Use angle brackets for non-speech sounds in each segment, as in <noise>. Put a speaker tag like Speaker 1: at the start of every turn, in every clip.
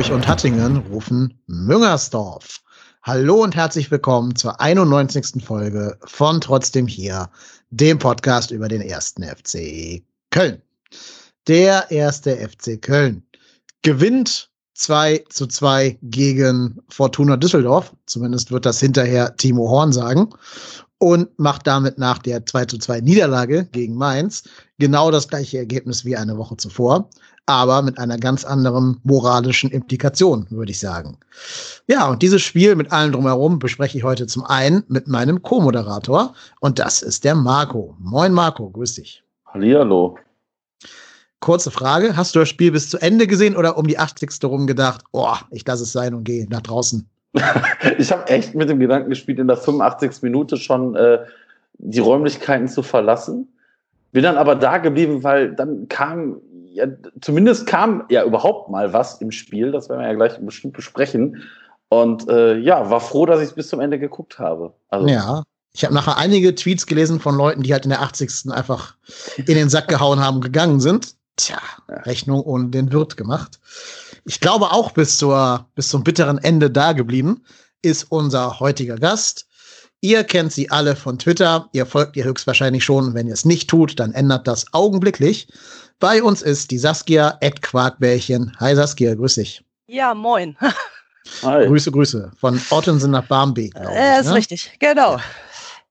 Speaker 1: Hamburg und Hattingen rufen Müngersdorf. Hallo und herzlich willkommen zur 91. Folge von Trotzdem hier, dem Podcast über den ersten FC Köln. Der erste FC Köln gewinnt 2 zu 2 gegen Fortuna Düsseldorf. Zumindest wird das hinterher Timo Horn sagen. Und macht damit nach der 2 zu 2 Niederlage gegen Mainz genau das gleiche Ergebnis wie eine Woche zuvor aber mit einer ganz anderen moralischen Implikation, würde ich sagen. Ja, und dieses Spiel mit allem drumherum bespreche ich heute zum einen mit meinem Co-Moderator und das ist der Marco. Moin Marco, grüß dich.
Speaker 2: Hallihallo.
Speaker 1: Kurze Frage, hast du das Spiel bis zu Ende gesehen oder um die 80. rum gedacht, oh, ich lasse es sein und gehe nach draußen? <laughs>
Speaker 2: ich habe echt mit dem Gedanken gespielt, in der 85. Minute schon äh, die Räumlichkeiten zu verlassen. Bin dann aber da geblieben, weil dann kam ja, zumindest kam ja überhaupt mal was im Spiel. Das werden wir ja gleich bestimmt besprechen. Und äh, ja, war froh, dass ich es bis zum Ende geguckt habe.
Speaker 1: Also, ja. Ich habe nachher einige Tweets gelesen von Leuten, die halt in der 80. einfach in den Sack gehauen haben, gegangen sind. Tja, ja. Rechnung ohne den Wirt gemacht. Ich glaube auch bis zur, bis zum bitteren Ende da geblieben ist unser heutiger Gast. Ihr kennt sie alle von Twitter. Ihr folgt ihr höchstwahrscheinlich schon. Wenn ihr es nicht tut, dann ändert das augenblicklich. Bei uns ist die Saskia Ed Quarkbällchen. Hi Saskia, grüß dich.
Speaker 3: Ja, moin. <laughs>
Speaker 1: Hi. Grüße, Grüße. Von Ottensen nach Barmbek.
Speaker 3: Äh, ist ne? richtig, genau.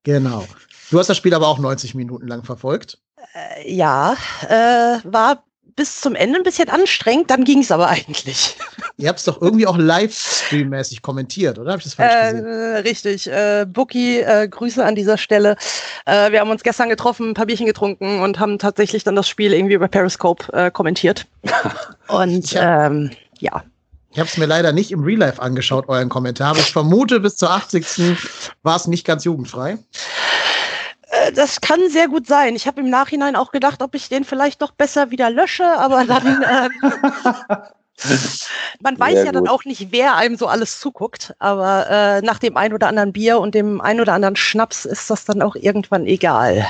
Speaker 1: Genau. Du hast das Spiel aber auch 90 Minuten lang verfolgt.
Speaker 3: Äh, ja, äh, war bis zum Ende ein bisschen anstrengend, dann ging es aber eigentlich.
Speaker 1: Ihr habt es doch irgendwie auch Livestream-mäßig kommentiert, oder? Hab ich das falsch
Speaker 3: äh, gesehen? Richtig. Äh, Bookie, äh, Grüße an dieser Stelle. Äh, wir haben uns gestern getroffen, ein paar Bierchen getrunken und haben tatsächlich dann das Spiel irgendwie über Periscope äh, kommentiert. <laughs> und ähm, ja.
Speaker 1: Ich habe es mir leider nicht im Real Life angeschaut, euren Kommentar, aber ich vermute, bis zur 80. war es nicht ganz jugendfrei.
Speaker 3: Das kann sehr gut sein. Ich habe im Nachhinein auch gedacht, ob ich den vielleicht doch besser wieder lösche, aber dann. <laughs> Ähm, man weiß sehr ja dann auch nicht, wer einem so alles zuguckt, aber äh, nach dem ein oder anderen Bier und dem ein oder anderen Schnaps ist das dann auch irgendwann egal.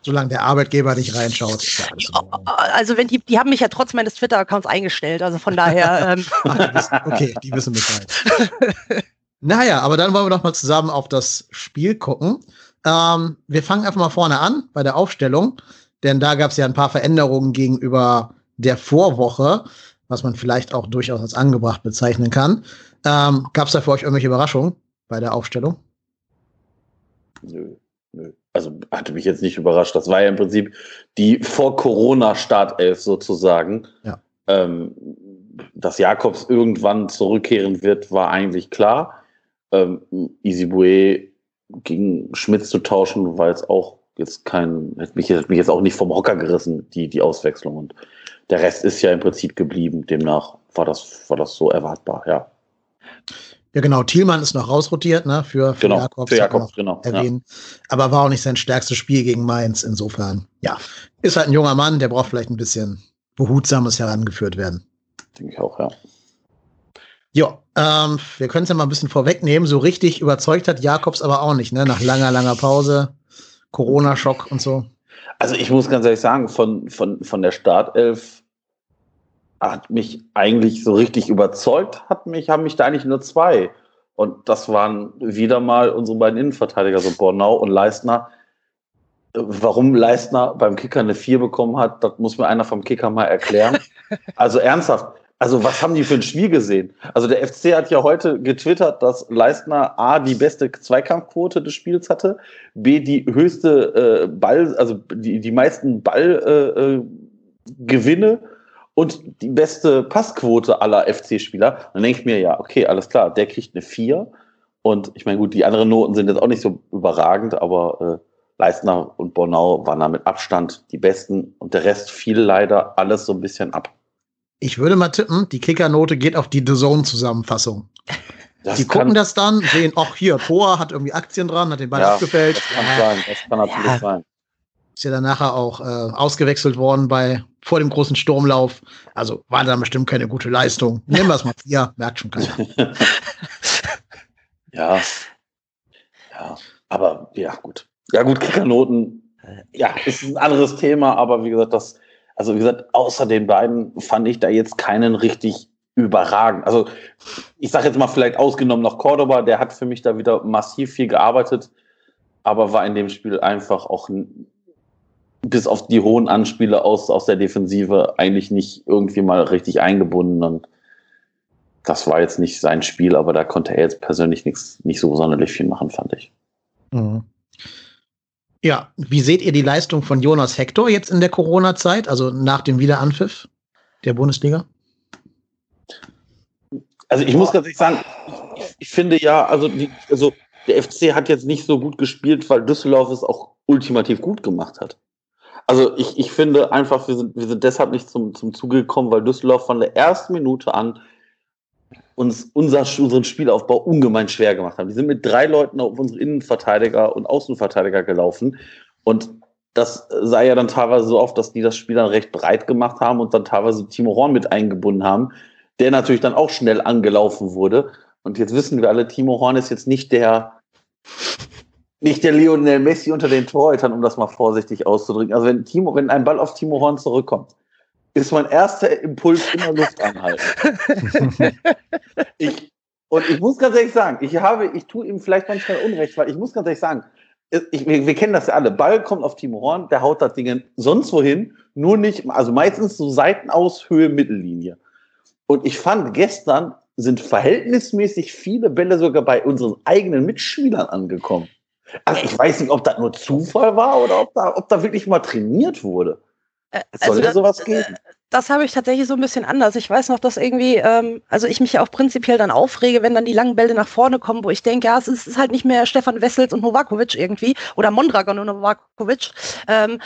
Speaker 1: Solange der Arbeitgeber nicht reinschaut.
Speaker 3: Ja also wenn die, die haben mich ja trotz meines Twitter-Accounts eingestellt, also von daher. <laughs> Ähm.
Speaker 1: okay, die wissen Bescheid. <laughs> naja, aber dann wollen wir doch mal zusammen auf das Spiel gucken. Ähm, wir fangen einfach mal vorne an bei der Aufstellung, denn da gab es ja ein paar Veränderungen gegenüber der Vorwoche, was man vielleicht auch durchaus als angebracht bezeichnen kann. Ähm, gab es da für euch irgendwelche Überraschungen bei der Aufstellung?
Speaker 2: Nö, nö. Also hatte mich jetzt nicht überrascht. Das war ja im Prinzip die Vor-Corona-Startelf sozusagen. Ja. Ähm, dass Jakobs irgendwann zurückkehren wird, war eigentlich klar. Ähm, Isibue gegen Schmitz zu tauschen, weil es auch jetzt kein, hätte mich, hätte mich jetzt auch nicht vom Hocker gerissen, die, die Auswechslung. Und der Rest ist ja im Prinzip geblieben. Demnach war das, war das so erwartbar, ja.
Speaker 1: Ja, genau. Thielmann ist noch rausrotiert, ne, für, für
Speaker 2: genau, Jakobs. Für Jakobs, genau.
Speaker 1: Erwähnen. Ja. Aber war auch nicht sein stärkstes Spiel gegen Mainz. Insofern, ja. Ist halt ein junger Mann, der braucht vielleicht ein bisschen behutsames herangeführt werden.
Speaker 2: Denke ich auch, ja.
Speaker 1: Ja, ähm, wir können es ja mal ein bisschen vorwegnehmen. So richtig überzeugt hat Jakobs aber auch nicht, ne? Nach langer, langer Pause, Corona-Schock und so.
Speaker 2: Also ich muss ganz ehrlich sagen, von, von, von der Startelf hat mich eigentlich so richtig überzeugt, hat mich, haben mich da eigentlich nur zwei. Und das waren wieder mal unsere beiden Innenverteidiger, so Bornau und Leistner. Warum Leistner beim Kicker eine 4 bekommen hat, das muss mir einer vom Kicker mal erklären. <laughs> Also ernsthaft, also was haben die für ein Spiel gesehen? Also der FC hat ja heute getwittert, dass Leistner A die beste Zweikampfquote des Spiels hatte, B die höchste äh, Ball, also die, die meisten Ballgewinne äh, äh, und die beste Passquote aller FC-Spieler. Dann denke ich mir, ja, okay, alles klar, der kriegt eine 4. Und ich meine, gut, die anderen Noten sind jetzt auch nicht so überragend, aber äh, Leistner und Bornau waren da mit Abstand die besten und der Rest fiel leider alles so ein bisschen ab.
Speaker 1: Ich würde mal tippen, die Kickernote geht auf die The Zone-Zusammenfassung. Die gucken das dann, sehen, ach hier, Tor hat irgendwie Aktien dran, hat den Ball ja, abgefällt. Das kann sein, das kann natürlich ja. sein. Ist ja dann nachher auch äh, ausgewechselt worden bei vor dem großen Sturmlauf. Also war dann bestimmt keine gute Leistung. Nehmen wir es mal vier, merkt schon keiner. <laughs>
Speaker 2: ja. Ja, aber ja, gut. Ja, gut, Kickernoten, ja, ist ein anderes Thema, aber wie gesagt, das also wie gesagt, außer den beiden fand ich da jetzt keinen richtig überragend. Also ich sage jetzt mal vielleicht ausgenommen noch Cordoba, der hat für mich da wieder massiv viel gearbeitet, aber war in dem Spiel einfach auch bis auf die hohen Anspiele aus, aus der Defensive eigentlich nicht irgendwie mal richtig eingebunden und das war jetzt nicht sein Spiel, aber da konnte er jetzt persönlich nichts, nicht so sonderlich viel machen, fand ich. Mhm.
Speaker 1: Ja, wie seht ihr die Leistung von Jonas Hector jetzt in der Corona-Zeit, also nach dem Wiederanpfiff der Bundesliga?
Speaker 2: Also ich muss ganz ehrlich sagen, ich, ich finde ja, also, die, also der FC hat jetzt nicht so gut gespielt, weil Düsseldorf es auch ultimativ gut gemacht hat. Also ich, ich finde einfach, wir sind, wir sind deshalb nicht zum, zum Zuge gekommen, weil Düsseldorf von der ersten Minute an uns unser, unseren Spielaufbau ungemein schwer gemacht haben. Die sind mit drei Leuten auf unsere Innenverteidiger und Außenverteidiger gelaufen. Und das sah ja dann teilweise so oft, dass die das Spiel dann recht breit gemacht haben und dann teilweise Timo Horn mit eingebunden haben, der natürlich dann auch schnell angelaufen wurde. Und jetzt wissen wir alle, Timo Horn ist jetzt nicht der, nicht der Lionel Messi unter den Torhütern, um das mal vorsichtig auszudrücken. Also wenn Timo, wenn ein Ball auf Timo Horn zurückkommt, ist mein erster Impuls immer Luft anhalten. <laughs> ich, und ich muss ganz ehrlich sagen, ich habe, ich tue ihm vielleicht manchmal Unrecht, weil ich muss ganz ehrlich sagen, ich, wir, wir, kennen das ja alle. Ball kommt auf Timo Horn, der haut das Ding sonst wohin, nur nicht, also meistens so Seitenaus, Höhe, Mittellinie. Und ich fand, gestern sind verhältnismäßig viele Bälle sogar bei unseren eigenen Mitspielern angekommen. Also ich weiß nicht, ob das nur Zufall war oder ob da, ob da wirklich mal trainiert wurde.
Speaker 3: Äh, Soll also da sowas geben? Äh, das habe ich tatsächlich so ein bisschen anders. Ich weiß noch, dass irgendwie, ähm, also ich mich ja auch prinzipiell dann aufrege, wenn dann die langen Bälle nach vorne kommen, wo ich denke, ja, es ist, es ist halt nicht mehr Stefan Wessels und Novakovic irgendwie oder Mondragon und Novakovic. Ähm,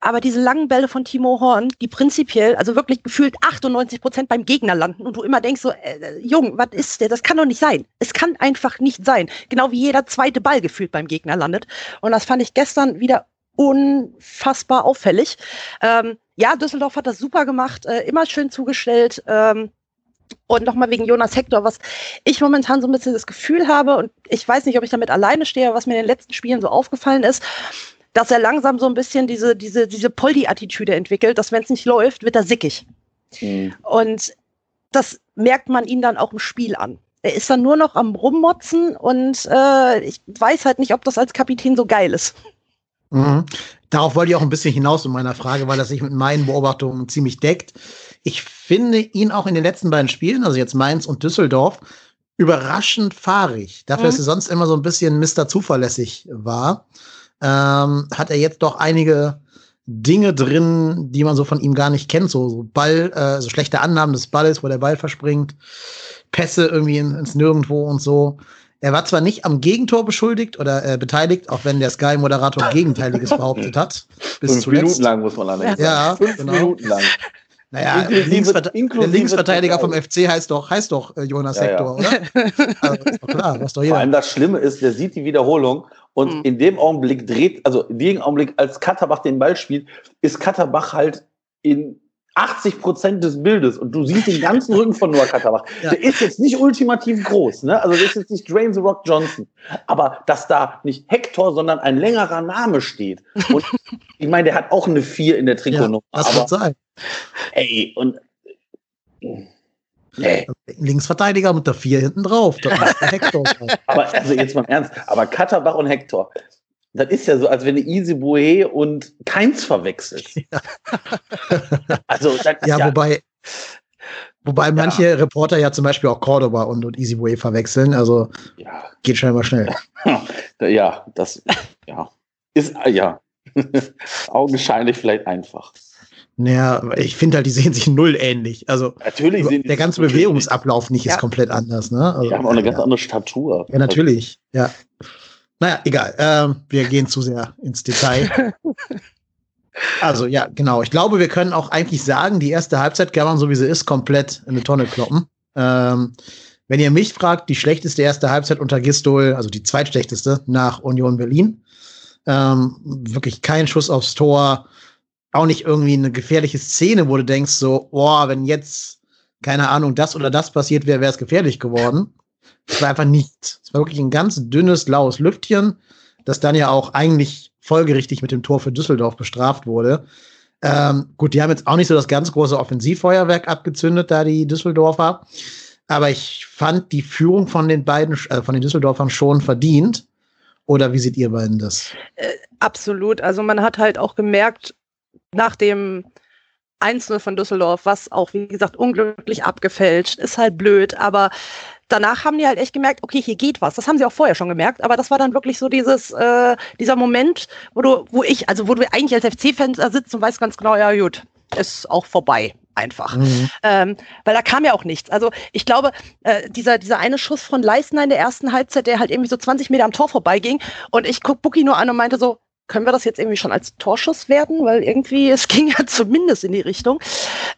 Speaker 3: aber diese langen Bälle von Timo Horn, die prinzipiell, also wirklich gefühlt 98 Prozent beim Gegner landen und du immer denkst so, äh, Jung, was ist der? Das kann doch nicht sein. Es kann einfach nicht sein. Genau wie jeder zweite Ball gefühlt beim Gegner landet. Und das fand ich gestern wieder unfassbar auffällig. Ähm, ja, Düsseldorf hat das super gemacht, äh, immer schön zugestellt. Ähm, und nochmal wegen Jonas Hector, was ich momentan so ein bisschen das Gefühl habe, und ich weiß nicht, ob ich damit alleine stehe, was mir in den letzten Spielen so aufgefallen ist, dass er langsam so ein bisschen diese, diese, diese Poldi-Attitüde entwickelt, dass wenn es nicht läuft, wird er sickig. Mhm. Und das merkt man ihn dann auch im Spiel an. Er ist dann nur noch am Rummotzen und äh, ich weiß halt nicht, ob das als Kapitän so geil ist.
Speaker 1: Mhm. Darauf wollte ich auch ein bisschen hinaus in meiner Frage, weil das sich mit meinen Beobachtungen ziemlich deckt. Ich finde ihn auch in den letzten beiden Spielen, also jetzt Mainz und Düsseldorf, überraschend fahrig. Dafür, mhm. dass er sonst immer so ein bisschen Mr. Zuverlässig war, ähm, hat er jetzt doch einige Dinge drin, die man so von ihm gar nicht kennt. So, so Ball, äh, so schlechte Annahmen des Balles, wo der Ball verspringt, Pässe irgendwie in, ins Nirgendwo und so. Er war zwar nicht am Gegentor beschuldigt oder äh, beteiligt, auch wenn der Sky-Moderator <laughs> Gegenteiliges behauptet hat.
Speaker 2: Bis Fünf zuletzt. Minuten lang muss man allerdings
Speaker 1: ja, sagen. Ja, Fünf genau. Minuten lang. Naja, inklusive, Linksverte inklusive der Linksverteidiger vom FC heißt doch, heißt doch äh, Jonas ja, Hector, ja. oder? <laughs>
Speaker 2: also, ist doch klar, was doch jeder. Vor allem das Schlimme ist, der sieht die Wiederholung und mhm. in dem Augenblick dreht, also in dem Augenblick, als Katterbach den Ball spielt, ist Katterbach halt in 80 Prozent des Bildes und du siehst den ganzen Rücken von Noah Katterbach. <laughs> Ja. Der ist jetzt nicht ultimativ groß, ne? Also der ist jetzt nicht Drain the Rock Johnson. Aber dass da nicht Hector, sondern ein längerer Name steht. Und <laughs> ich meine, der hat auch eine 4 in der Trikotnummer.
Speaker 1: Ja, das wird sein.
Speaker 2: Ey, und
Speaker 1: Nee. Linksverteidiger mit der 4 hinten drauf.
Speaker 2: Hector. <laughs> aber also jetzt mal im Ernst, aber Katterbach und Hector, das ist ja so, als wenn du Easy Boe und Keins verwechselt. <laughs> Ja. <laughs>
Speaker 1: also, ja, ja, wobei, wobei ja. manche Reporter ja zum Beispiel auch Cordoba und, und Easy Boe verwechseln. Also geht scheinbar schnell. <laughs>
Speaker 2: ja, das ja. ist ja augenscheinlich vielleicht einfach.
Speaker 1: Naja, ich finde halt, die sehen sich null ähnlich. Also
Speaker 2: natürlich
Speaker 1: sehen der ganze Bewegungsablauf nicht ist komplett anders. Ne?
Speaker 2: Also, die haben auch eine ganz andere Statur.
Speaker 1: Ja, natürlich. Ja. Naja, egal. Ähm, wir <laughs> gehen zu sehr ins Detail. Also ja, genau. Ich glaube, wir können auch eigentlich sagen, die erste Halbzeit kann man so wie sie ist komplett in eine Tonne kloppen. Ähm, wenn ihr mich fragt, die schlechteste erste Halbzeit unter Gistol, also die zweitschlechteste nach Union Berlin. Ähm, wirklich kein Schuss aufs Tor, auch nicht irgendwie eine gefährliche Szene, wo du denkst so, boah, wenn jetzt keine Ahnung das oder das passiert wäre, wäre es gefährlich geworden. Es war einfach nichts. Es war wirklich ein ganz dünnes, laues Lüftchen, das dann ja auch eigentlich folgerichtig mit dem Tor für Düsseldorf bestraft wurde. Ähm, gut, die haben jetzt auch nicht so das ganz große Offensivfeuerwerk abgezündet, da die Düsseldorfer. Aber ich fand die Führung von den beiden, äh, von den Düsseldorfern schon verdient. Oder wie seht ihr beiden das?
Speaker 3: Äh, absolut. Also man hat halt auch gemerkt, nach dem 1-0 von Düsseldorf, was auch, wie gesagt, unglücklich abgefälscht, ist halt blöd, aber danach haben die halt echt gemerkt, okay, hier geht was. Das haben sie auch vorher schon gemerkt, aber das war dann wirklich so dieses, äh, dieser Moment, wo du, wo ich, also wo du eigentlich als FC-Fan sitzt und weißt ganz genau, ja gut, ist auch vorbei einfach. Mhm. Ähm, weil da kam ja auch nichts. Also ich glaube, äh, dieser, dieser eine Schuss von Leistner in der ersten Halbzeit, der halt irgendwie so 20 Meter am Tor vorbeiging und ich guck Buki nur an und meinte so, können wir das jetzt irgendwie schon als Torschuss werden? Weil irgendwie, <laughs> es ging ja zumindest in die Richtung.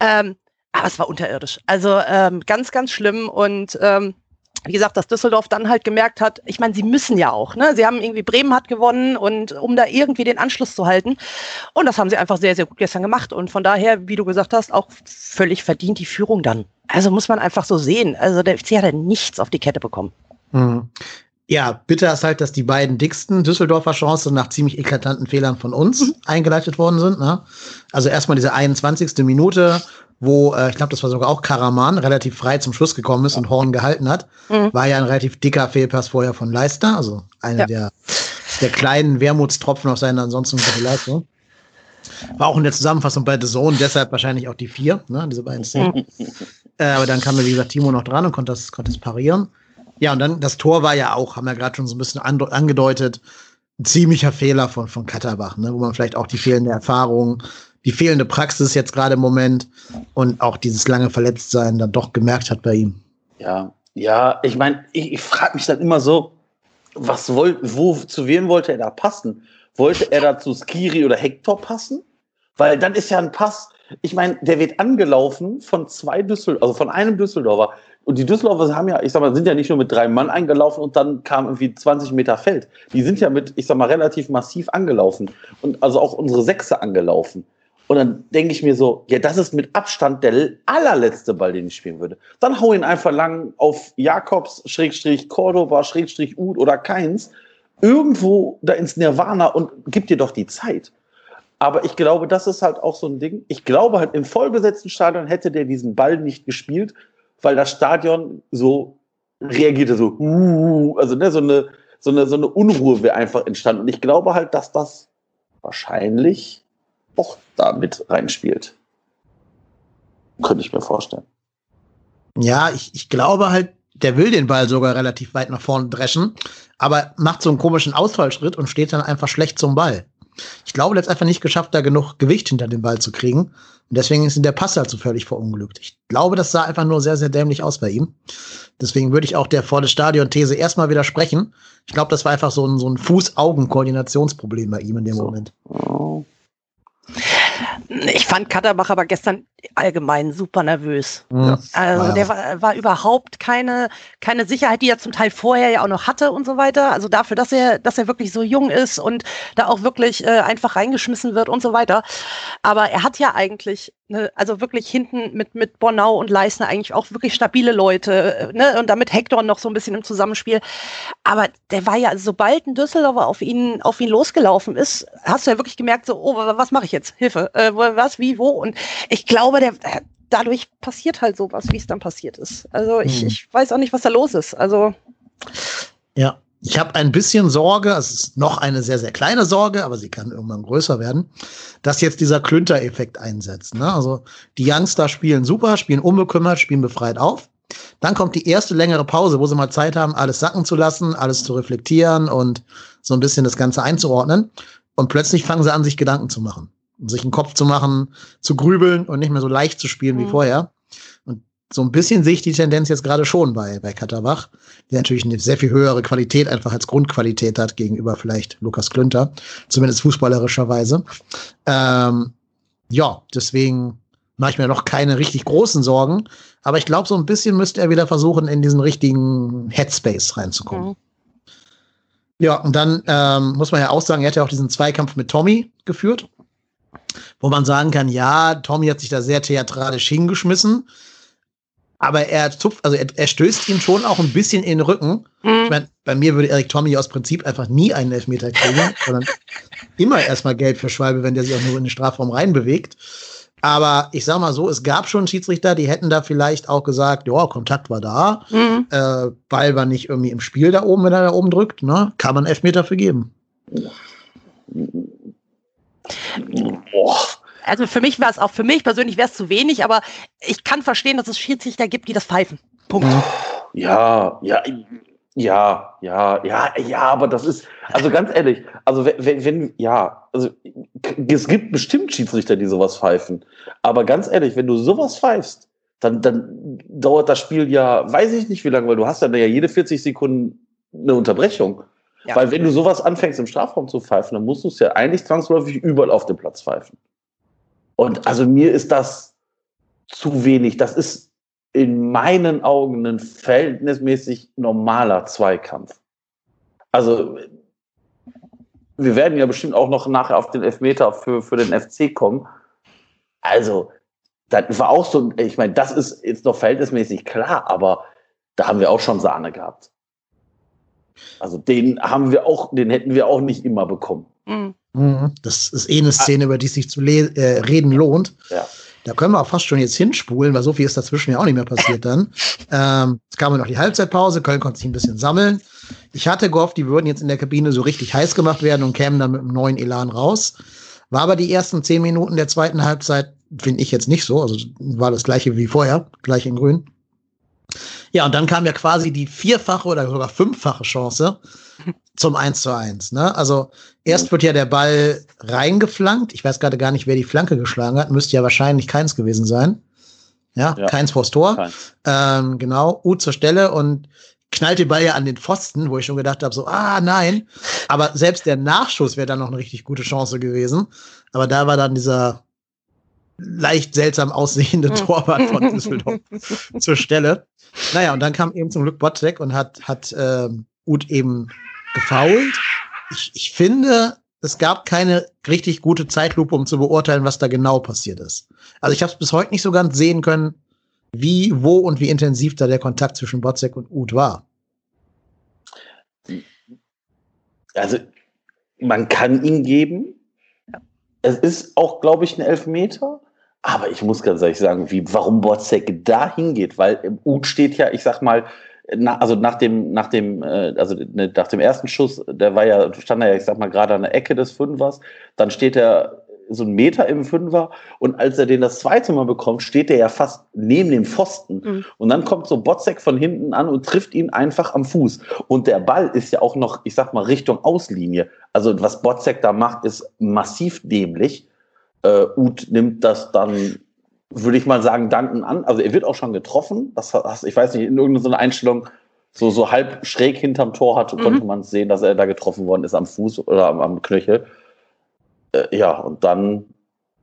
Speaker 3: Ähm, aber es war unterirdisch. Also ähm, ganz, ganz schlimm und ähm, wie gesagt, dass Düsseldorf dann halt gemerkt hat, ich meine, sie müssen ja auch, ne? Sie haben irgendwie Bremen hat gewonnen und um da irgendwie den Anschluss zu halten. Und das haben sie einfach sehr, sehr gut gestern gemacht. Und von daher, wie du gesagt hast, auch völlig verdient die Führung dann. Also muss man einfach so sehen. Also der FC hat ja nichts auf die Kette bekommen.
Speaker 1: Mhm. Ja, bitter ist halt, dass die beiden dicksten Düsseldorfer Chancen nach ziemlich eklatanten Fehlern von uns mhm. eingeleitet worden sind. Ne? Also erstmal diese 21. Minute, wo, äh, ich glaube, das war sogar auch Karaman, relativ frei zum Schluss gekommen ist und Horn gehalten hat. Mhm. War ja ein relativ dicker Fehlpass vorher von Leister, also einer ja. der, der kleinen Wermutstropfen auf seine ansonsten gute Leistung. War auch in der Zusammenfassung bei The Zone, deshalb wahrscheinlich auch die vier, ne, diese beiden Szenen. äh, aber dann kam, wie gesagt, Timo noch dran und konnte das, konnte das parieren. Ja, und dann das Tor war ja auch, haben wir gerade schon so ein bisschen angedeutet, ein ziemlicher Fehler von, von Katterbach, ne, wo man vielleicht auch die fehlende Erfahrung, die fehlende Praxis jetzt gerade im Moment und auch dieses lange Verletztsein dann doch gemerkt hat bei ihm.
Speaker 2: Ja, ja, ich meine, ich, ich frage mich dann immer so, was wollt, wo, zu wem wollte er da passen? Wollte er da zu Skiri oder Hector passen? Weil dann ist ja ein Pass, ich meine, der wird angelaufen von zwei Düsseldorfer, also von einem Düsseldorfer. Und die Düsseldorfer haben ja, ich sag mal, sind ja nicht nur mit drei Mann eingelaufen und dann kam irgendwie 20 Meter Feld. Die sind ja mit, ich sag mal, relativ massiv angelaufen und also auch unsere Sechse angelaufen. Und dann denke ich mir so, ja, das ist mit Abstand der allerletzte Ball, den ich spielen würde. Dann hau ihn einfach lang auf Jakobs, Schrägstrich, Cordoba, Schrägstrich, Ud oder Keins, irgendwo da ins Nirvana und gib dir doch die Zeit. Aber ich glaube, das ist halt auch so ein Ding. Ich glaube halt, im vollbesetzten Stadion hätte der diesen Ball nicht gespielt, weil das Stadion so reagierte, so, uh, also ne, so, eine, so, eine, so eine Unruhe wäre einfach entstanden. Und ich glaube halt, dass das wahrscheinlich auch da mit reinspielt. Könnte ich mir vorstellen.
Speaker 1: Ja, ich, ich glaube halt, der will den Ball sogar relativ weit nach vorne dreschen, aber macht so einen komischen Ausfallschritt und steht dann einfach schlecht zum Ball. Ich glaube, er hat es einfach nicht geschafft, da genug Gewicht hinter den Ball zu kriegen. Und deswegen ist der Pass halt so völlig verunglückt. Ich glaube, das sah einfach nur sehr, sehr dämlich aus bei ihm. Deswegen würde ich auch der vor Stadion-These erstmal widersprechen. Ich glaube, das war einfach so ein, so ein Fuß-Augen-Koordinationsproblem bei ihm in dem so. Moment.
Speaker 3: Ich fand Katterbach aber gestern allgemein super nervös. Ja. Also der war, war, überhaupt keine, keine Sicherheit, die er zum Teil vorher ja auch noch hatte und so weiter. Also dafür, dass er, dass er wirklich so jung ist und da auch wirklich äh, einfach reingeschmissen wird und so weiter. Aber er hat ja eigentlich Ne, also wirklich hinten mit, mit Bornau und Leisner eigentlich auch wirklich stabile Leute, ne, und damit Hector noch so ein bisschen im Zusammenspiel. Aber der war ja, sobald ein Düsseldorfer auf ihn, auf ihn losgelaufen ist, hast du ja wirklich gemerkt, so, oh, was mache ich jetzt? Hilfe, äh, was, wie, wo? Und ich glaube, der, dadurch passiert halt sowas, wie es dann passiert ist. Also ich, hm. ich weiß auch nicht, was da los ist. Also.
Speaker 1: Ja, ich habe ein bisschen Sorge, es ist noch eine sehr, sehr kleine Sorge, aber sie kann irgendwann größer werden, dass jetzt dieser Klünter-Effekt einsetzt. Ne? Also die Youngster spielen super, spielen unbekümmert, spielen befreit auf. Dann kommt die erste längere Pause, wo sie mal Zeit haben, alles sacken zu lassen, alles zu reflektieren und so ein bisschen das Ganze einzuordnen. Und plötzlich fangen sie an, sich Gedanken zu machen. Sich einen Kopf zu machen, zu grübeln und nicht mehr so leicht zu spielen mhm. wie vorher so ein bisschen sehe ich die Tendenz jetzt gerade schon bei, bei Katterbach, der natürlich eine sehr viel höhere Qualität einfach als Grundqualität hat gegenüber vielleicht Lukas Klünter, zumindest fußballerischerweise. Ähm, ja, deswegen mache ich mir noch keine richtig großen Sorgen, aber ich glaube, so ein bisschen müsste er wieder versuchen, in diesen richtigen Headspace reinzukommen. Mhm. Ja, und dann ähm, muss man ja auch sagen, er hat ja auch diesen Zweikampf mit Tommy geführt, wo man sagen kann, ja, Tommy hat sich da sehr theatralisch hingeschmissen aber er zupft, also er, er, stößt ihn schon auch ein bisschen in den Rücken Mhm. Ich meine, bei mir würde Erik Tommy aus Prinzip einfach nie einen Elfmeter kriegen, <laughs> sondern immer erstmal Geld für Schwalbe, wenn der sich auch nur in den Strafraum reinbewegt. Aber ich sag mal so, es gab schon Schiedsrichter, die hätten da vielleicht auch gesagt, ja, Kontakt war da, mhm. äh, Ball war nicht irgendwie im Spiel da oben, wenn er da oben drückt, ne? Kann man Elfmeter für geben.
Speaker 3: Boah. Also für mich wäre es auch, für mich persönlich wäre es zu wenig, aber ich kann verstehen, dass es Schiedsrichter gibt, die das pfeifen. Punkt.
Speaker 2: Ja, ja, ja, ja, ja, ja, aber das ist, also ganz ehrlich, also wenn, wenn, ja, also es gibt bestimmt Schiedsrichter, die sowas pfeifen. Aber ganz ehrlich, wenn du sowas pfeifst, dann, dann dauert das Spiel ja, weiß ich nicht wie lange, weil du hast dann ja jede 40 Sekunden eine Unterbrechung. Ja. Weil wenn du sowas anfängst im Strafraum zu pfeifen, dann musst du es ja eigentlich zwangsläufig überall auf dem Platz pfeifen. Und also mir ist das zu wenig. Das ist in meinen Augen ein verhältnismäßig normaler Zweikampf. Also wir werden ja bestimmt auch noch nachher auf den Elfmeter für, für den FC kommen. Also, das war auch so, ich meine, das ist jetzt noch verhältnismäßig klar, aber da haben wir auch schon Sahne gehabt. Also den haben wir auch, den hätten wir auch nicht immer bekommen.
Speaker 1: Mhm. mhm. Das ist eh eine Szene, über die es sich zu äh, reden lohnt. Ja. Da können wir auch fast schon jetzt hinspulen, weil so viel ist dazwischen ja auch nicht mehr passiert dann. <laughs> ähm, es kam noch die Halbzeitpause, Köln konnte sich ein bisschen sammeln. Ich hatte gehofft, die würden jetzt in der Kabine so richtig heiß gemacht werden und kämen dann mit einem neuen Elan raus. War aber die ersten zehn Minuten der zweiten Halbzeit, finde ich jetzt nicht so. Also war das gleiche wie vorher, gleich in Grün. Ja, und dann kam ja quasi die vierfache oder sogar fünffache Chance zum 1 zu 1. Ne? Also erst wird ja der Ball reingeflankt. Ich weiß gerade gar nicht, wer die Flanke geschlagen hat. Müsste ja wahrscheinlich keins gewesen sein. Ja, ja. keins vors Tor. Ähm, genau, U zur Stelle und knallt den Ball ja an den Pfosten, wo ich schon gedacht habe, so, ah, nein. Aber selbst der Nachschuss wäre dann noch eine richtig gute Chance gewesen. Aber da war dann dieser leicht seltsam aussehende <laughs> Torwart von Düsseldorf <laughs> zur Stelle. Naja, und dann kam eben zum Glück Botzek und hat, hat ähm, Ut eben gefault. Ich, ich finde, es gab keine richtig gute Zeitlupe, um zu beurteilen, was da genau passiert ist. Also ich habe es bis heute nicht so ganz sehen können, wie, wo und wie intensiv da der Kontakt zwischen Botzek und Ut war.
Speaker 2: Also man kann ihn geben. Es ist auch, glaube ich, ein Elfmeter. Aber ich muss ganz ehrlich sagen, wie, warum Botzek da hingeht, weil im Ut steht ja, ich sag mal, na, also nach dem, nach dem, äh, also ne, nach dem ersten Schuss, der war ja, stand er ja, ich sag mal, gerade an der Ecke des Fünfers, dann steht er so einen Meter im Fünfer und als er den das zweite Mal bekommt, steht er ja fast neben dem Pfosten. Mhm. Und dann kommt so Botzek von hinten an und trifft ihn einfach am Fuß. Und der Ball ist ja auch noch, ich sag mal, Richtung Auslinie. Also was Botzek da macht, ist massiv dämlich. Äh, Uth nimmt das dann würde ich mal sagen, danken an. Also er wird auch schon getroffen. Das, das, ich weiß nicht, in irgendeiner Einstellung so, so halb schräg hinterm Tor hat, mhm. konnte man sehen, dass er da getroffen worden ist am Fuß oder am, am Knöchel. Äh, ja, und dann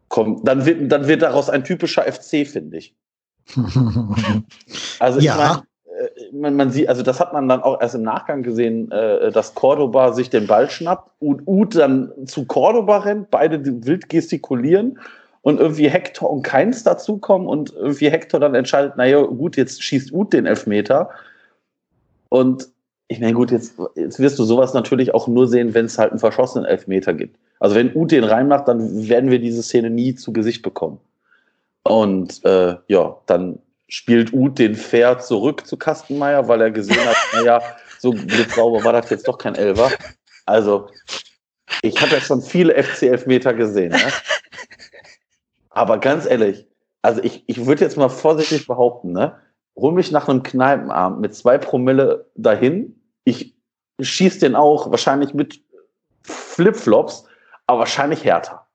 Speaker 2: kommt, dann wird, dann wird daraus ein typischer FC, finde ich. <laughs> also ich ja. meine, man, man, sieht, also das hat man dann auch erst im Nachgang gesehen, äh, dass Cordoba sich den Ball schnappt und Uth dann zu Cordoba rennt, beide wild gestikulieren und irgendwie Hector und Keins dazukommen und irgendwie Hector dann entscheidet, naja, gut, jetzt schießt Uth den Elfmeter. Und ich meine, gut, jetzt, jetzt wirst du sowas natürlich auch nur sehen, wenn es halt einen verschossenen Elfmeter gibt. Also wenn Uth den reinmacht, dann werden wir diese Szene nie zu Gesicht bekommen. Und äh, ja, dann spielt Uth den Fair zurück zu Kastenmeier, weil er gesehen hat, naja, so blitzsauber war das jetzt doch kein Elfer. Also, ich habe ja schon viele FC-Elfmeter gesehen. Ne? Aber ganz ehrlich, also ich, ich würde jetzt mal vorsichtig behaupten, ne? Hol mich nach einem Kneipenabend mit zwei Promille dahin. Ich schieß den auch wahrscheinlich mit Flipflops, aber wahrscheinlich härter.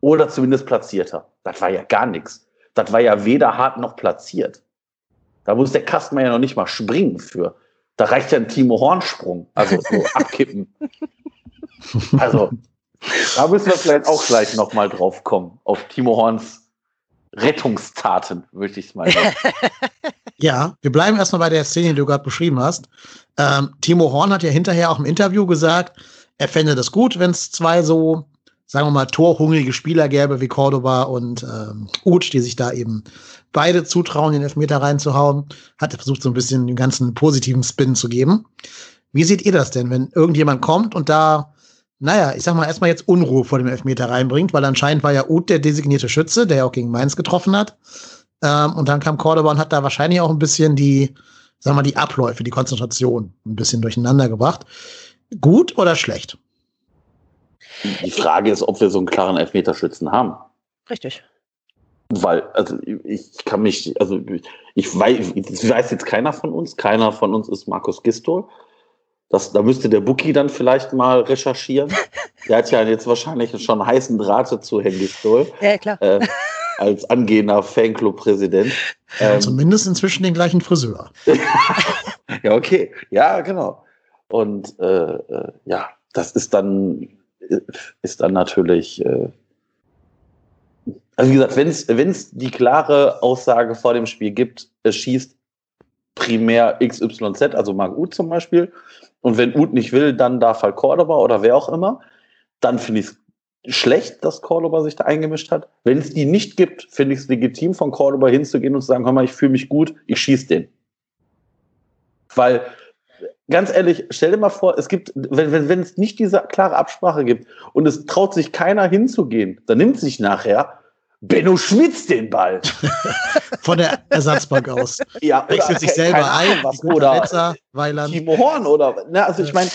Speaker 2: Oder zumindest platzierter. Das war ja gar nichts. Das war ja weder hart noch platziert. Da muss der Kasten ja noch nicht mal springen für. Da reicht ja ein Timo Hornsprung. Also so <laughs> abkippen. Also, da müssen wir vielleicht auch gleich nochmal drauf kommen, auf Timo Horns Rettungstaten, würde ich es mal sagen. <laughs>
Speaker 1: ja, wir bleiben erstmal bei der Szene, die du gerade beschrieben hast. Ähm, Timo Horn hat ja hinterher auch im Interview gesagt, er fände das gut, wenn es zwei so sagen wir mal, torhungrige Spieler gäbe wie Cordoba und ähm, Uth, die sich da eben beide zutrauen, den Elfmeter reinzuhauen. Hat er versucht, so ein bisschen den ganzen positiven Spin zu geben. Wie seht ihr das denn, wenn irgendjemand kommt und da, naja, ich sag mal, erstmal jetzt Unruhe vor dem Elfmeter reinbringt, weil anscheinend war ja Uth der designierte Schütze, der ja auch gegen Mainz getroffen hat. Ähm, und dann kam Cordoba und hat da wahrscheinlich auch ein bisschen die, sagen wir mal, die Abläufe, die Konzentration ein bisschen durcheinander gebracht. Gut oder schlecht?
Speaker 2: Die Frage ist, ob wir so einen klaren Elfmeterschützen haben.
Speaker 3: Richtig.
Speaker 2: Weil, also ich kann mich, also ich weiß, ich weiß jetzt keiner von uns, keiner von uns ist Markus Gistol. Das, da müsste der Bookie dann vielleicht mal recherchieren. <laughs> Der hat ja jetzt wahrscheinlich schon heißen Drahte zu Herrn Gistol.
Speaker 3: Ja, klar.
Speaker 2: Äh, als angehender Fanclub-Präsident.
Speaker 1: Ja, ähm, zumindest inzwischen den gleichen Friseur. <laughs>
Speaker 2: ja, okay. Ja, genau. Und äh, äh, ja, das ist dann, ist dann natürlich. Äh, also wie gesagt, wenn es die klare Aussage vor dem Spiel gibt, es schießt primär XYZ, also Marc Uth zum Beispiel, und wenn Uth nicht will, dann darf halt Cordoba oder wer auch immer, dann finde ich es schlecht, dass Cordoba sich da eingemischt hat. Wenn es die nicht gibt, finde ich es legitim, von Cordoba hinzugehen und zu sagen, hör mal, ich fühle mich gut, ich schieße den. Weil, ganz ehrlich, stell dir mal vor, es gibt, wenn, wenn, wenn es nicht diese klare Absprache gibt und es traut sich keiner hinzugehen, dann nimmt sich nachher Benno Schmitz den Ball. <laughs>
Speaker 1: Von der Ersatzbank aus.
Speaker 2: Ja,
Speaker 1: Wechselt sich selber ein,
Speaker 2: was, oder
Speaker 1: Netzer,
Speaker 2: Timo Horn oder, ne, also ich meine,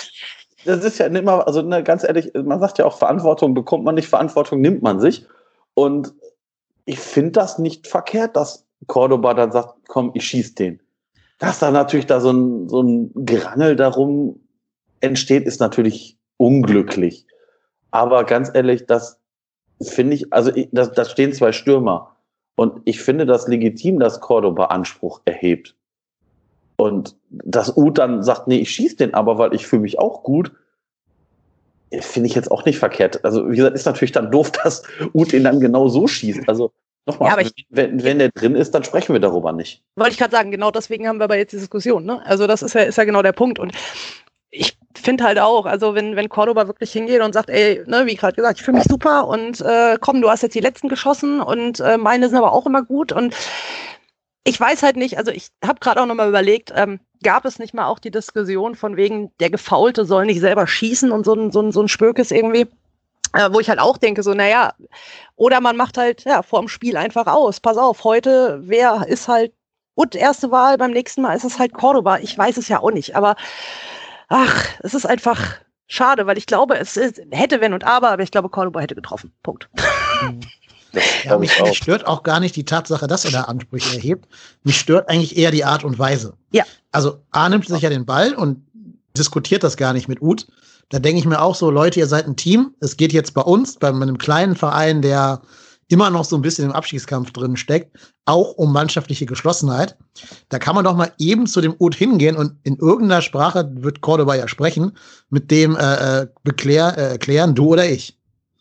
Speaker 2: das ist ja immer, also ne, ganz ehrlich, man sagt ja auch, Verantwortung bekommt man nicht, Verantwortung nimmt man sich. Und ich finde das nicht verkehrt, dass Cordoba dann sagt, komm, ich schieß den. Dass da natürlich da so ein, so ein Gerangel darum entsteht, ist natürlich unglücklich. Aber ganz ehrlich, das finde ich, also da, da stehen zwei Stürmer. Und ich finde das legitim, dass Cordoba Anspruch erhebt. Und dass Uth dann sagt, nee, ich schieße den aber, weil ich fühle mich auch gut, finde ich jetzt auch nicht verkehrt. Also, wie gesagt, ist natürlich dann doof, <laughs> dass Uth ihn dann genau so schießt. Also, nochmal, ja, wenn, wenn der drin ist, dann sprechen wir darüber nicht.
Speaker 3: Wollte ich gerade sagen, genau deswegen haben wir aber jetzt die Diskussion. Ne? Also, das ist ja, ist ja genau der Punkt. Und ich finde halt auch, also wenn, wenn Cordoba wirklich hingeht und sagt, ey, ne, wie gerade gesagt, ich fühle mich super und äh, komm, du hast jetzt die letzten geschossen und äh, meine sind aber auch immer gut und ich weiß halt nicht, also ich habe gerade auch nochmal überlegt, ähm, gab es nicht mal auch die Diskussion von wegen, der Gefaulte soll nicht selber schießen und so ein, so ein, so ein Spökes irgendwie, äh, wo ich halt auch denke, so, naja, oder man macht halt, ja, vor dem Spiel einfach aus. Pass auf, heute, wer ist halt, und erste Wahl, beim nächsten Mal ist es halt Cordoba. Ich weiß es ja auch nicht, aber ach, es ist einfach schade, weil ich glaube, es ist, hätte wenn und aber, aber ich glaube, Cordoba hätte getroffen. Punkt. <laughs>
Speaker 1: Mhm. Ja, mich, mich, stört auch gar nicht die Tatsache, dass er da Ansprüche erhebt. Mich stört eigentlich eher die Art und Weise.
Speaker 3: Ja.
Speaker 1: Also A nimmt sich ja den Ball und diskutiert das gar nicht mit Uth. Da denke ich mir auch so, Leute, ihr seid ein Team. Es geht jetzt bei uns, bei einem kleinen Verein, der immer noch so ein bisschen im Abschiedskampf drin steckt, auch um mannschaftliche Geschlossenheit. Da kann man doch mal eben zu dem Uth hingehen und in irgendeiner Sprache wird Cordoba ja sprechen, mit dem äh, äh beklär, äh, erklären, du oder ich.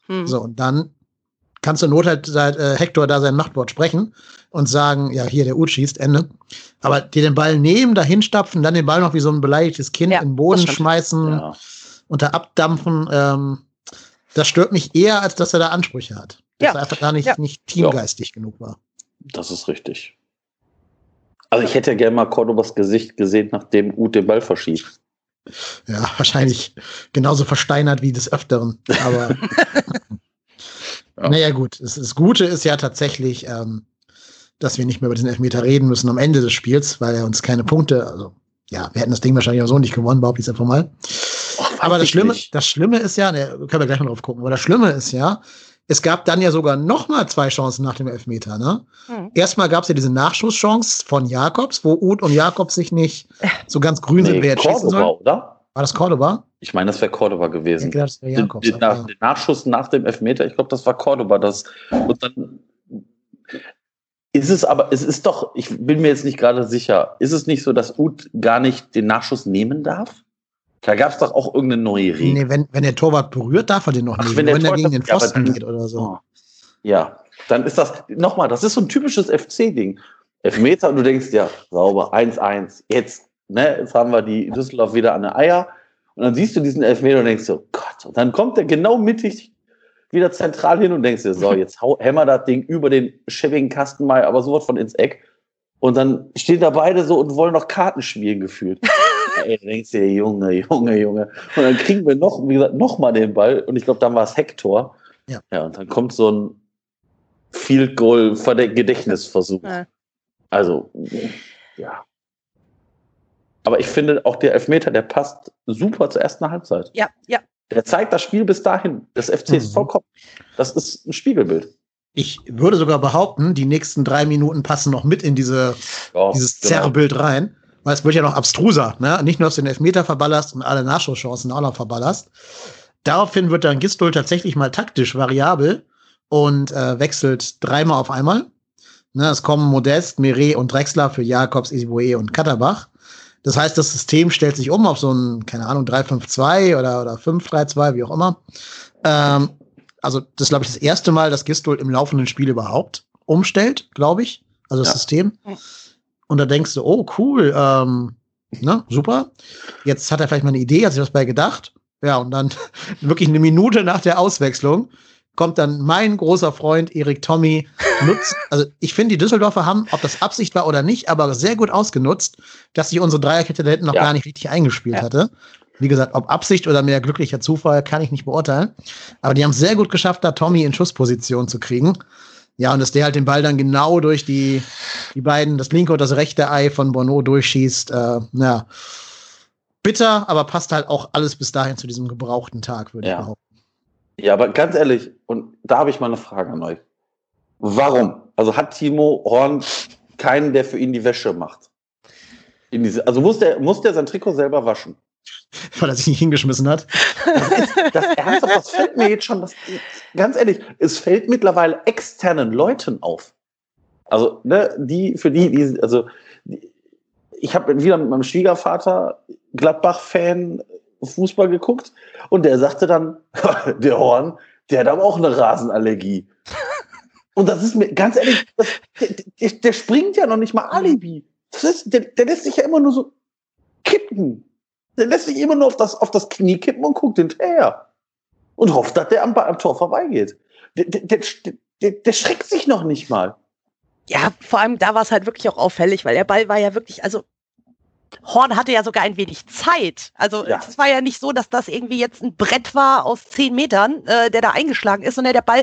Speaker 1: Hm. So, und dann kannst du Not halt seit äh, Hector da sein Machtwort sprechen und sagen, ja, hier der Ut schießt, Ende. Aber dir den Ball nehmen, da hinstapfen, dann den Ball noch wie so ein beleidigtes Kind ja, in den Boden schmeißen ja. Und da abdampfen, ähm, das stört mich eher, als dass er da Ansprüche hat. Dass ja. er einfach gar nicht, ja. nicht teamgeistig genug war.
Speaker 2: Das ist richtig. Also ich hätte ja gerne mal Cordobas Gesicht gesehen, nachdem Ut den Ball verschießt.
Speaker 1: Ja, wahrscheinlich genauso versteinert wie des Öfteren. Aber Ja. <laughs> <laughs> Naja, gut. Das, das, Gute ist ja tatsächlich, ähm, dass wir nicht mehr über diesen Elfmeter reden müssen am Ende des Spiels, weil er uns keine Punkte, also ja, wir hätten das Ding wahrscheinlich auch so nicht gewonnen, behaupte ich jetzt einfach mal. Aber das Schlimme, das Schlimme ist ja, ne, können wir gleich mal drauf gucken, aber das Schlimme ist ja, es gab dann ja sogar noch mal zwei Chancen nach dem Elfmeter. Ne? Mhm. Erstmal gab es ja diese Nachschusschance von Jakobs, wo Uth und Jakobs sich nicht so ganz grün nee, sind, wer jetzt schießen soll. Oder? War das Cordoba?
Speaker 2: Ich meine, das wäre Cordoba gewesen. Denke, das Jakobs, den, den, den, Nachschuss nach dem Elfmeter, ich glaube, das war Cordoba. Das, und dann ist es aber, es ist doch, ich bin mir jetzt nicht gerade sicher, ist es nicht so, dass Uth gar nicht den Nachschuss nehmen darf? Da gab es doch auch irgendeine neue Regel.
Speaker 1: Nee, wenn, wenn der Torwart berührt, darf er den noch
Speaker 2: Ach, Wenn, wenn
Speaker 1: er
Speaker 2: gegen den Pfosten ja, geht oder so. Oh. Ja, dann ist das, nochmal, das ist so ein typisches FC-Ding. Elfmeter und du denkst, ja, sauber, 1-1, jetzt ne, jetzt haben wir die Düsseldorf wieder an der Eier. Und dann siehst du diesen Elfmeter und denkst so, Gott, und dann kommt er genau mittig, wieder zentral hin und denkst dir, so, <laughs> jetzt hau, hämmer das Ding über den schäbigen Kasten mal, aber sowas von ins Eck. Und dann stehen da beide so und wollen noch Karten spielen gefühlt. <laughs> Ey, denkst dir, Junge, Junge, Junge. Und dann kriegen wir noch, wie gesagt, noch mal den Ball. Und ich glaube, dann war es Hector. Ja. ja, und dann kommt so ein Field Goal Gedächtnisversuch. Ja. Also, ja. Aber ich finde auch der Elfmeter, der passt super zur ersten Halbzeit.
Speaker 3: Ja, ja.
Speaker 2: Der zeigt das Spiel bis dahin. Das FC ist mhm. vollkommen. Das ist ein Spiegelbild.
Speaker 1: Ich würde sogar behaupten, die nächsten drei Minuten passen noch mit in diese, ja, dieses genau. Zerrbild rein. Weil es wird ja noch abstruser, ne? Nicht nur, dass du den Elfmeter verballerst und alle Nachschusschancen auch noch verballerst. Daraufhin wird dann Gistol tatsächlich mal taktisch variabel und äh, wechselt dreimal auf einmal. Ne, es kommen Modest, Meret und Drexler für Jakobs, Isiboe und Katterbach. Das heißt, das System stellt sich um auf so ein, keine Ahnung, 3-5-2 oder, oder 5-3-2, wie auch immer. Ähm, also, das ist, glaube ich, das erste Mal, dass Gistol im laufenden Spiel überhaupt umstellt, glaube ich. Also das ja. System. Und da denkst du, oh, cool, ähm, ne, super. Jetzt hat er vielleicht mal eine Idee, hat sich was bei gedacht. Ja, und dann <laughs> wirklich eine Minute nach der Auswechslung kommt dann mein großer Freund Erik Tommy nutzt. Also ich finde, die Düsseldorfer haben, ob das Absicht war oder nicht, aber sehr gut ausgenutzt, dass sich unsere Dreierkette da hinten noch ja. gar nicht richtig eingespielt ja. hatte. Wie gesagt, ob Absicht oder mehr glücklicher Zufall, kann ich nicht beurteilen. Aber die haben es sehr gut geschafft, da Tommy in Schussposition zu kriegen. Ja, und dass der halt den Ball dann genau durch die, die beiden, das linke und das rechte Ei von Bono durchschießt. Äh, ja, bitter, aber passt halt auch alles bis dahin zu diesem gebrauchten Tag, würde ja. ich behaupten.
Speaker 2: Ja, aber ganz ehrlich, und da habe ich mal eine Frage an euch. Warum? Also hat Timo Horn keinen, der für ihn die Wäsche macht? Diese, also muss der, muss der sein Trikot selber waschen? <laughs>
Speaker 1: Weil er sich nicht hingeschmissen hat.
Speaker 2: Das, ist, das Ernsthaft, das fällt mir jetzt schon, das, ganz ehrlich, es fällt mittlerweile externen Leuten auf. Also, ne, die, für die, die also, die, ich habe wieder mit meinem Schwiegervater, Gladbach-Fan, Fußball geguckt und der sagte dann, <laughs> der Horn, der hat aber auch eine Rasenallergie. Und das ist mir, ganz ehrlich, das, der, der, springt ja noch nicht mal Alibi. Das ist, der, der lässt sich ja immer nur so kippen. Der lässt sich immer nur auf das, auf das Knie kippen und guckt hinterher. Und hofft, dass der am, am Tor vorbeigeht. Der, der, der, der schreckt sich noch nicht mal.
Speaker 3: Ja, vor allem da war es halt wirklich auch auffällig, weil der Ball war ja wirklich, also Horn hatte ja sogar ein wenig Zeit. Also ja. es war ja nicht so, dass das irgendwie jetzt ein Brett war aus zehn Metern, äh, der da eingeschlagen ist, sondern der Ball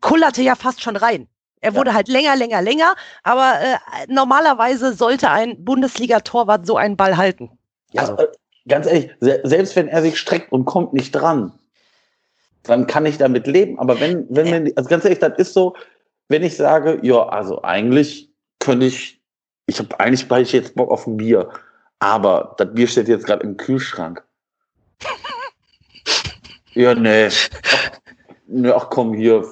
Speaker 3: kullerte ja fast schon rein. Er wurde ja. halt länger, länger, länger, aber äh, normalerweise sollte ein Bundesliga-Torwart so einen Ball halten.
Speaker 2: Ja, also. Ganz ehrlich, se selbst wenn er sich streckt und kommt nicht dran, dann kann ich damit leben. Aber wenn, wenn, ja. also ganz ehrlich, das ist so, wenn ich sage, ja, also eigentlich könnte ich, ich habe eigentlich ich jetzt Bock auf ein Bier, aber das Bier steht jetzt gerade im Kühlschrank. <laughs> ja, nee. Ach, nee, ach komm, hier,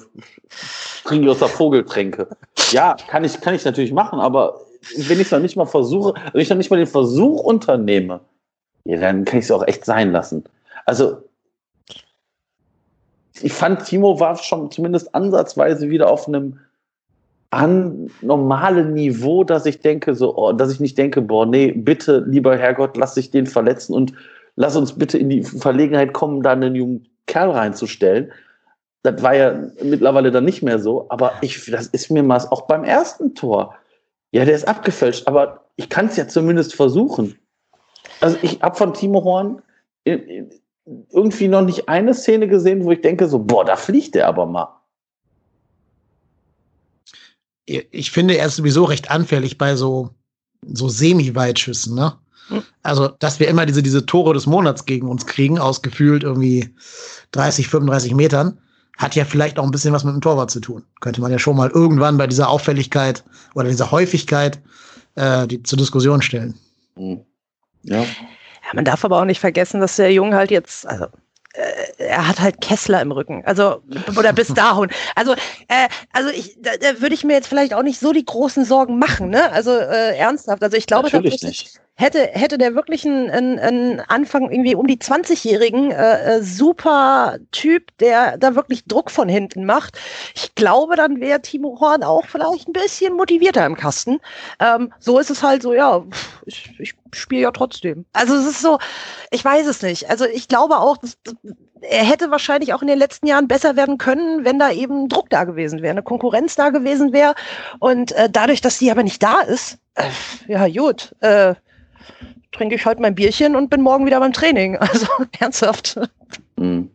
Speaker 2: trinke ich aus der Vogeltränke. Ja, kann ich, kann ich natürlich machen, aber wenn ich es noch nicht mal versuche, wenn ich noch nicht mal den Versuch unternehme, ja, dann kann ich es auch echt sein lassen. Also, ich fand, Timo war schon zumindest ansatzweise wieder auf einem an normalen Niveau, dass ich denke, so, oh, dass ich nicht denke, boah, nee, bitte, lieber Herrgott, lass dich den verletzen und lass uns bitte in die Verlegenheit kommen, da einen jungen Kerl reinzustellen. Das war ja mittlerweile dann nicht mehr so, aber ich, das ist mir mal auch beim ersten Tor. Ja, der ist abgefälscht, aber ich kann es ja zumindest versuchen. Also ich habe von Timo Horn irgendwie noch nicht eine Szene gesehen, wo ich denke, so, boah, da fliegt der aber mal
Speaker 1: ich finde, er ist sowieso recht anfällig bei so, so Semi-Weitschüssen, ne? Hm. Also, dass wir immer diese, diese Tore des Monats gegen uns kriegen, ausgefühlt irgendwie 30, 35 Metern, hat ja vielleicht auch ein bisschen was mit dem Torwart zu tun. Könnte man ja schon mal irgendwann bei dieser Auffälligkeit oder dieser Häufigkeit äh, die, zur Diskussion stellen. Hm.
Speaker 3: Ja. ja. Man darf aber auch nicht vergessen, dass der Junge halt jetzt, also äh, er hat halt Kessler im Rücken. Also, oder bis <laughs> dahin. Also, äh, also ich, da, da würde ich mir jetzt vielleicht auch nicht so die großen Sorgen machen, ne? Also äh, ernsthaft. Also ich glaube
Speaker 2: Natürlich nicht.
Speaker 3: Hätte, hätte der wirklich einen, einen, Anfang irgendwie um die 20-Jährigen äh, äh, super Typ, der da wirklich Druck von hinten macht, ich glaube, dann wäre Timo Horn auch vielleicht ein bisschen motivierter im Kasten. Ähm, so ist es halt so, ja, ich, ich spiele ja trotzdem. Also es ist so, ich weiß es nicht. Also ich glaube auch, dass, er hätte wahrscheinlich auch in den letzten Jahren besser werden können, wenn da eben Druck da gewesen wäre, eine Konkurrenz da gewesen wäre. Und äh, dadurch, dass die aber nicht da ist, äh, ja gut, äh, trinke ich heute mein Bierchen und bin morgen wieder beim Training. <laughs> Also ernsthaft. Mhm.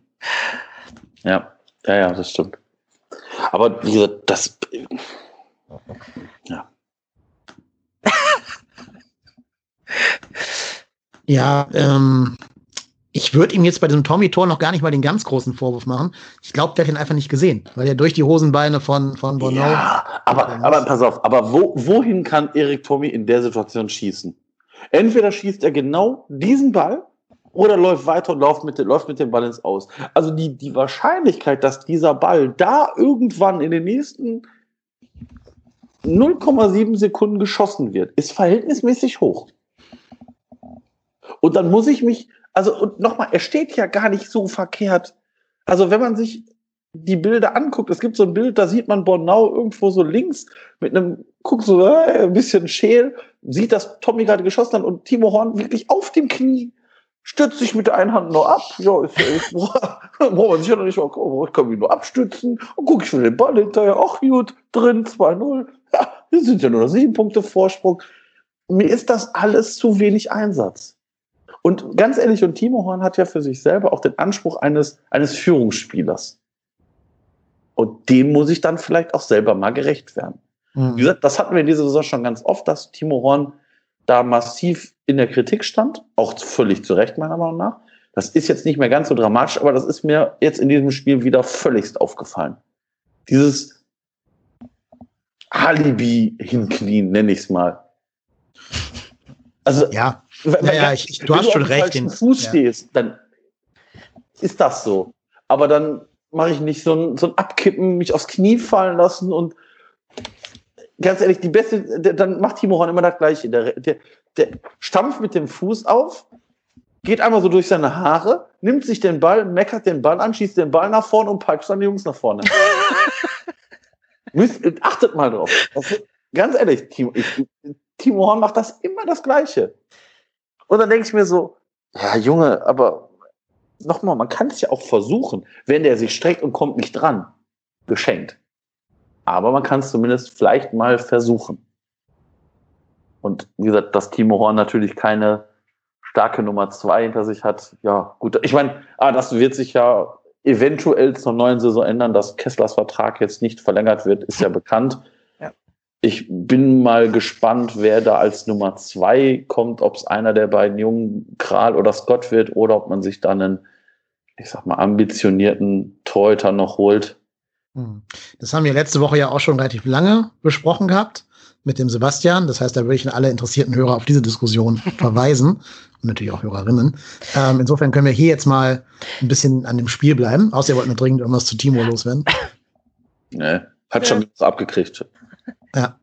Speaker 2: Ja, ja, ja, das stimmt. Aber wie gesagt, das. Ja. <laughs>
Speaker 1: ja, ähm, ich würde ihm jetzt bei diesem Tommy-Tor noch gar nicht mal den ganz großen Vorwurf machen. Ich glaube, der hat ihn einfach nicht gesehen, weil er durch die Hosenbeine von, von Bono. Ja,
Speaker 2: aber, aber pass auf, aber wo, wohin kann Erik Tommy in der Situation schießen? Entweder schießt er genau diesen Ball oder läuft weiter und läuft mit, läuft mit dem Ball ins Aus. Also die, die Wahrscheinlichkeit, dass dieser Ball da irgendwann in den nächsten 0,7 Sekunden geschossen wird, ist verhältnismäßig hoch. Und dann muss ich mich, also und nochmal, er steht ja gar nicht so verkehrt. Also wenn man sich die Bilder anguckt, es gibt so ein Bild, da sieht man Bornau irgendwo so links mit einem, guck so, äh, ein bisschen scheel, sieht, dass Tommy gerade geschossen hat und Timo Horn wirklich auf dem Knie stützt sich mit der einen Hand nur ab. Ja, ist, ist, braucht <laughs> man sich ja noch nicht oh, ich kann mich nur abstützen und gucke ich für den Ball hinterher. Ach gut, drin, 2-0. Ja, wir sind ja nur noch sieben Punkte Vorsprung. Mir ist das alles zu wenig Einsatz. Und ganz ehrlich, und Timo Horn hat ja für sich selber auch den Anspruch eines, eines Führungsspielers. Und dem muss ich dann vielleicht auch selber mal gerecht werden. Mhm. Wie gesagt, das hatten wir in dieser Saison schon ganz oft, dass Timo Horn da massiv in der Kritik stand, auch völlig zu Recht meiner Meinung nach. Das ist jetzt nicht mehr ganz so dramatisch, aber das ist mir jetzt in diesem Spiel wieder völligst aufgefallen. Dieses Alibi hinknien, nenne ich es mal.
Speaker 1: Also, ja, wenn, ja, ja ich, du hast schon recht.
Speaker 2: Wenn du Fuß ja. stehst, dann ist das so. Aber dann mache ich nicht so ein, so ein Abkippen, mich aufs Knie fallen lassen und ganz ehrlich, die beste, der, dann macht Timo Horn immer das Gleiche. Der, der, der stampft mit dem Fuß auf, geht einmal so durch seine Haare, nimmt sich den Ball, meckert den Ball an, schießt den Ball nach vorne und peitscht dann die Jungs nach vorne. <laughs> Müsst, achtet mal drauf. Das, ganz ehrlich, Timo, ich, Timo Horn macht das immer das Gleiche. Und dann denke ich mir so, ja, Junge, aber nochmal, man kann es ja auch versuchen, wenn der sich streckt und kommt nicht dran. Geschenkt. Aber man kann es zumindest vielleicht mal versuchen. Und wie gesagt, dass Timo Horn natürlich keine starke Nummer zwei hinter sich hat, ja, gut. Ich meine, ah, das wird sich ja eventuell zur neuen Saison ändern, dass Kesslers Vertrag jetzt nicht verlängert wird, ist ja <laughs> bekannt. Ich bin mal gespannt, wer da als Nummer zwei kommt, ob es einer der beiden jungen Kral oder Scott wird oder ob man sich dann einen, ich sag mal, ambitionierten Torhüter noch holt.
Speaker 1: Hm. Das haben wir letzte Woche ja auch schon relativ lange besprochen gehabt mit dem Sebastian. Das heißt, da würde ich alle interessierten Hörer auf diese Diskussion <laughs> verweisen und natürlich auch Hörerinnen. Ähm, insofern können wir hier jetzt mal ein bisschen an dem Spiel bleiben. Außer ihr wollt nur dringend irgendwas zu Timo loswerden. <laughs>
Speaker 2: Nee, hat schon ja. abgekriegt.
Speaker 1: Ja.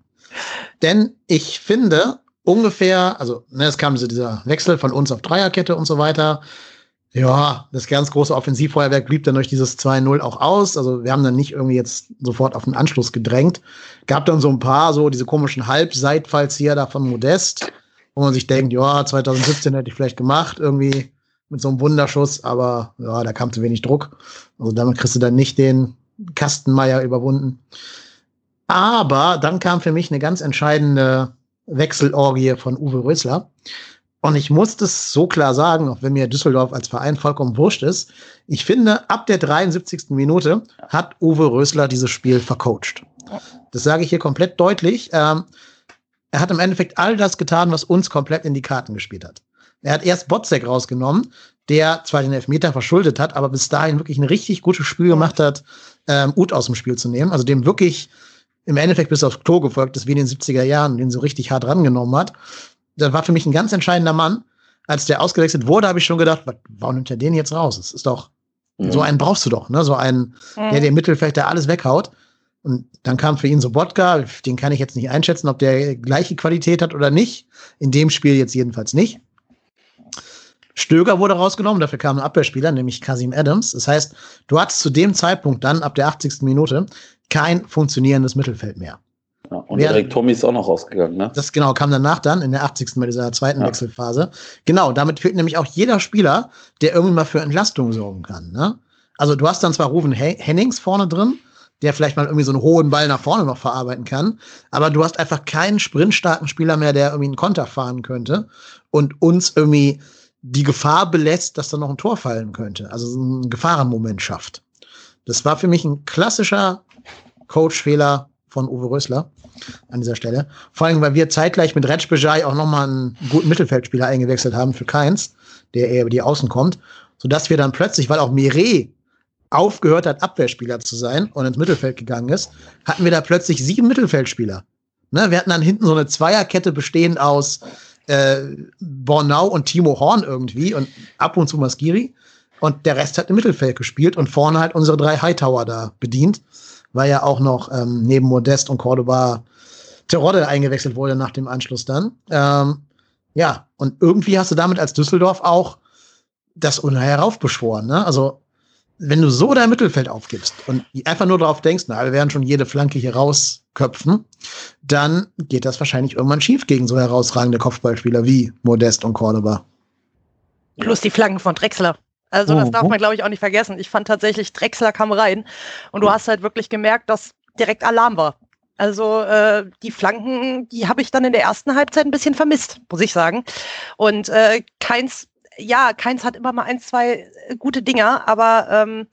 Speaker 1: Denn ich finde ungefähr, also ne, es kam so dieser Wechsel von uns auf Dreierkette und so weiter. Ja, das ganz große Offensivfeuerwerk blieb dann durch dieses 2-0 auch aus. Also wir haben dann nicht irgendwie jetzt sofort auf den Anschluss gedrängt. Gab dann so ein paar, so diese komischen Halbseitfalls da von Modest, wo man sich denkt, ja, 2017 hätte ich vielleicht gemacht, irgendwie mit so einem Wunderschuss, aber ja, da kam zu wenig Druck. Also damit kriegst du dann nicht den Kastenmeier überwunden. Aber dann kam für mich eine ganz entscheidende Wechselorgie von Uwe Rösler. Und ich muss das so klar sagen, auch wenn mir Düsseldorf als Verein vollkommen wurscht ist. Ich finde, ab der 73. Minute hat Uwe Rösler dieses Spiel vercoacht. Das sage ich hier komplett deutlich. Ähm, er hat im Endeffekt all das getan, was uns komplett in die Karten gespielt hat. Er hat erst Botzek rausgenommen, der zwar den Elfmeter verschuldet hat, aber bis dahin wirklich ein richtig gutes Spiel gemacht hat, ähm, Ut aus dem Spiel zu nehmen. Also dem wirklich im Endeffekt bis aufs Klo gefolgt ist, wie in den 70er Jahren, den so richtig hart rangenommen hat das war für mich ein ganz entscheidender Mann. Als der ausgewechselt wurde, habe ich schon gedacht, warum nimmt er den jetzt raus? Es ist doch, mhm. so einen brauchst du doch, ne? So einen, mhm. der dir im Mittelfeld da alles weghaut. Und dann kam für ihn so Wodka, den kann ich jetzt nicht einschätzen, ob der gleiche Qualität hat oder nicht. In dem Spiel jetzt jedenfalls nicht. Stöger wurde rausgenommen, dafür kam ein Abwehrspieler, nämlich Kasim Adams. Das heißt, du hattest zu dem Zeitpunkt dann ab der 80. Minute kein funktionierendes Mittelfeld mehr.
Speaker 2: Ja, und Erik Tommy ist auch noch rausgegangen, ne?
Speaker 1: Das genau kam danach dann in der 80. bei dieser zweiten ja. Wechselphase. Genau, damit fehlt nämlich auch jeder Spieler, der irgendwie mal für Entlastung sorgen kann. Ne? Also du hast dann zwar Rufen Hennings vorne drin, der vielleicht mal irgendwie so einen hohen Ball nach vorne noch verarbeiten kann, aber du hast einfach keinen sprintstarken Spieler mehr, der irgendwie einen Konter fahren könnte und uns irgendwie die Gefahr belässt, dass da noch ein Tor fallen könnte. Also so einen Gefahrenmoment schafft. Das war für mich ein klassischer Coach-Fehler von Uwe Rösler an dieser Stelle. Vor allem, weil wir zeitgleich mit Retsch Bejai auch nochmal einen guten Mittelfeldspieler eingewechselt haben für Keins, der eher über die Außen kommt, sodass wir dann plötzlich, weil auch Mire aufgehört hat, Abwehrspieler zu sein und ins Mittelfeld gegangen ist, hatten wir da plötzlich sieben Mittelfeldspieler. Ne, wir hatten dann hinten so eine Zweierkette bestehend aus äh, Bornau und Timo Horn irgendwie und ab und zu Maskiri. Und der Rest hat im Mittelfeld gespielt und vorne halt unsere drei Hightower da bedient weil ja auch noch ähm, neben Modest und Cordoba Terodde eingewechselt wurde nach dem Anschluss dann. Ähm, ja, und irgendwie hast du damit als Düsseldorf auch das heraufbeschworen. Ne? Also, wenn du so dein Mittelfeld aufgibst und einfach nur darauf denkst, na, wir werden schon jede Flanke hier rausköpfen, dann geht das wahrscheinlich irgendwann schief gegen so herausragende Kopfballspieler wie Modest und Cordoba.
Speaker 3: Plus die Flanken von Drexler. Also das darf man, glaube ich, auch nicht vergessen. Ich fand tatsächlich, Drexler kam rein und du hast halt wirklich gemerkt, dass direkt Alarm war. Also äh, die Flanken, die habe ich dann in der ersten Halbzeit ein bisschen vermisst, muss ich sagen. Und äh, keins, ja, keins hat immer mal ein, zwei gute Dinger, aber ähm,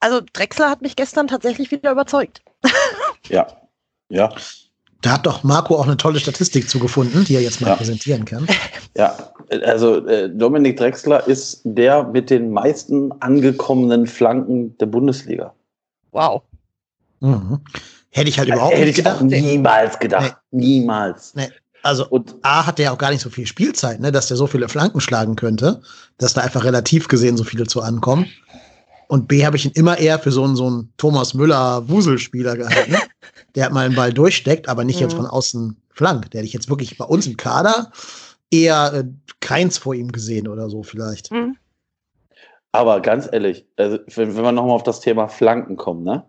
Speaker 3: also Drexler hat mich gestern tatsächlich wieder überzeugt. <laughs>
Speaker 2: ja, ja.
Speaker 1: Da hat doch Marco auch eine tolle Statistik zugefunden, die er jetzt mal ja. präsentieren kann. <laughs>
Speaker 2: Ja, also äh, Dominik Drexler ist der mit den meisten angekommenen Flanken der Bundesliga.
Speaker 3: Wow.
Speaker 1: Mhm. Hätte ich halt überhaupt
Speaker 2: Hätte nicht gedacht. niemals gedacht. Nee. Niemals.
Speaker 1: Nee. Also, und A hat der auch gar nicht so viel Spielzeit, ne, dass der so viele Flanken schlagen könnte, dass da einfach relativ gesehen so viele zu ankommen. Und B habe ich ihn immer eher für so einen, so einen Thomas Müller-Wuselspieler gehalten. <laughs> der hat mal einen Ball durchsteckt, aber nicht mhm. jetzt von außen flank. Der hätte ich jetzt wirklich bei uns im Kader eher äh, keins vor ihm gesehen oder so vielleicht. Mhm.
Speaker 2: Aber ganz ehrlich, also wenn, wenn wir nochmal auf das Thema Flanken kommen, ne?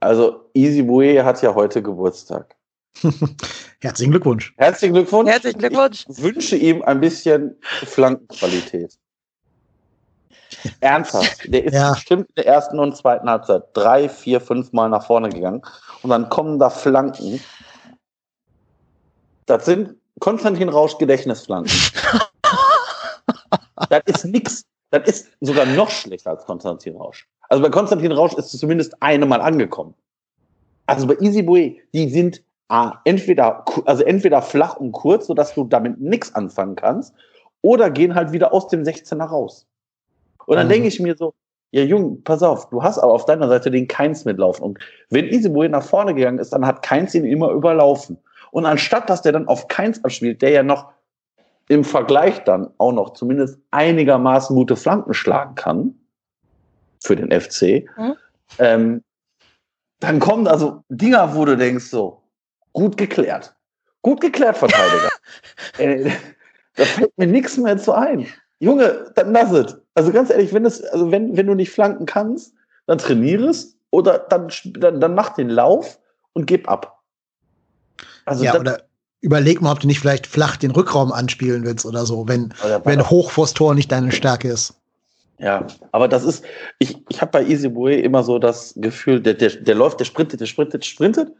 Speaker 2: Also Easy Bue hat ja heute Geburtstag. <laughs>
Speaker 1: Herzlichen Glückwunsch.
Speaker 2: Herzlichen Glückwunsch.
Speaker 3: Herzlichen Glückwunsch.
Speaker 2: Ich wünsche ihm ein bisschen Flankenqualität. Ernsthaft. <laughs> Der ist ja. bestimmt in der ersten und zweiten Halbzeit drei, vier, fünf Mal nach vorne gegangen. Und dann kommen da Flanken. Das sind Konstantin Rausch Gedächtnisflanken. <laughs> das ist nix. Das ist sogar noch schlechter als Konstantin Rausch. Also bei Konstantin Rausch ist es zumindest eine Mal angekommen. Also bei Easy Boy, die sind ah, entweder, also entweder flach und kurz, sodass du damit nichts anfangen kannst, oder gehen halt wieder aus dem 16er raus. Und dann mhm. denke ich mir so, ja, Jung, pass auf, du hast aber auf deiner Seite den Keins mitlaufen. Und wenn Iseboe nach vorne gegangen ist, dann hat Keins ihn immer überlaufen. Und anstatt, dass der dann auf Keins abspielt, der ja noch im Vergleich dann auch noch zumindest einigermaßen gute Flanken schlagen kann für den FC, mhm. ähm, dann kommen da so Dinger, wo du denkst, so, gut geklärt. Gut geklärt, Verteidiger. <laughs> äh, da fällt mir nichts mehr zu ein. Junge, dann lass es. Also ganz ehrlich, wenn, es, also wenn, wenn du nicht flanken kannst, dann trainiere es oder dann, dann, dann mach den Lauf und gib ab.
Speaker 1: Also ja, oder überleg mal, ob du nicht vielleicht flach den Rückraum anspielen willst oder so, wenn, wenn hoch vors Tor nicht deine Stärke ist.
Speaker 2: Ja, aber das ist, ich, ich habe bei Easy Boy immer so das Gefühl, der, der, der läuft, der sprintet, der sprintet, sprintet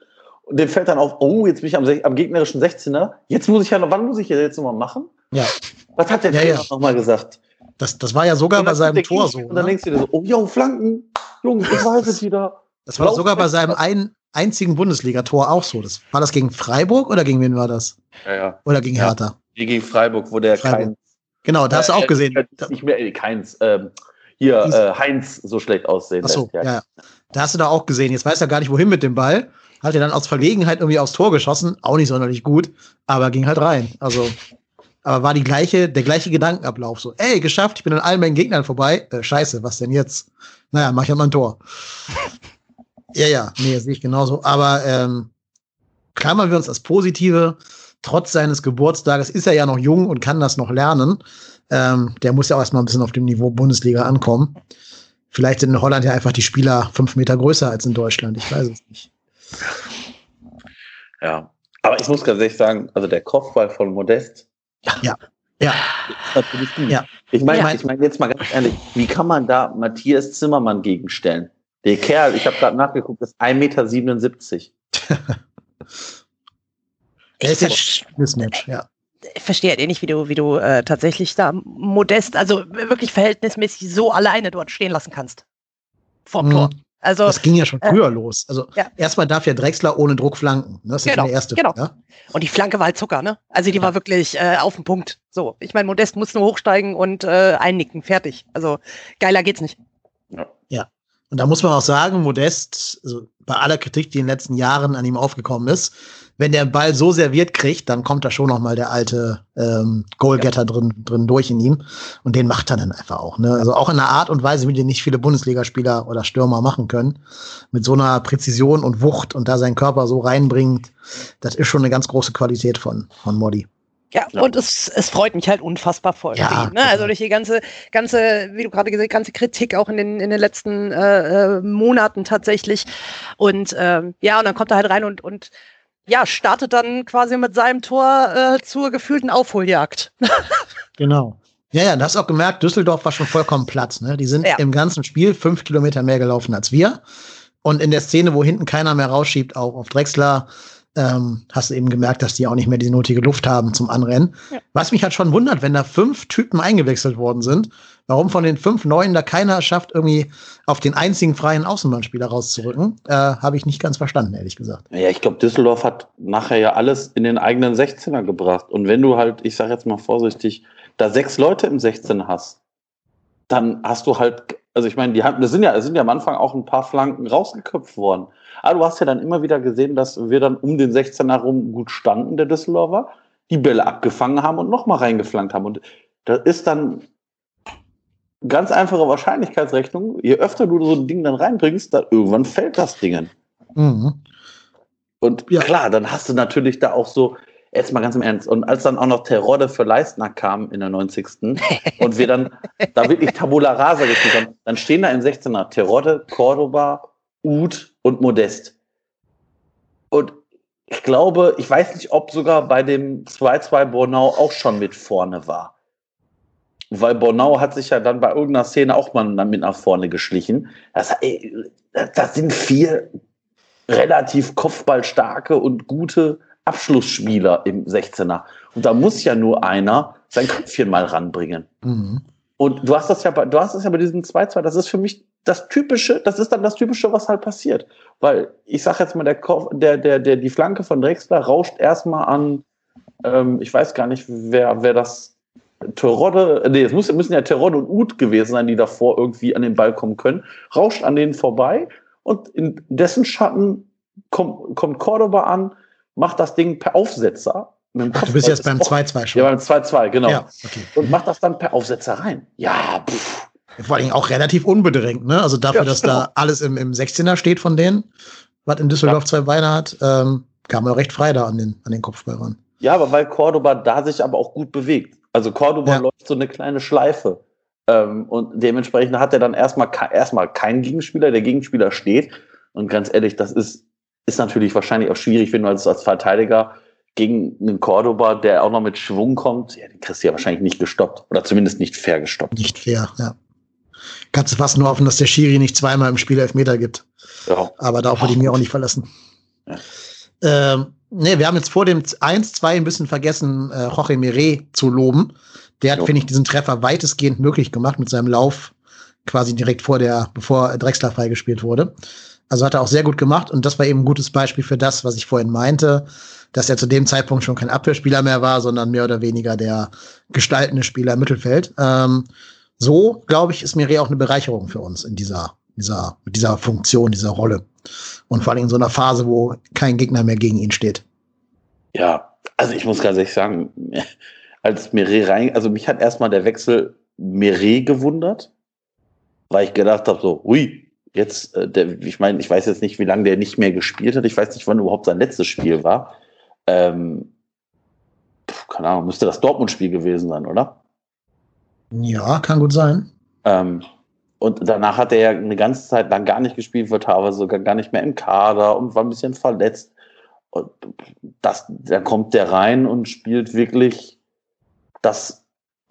Speaker 2: und dem fällt dann auf, oh, jetzt bin ich am, am gegnerischen 16er, jetzt muss ich ja noch, wann muss ich jetzt nochmal machen?
Speaker 1: Ja.
Speaker 2: Was hat der ja, Trainer ja. nochmal gesagt?
Speaker 1: Das, das war ja sogar bei seinem Tor so.
Speaker 2: Und dann ne? denkst du dir so, oh, yo, Flanken, Jungs, ich weiß es wieder.
Speaker 1: Das war sogar bei seinem ein, einzigen Bundesligator auch so. Das, war das gegen Freiburg oder gegen wen war das?
Speaker 2: Ja, ja.
Speaker 1: Oder gegen ja, Hertha?
Speaker 2: Gegen Freiburg, wo der
Speaker 1: Freiburg. Keins. Genau, da hast du auch gesehen. Äh,
Speaker 2: nicht mehr, äh, Keins, ähm, hier, äh, Heinz so schlecht aussehen.
Speaker 1: Achso, ja. ja. Da hast du da auch gesehen. Jetzt weiß er gar nicht, wohin mit dem Ball. Hat er dann aus Verlegenheit irgendwie aufs Tor geschossen. Auch nicht sonderlich gut, aber ging halt rein. Also aber war die gleiche, der gleiche Gedankenablauf. So, ey, geschafft, ich bin an allen meinen Gegnern vorbei. Äh, scheiße, was denn jetzt? Naja, mach ich halt mal ein Tor. <laughs> ja, ja, nee, sehe ich genauso. Aber ähm, klammern wir uns das Positive. Trotz seines Geburtstages ist er ja noch jung und kann das noch lernen. Ähm, der muss ja auch erstmal ein bisschen auf dem Niveau Bundesliga ankommen. Vielleicht sind in Holland ja einfach die Spieler fünf Meter größer als in Deutschland. Ich weiß es nicht.
Speaker 2: Ja. Aber ich muss ganz ehrlich sagen, also der Kopfball von Modest.
Speaker 1: Ja. Ja.
Speaker 2: Ja. Ich meine, ja. ich meine jetzt mal ganz ehrlich, wie kann man da Matthias Zimmermann gegenstellen? Der Kerl, ich habe gerade nachgeguckt, ist 1,77 Meter.
Speaker 1: er ist jetzt ja.
Speaker 3: Ich verstehe halt eh nicht, wie du, wie du äh, tatsächlich da modest, also wirklich verhältnismäßig so alleine dort stehen lassen kannst. Vom mhm. Tor.
Speaker 1: Also, das ging ja schon äh, früher äh, los. Also ja. erstmal darf ja Drexler ohne Druck flanken. Ne? Das ist genau, der erste.
Speaker 3: Genau. Ja? Und die Flanke war halt Zucker, ne? Also die ja. war wirklich äh, auf den Punkt. So, ich meine, Modest muss nur hochsteigen und äh, einnicken, fertig. Also geiler geht's nicht.
Speaker 1: Ja. Und da muss man auch sagen, Modest, also bei aller Kritik, die in den letzten Jahren an ihm aufgekommen ist, wenn der Ball so serviert kriegt, dann kommt da schon noch mal der alte ähm, Goalgetter ja. drin, drin durch in ihm. Und den macht er dann einfach auch. Ne? Also auch in einer Art und Weise, wie die nicht viele Bundesligaspieler oder Stürmer machen können. Mit so einer Präzision und Wucht und da seinen Körper so reinbringt, das ist schon eine ganz große Qualität von, von Modi.
Speaker 3: Ja, ja, und es, es freut mich halt unfassbar voll. Ja, ne? Also durch die ganze, ganze, wie du gerade gesagt hast, ganze Kritik auch in den, in den letzten äh, äh, Monaten tatsächlich. Und ähm, ja, und dann kommt er halt rein und, und ja, startet dann quasi mit seinem Tor äh, zur gefühlten Aufholjagd. <laughs>
Speaker 1: genau. Ja, ja, du hast auch gemerkt, Düsseldorf war schon vollkommen Platz. Ne? Die sind ja. im ganzen Spiel fünf Kilometer mehr gelaufen als wir. Und in der Szene, wo hinten keiner mehr rausschiebt, auch auf Drexler, ähm, hast du eben gemerkt, dass die auch nicht mehr die nötige Luft haben zum Anrennen. Ja. Was mich halt schon wundert, wenn da fünf Typen eingewechselt worden sind, warum von den fünf Neuen da keiner schafft, irgendwie auf den einzigen freien Außenbahnspieler rauszurücken, äh, habe ich nicht ganz verstanden, ehrlich gesagt.
Speaker 2: Ja, ich glaube, Düsseldorf hat nachher ja alles in den eigenen 16er gebracht. Und wenn du halt, ich sage jetzt mal vorsichtig, da sechs Leute im 16 hast, dann hast du halt, also ich meine, die haben, das sind ja, das sind ja am Anfang auch ein paar Flanken rausgeköpft worden. Aber du hast ja dann immer wieder gesehen, dass wir dann um den 16 herum gut standen, der Düsseldorfer, die Bälle abgefangen haben und nochmal reingeflankt haben. Und das ist dann ganz einfache Wahrscheinlichkeitsrechnung. Je öfter du so ein Ding dann reinbringst, dann irgendwann fällt das Ding. Mhm. Und ja. klar, dann hast du natürlich da auch so, jetzt mal ganz im Ernst, und als dann auch noch Terodde für Leistner kam in der 90. <laughs> und wir dann da wirklich Tabula Rasa gespielt haben, dann stehen da im 16er Terodde, Cordoba, Uth und Modest. Und ich glaube, ich weiß nicht, ob sogar bei dem 2-2 Bornau auch schon mit vorne war. Weil Bornau hat sich ja dann bei irgendeiner Szene auch mal mit nach vorne geschlichen. Das, ey, das sind vier relativ kopfballstarke und gute Abschlussspieler im 16er. Und da muss ja nur einer sein Köpfchen mal ranbringen. Mhm. Und du hast das ja bei, du hast das ja bei diesem 2-2, das ist für mich das Typische, das ist dann das Typische, was halt passiert. Weil ich sag jetzt mal, der, der, der, der, die Flanke von Drexler rauscht erstmal an, ähm, ich weiß gar nicht, wer, wer das Terodde, nee, es müssen ja Terodde und Uth gewesen sein, die davor irgendwie an den Ball kommen können, rauscht an denen vorbei und in dessen Schatten kommt, kommt Cordoba an, macht das Ding per Aufsetzer.
Speaker 1: Ach, du bist jetzt beim 2-2
Speaker 2: schon. Ja, beim 2-2, genau. Ja, okay. Und macht das dann per Aufsetzer rein. Ja, pff.
Speaker 1: Vor allem auch relativ unbedrängt, ne? Also dafür, ja, dass genau. da alles im, im 16er steht von denen, was in Düsseldorf ja. zwei Beine hat, ähm, kam er recht frei da an den, an den Kopfball ran.
Speaker 2: Ja, aber weil Cordoba da sich aber auch gut bewegt. Also Cordoba ja. läuft so eine kleine Schleife. Ähm, und dementsprechend hat er dann erstmal erstmal keinen Gegenspieler, der Gegenspieler steht. Und ganz ehrlich, das ist, ist natürlich wahrscheinlich auch schwierig, wenn du als, als Verteidiger gegen einen Cordoba, der auch noch mit Schwung kommt, ja, den kriegst du ja wahrscheinlich nicht gestoppt. Oder zumindest nicht fair gestoppt.
Speaker 1: Nicht fair, ja. Kannst du fast nur hoffen, dass der Schiri nicht zweimal im Spiel Elfmeter gibt. Ja. Aber darauf würde ich mich auch nicht verlassen. Ja. Ähm, nee, wir haben jetzt vor dem 1-2 ein bisschen vergessen, äh, Jorge Mire zu loben. Der hat, finde ich, diesen Treffer weitestgehend möglich gemacht mit seinem Lauf quasi direkt vor der, bevor Drexler freigespielt wurde. Also hat er auch sehr gut gemacht und das war eben ein gutes Beispiel für das, was ich vorhin meinte, dass er zu dem Zeitpunkt schon kein Abwehrspieler mehr war, sondern mehr oder weniger der gestaltende Spieler im Mittelfeld. Ähm, so, glaube ich, ist Mire auch eine Bereicherung für uns in dieser, dieser, dieser Funktion, dieser Rolle. Und vor allem in so einer Phase, wo kein Gegner mehr gegen ihn steht.
Speaker 2: Ja, also ich muss ganz ehrlich sagen, <laughs> als Mire rein, also mich hat erstmal der Wechsel Mire gewundert, weil ich gedacht habe, so, hui, jetzt, äh, der, ich meine, ich weiß jetzt nicht, wie lange der nicht mehr gespielt hat. Ich weiß nicht, wann überhaupt sein letztes Spiel war. Ähm, keine Ahnung, müsste das Dortmund-Spiel gewesen sein, oder?
Speaker 1: Ja, kann gut sein.
Speaker 2: Ähm, und danach hat er ja eine ganze Zeit lang gar nicht gespielt, war teilweise sogar gar nicht mehr im Kader und war ein bisschen verletzt. Und das, da kommt der rein und spielt wirklich das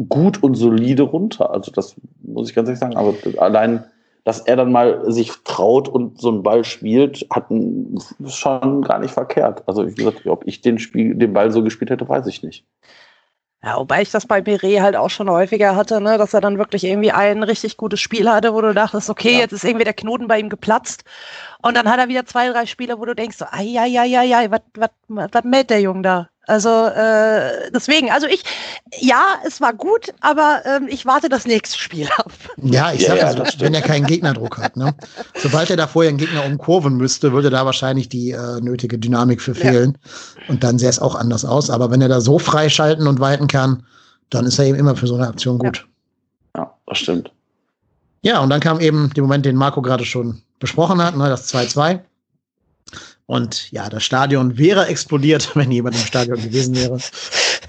Speaker 2: gut und solide runter. Also das muss ich ganz ehrlich sagen. Aber allein, dass er dann mal sich traut und so einen Ball spielt, hat schon gar nicht verkehrt. Also wie gesagt, ob ich den Spiel, den Ball so gespielt hätte, weiß ich nicht.
Speaker 3: Ja, wobei ich das bei Mire halt auch schon häufiger hatte, ne, dass er dann wirklich irgendwie ein richtig gutes Spiel hatte, wo du dachtest, okay, ja. jetzt ist irgendwie der Knoten bei ihm geplatzt. Und dann hat er wieder zwei, drei Spiele, wo du denkst, so, ai, ai, ai, ai, ai was, was, was mäht der Junge da? Also äh, deswegen, also ich, ja, es war gut, aber ähm, ich warte das nächste Spiel <laughs> ab.
Speaker 1: Ja, ich sag ja, also, wenn er keinen Gegnerdruck hat. Ne? Sobald er da vorher einen Gegner umkurven müsste, würde da wahrscheinlich die äh, nötige Dynamik für fehlen. Ja. Und dann sähe es auch anders aus. Aber wenn er da so freischalten und weiten kann, dann ist er eben immer für so eine Aktion gut.
Speaker 2: Ja, ja das stimmt.
Speaker 1: Ja, und dann kam eben der Moment, den Marco gerade schon besprochen hat, ne, das 2-2. Und ja, das Stadion wäre explodiert, <laughs> wenn jemand im Stadion gewesen wäre.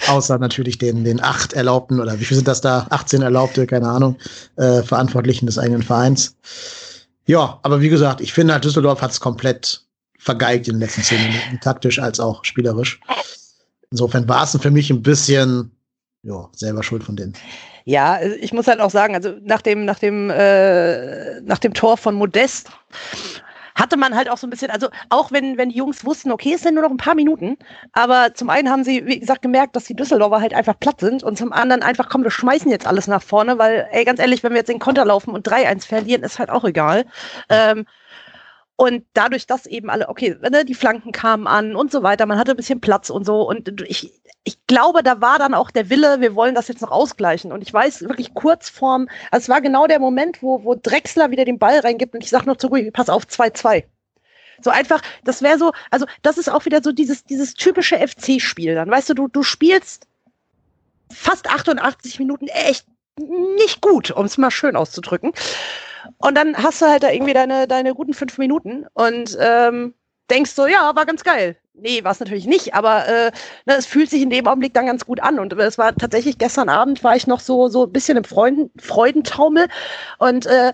Speaker 1: Außer natürlich den, den acht Erlaubten oder wie viel sind das da? 18 Erlaubte, keine Ahnung, äh, Verantwortlichen des eigenen Vereins. Ja, aber wie gesagt, ich finde, halt, Düsseldorf hat es komplett vergeigt in den letzten zehn Minuten, taktisch als auch spielerisch. Insofern war es für mich ein bisschen, ja, selber schuld von denen.
Speaker 3: Ja, ich muss halt auch sagen, also nach dem, nach dem, äh, nach dem Tor von Modest hatte man halt auch so ein bisschen, also auch wenn, wenn die Jungs wussten, okay, es sind nur noch ein paar Minuten, aber zum einen haben sie, wie gesagt, gemerkt, dass die Düsseldorfer halt einfach platt sind und zum anderen einfach, komm, wir schmeißen jetzt alles nach vorne, weil, ey, ganz ehrlich, wenn wir jetzt den Konter laufen und 3-1 verlieren, ist halt auch egal. Ähm, und dadurch, dass eben alle, okay, ne, die Flanken kamen an und so weiter, man hatte ein bisschen Platz und so. Und ich, ich glaube, da war dann auch der Wille, wir wollen das jetzt noch ausgleichen. Und ich weiß wirklich kurz vorm, also es war genau der Moment, wo, wo Drexler wieder den Ball reingibt und ich sage noch zu Rui, pass auf, 2-2. So einfach, das wäre so, also das ist auch wieder so dieses, dieses typische FC-Spiel dann. Weißt du, du, du spielst fast 88 Minuten echt nicht gut, um es mal schön auszudrücken. Und dann hast du halt da irgendwie deine, deine guten fünf Minuten und ähm, denkst so, ja, war ganz geil. Nee, war es natürlich nicht, aber äh, ne, es fühlt sich in dem Augenblick dann ganz gut an. Und es war tatsächlich gestern Abend war ich noch so, so ein bisschen im Freuden, Freudentaumel und äh,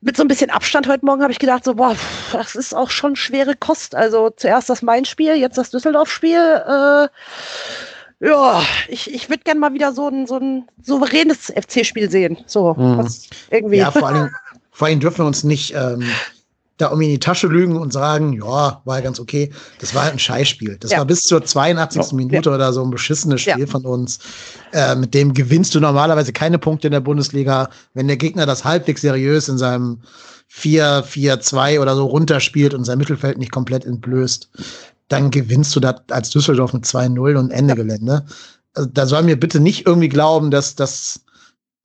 Speaker 3: mit so ein bisschen Abstand heute Morgen habe ich gedacht, so, boah, das ist auch schon schwere Kost. Also zuerst das Main-Spiel, jetzt das Düsseldorf-Spiel. Äh, ja, ich, ich würde gerne mal wieder so ein, so ein souveränes FC-Spiel sehen. So, mhm. irgendwie.
Speaker 1: Ja, vor allem, vor allem dürfen wir uns nicht ähm, da um in die Tasche lügen und sagen, ja, war ja ganz okay. Das war halt ein Scheißspiel. Das ja. war bis zur 82. Ja. Minute ja. oder so ein beschissenes Spiel von uns. Äh, mit dem gewinnst du normalerweise keine Punkte in der Bundesliga, wenn der Gegner das halbwegs seriös in seinem 4-4-2 oder so runterspielt und sein Mittelfeld nicht komplett entblößt dann gewinnst du da als Düsseldorf mit 2-0 und Ende ja. Gelände. Also, da soll mir bitte nicht irgendwie glauben, dass das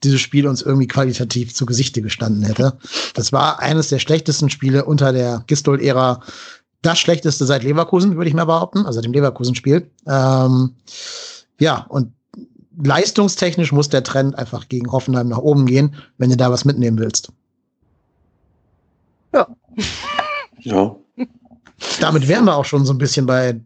Speaker 1: dieses Spiel uns irgendwie qualitativ zu Gesichte gestanden hätte. Das war eines der schlechtesten Spiele unter der Gistol-Ära. Das schlechteste seit Leverkusen, würde ich mal behaupten, also dem Leverkusen-Spiel. Ähm, ja, und leistungstechnisch muss der Trend einfach gegen Hoffenheim nach oben gehen, wenn du da was mitnehmen willst.
Speaker 3: Ja.
Speaker 2: Ja,
Speaker 1: damit wären wir auch schon so ein bisschen bei,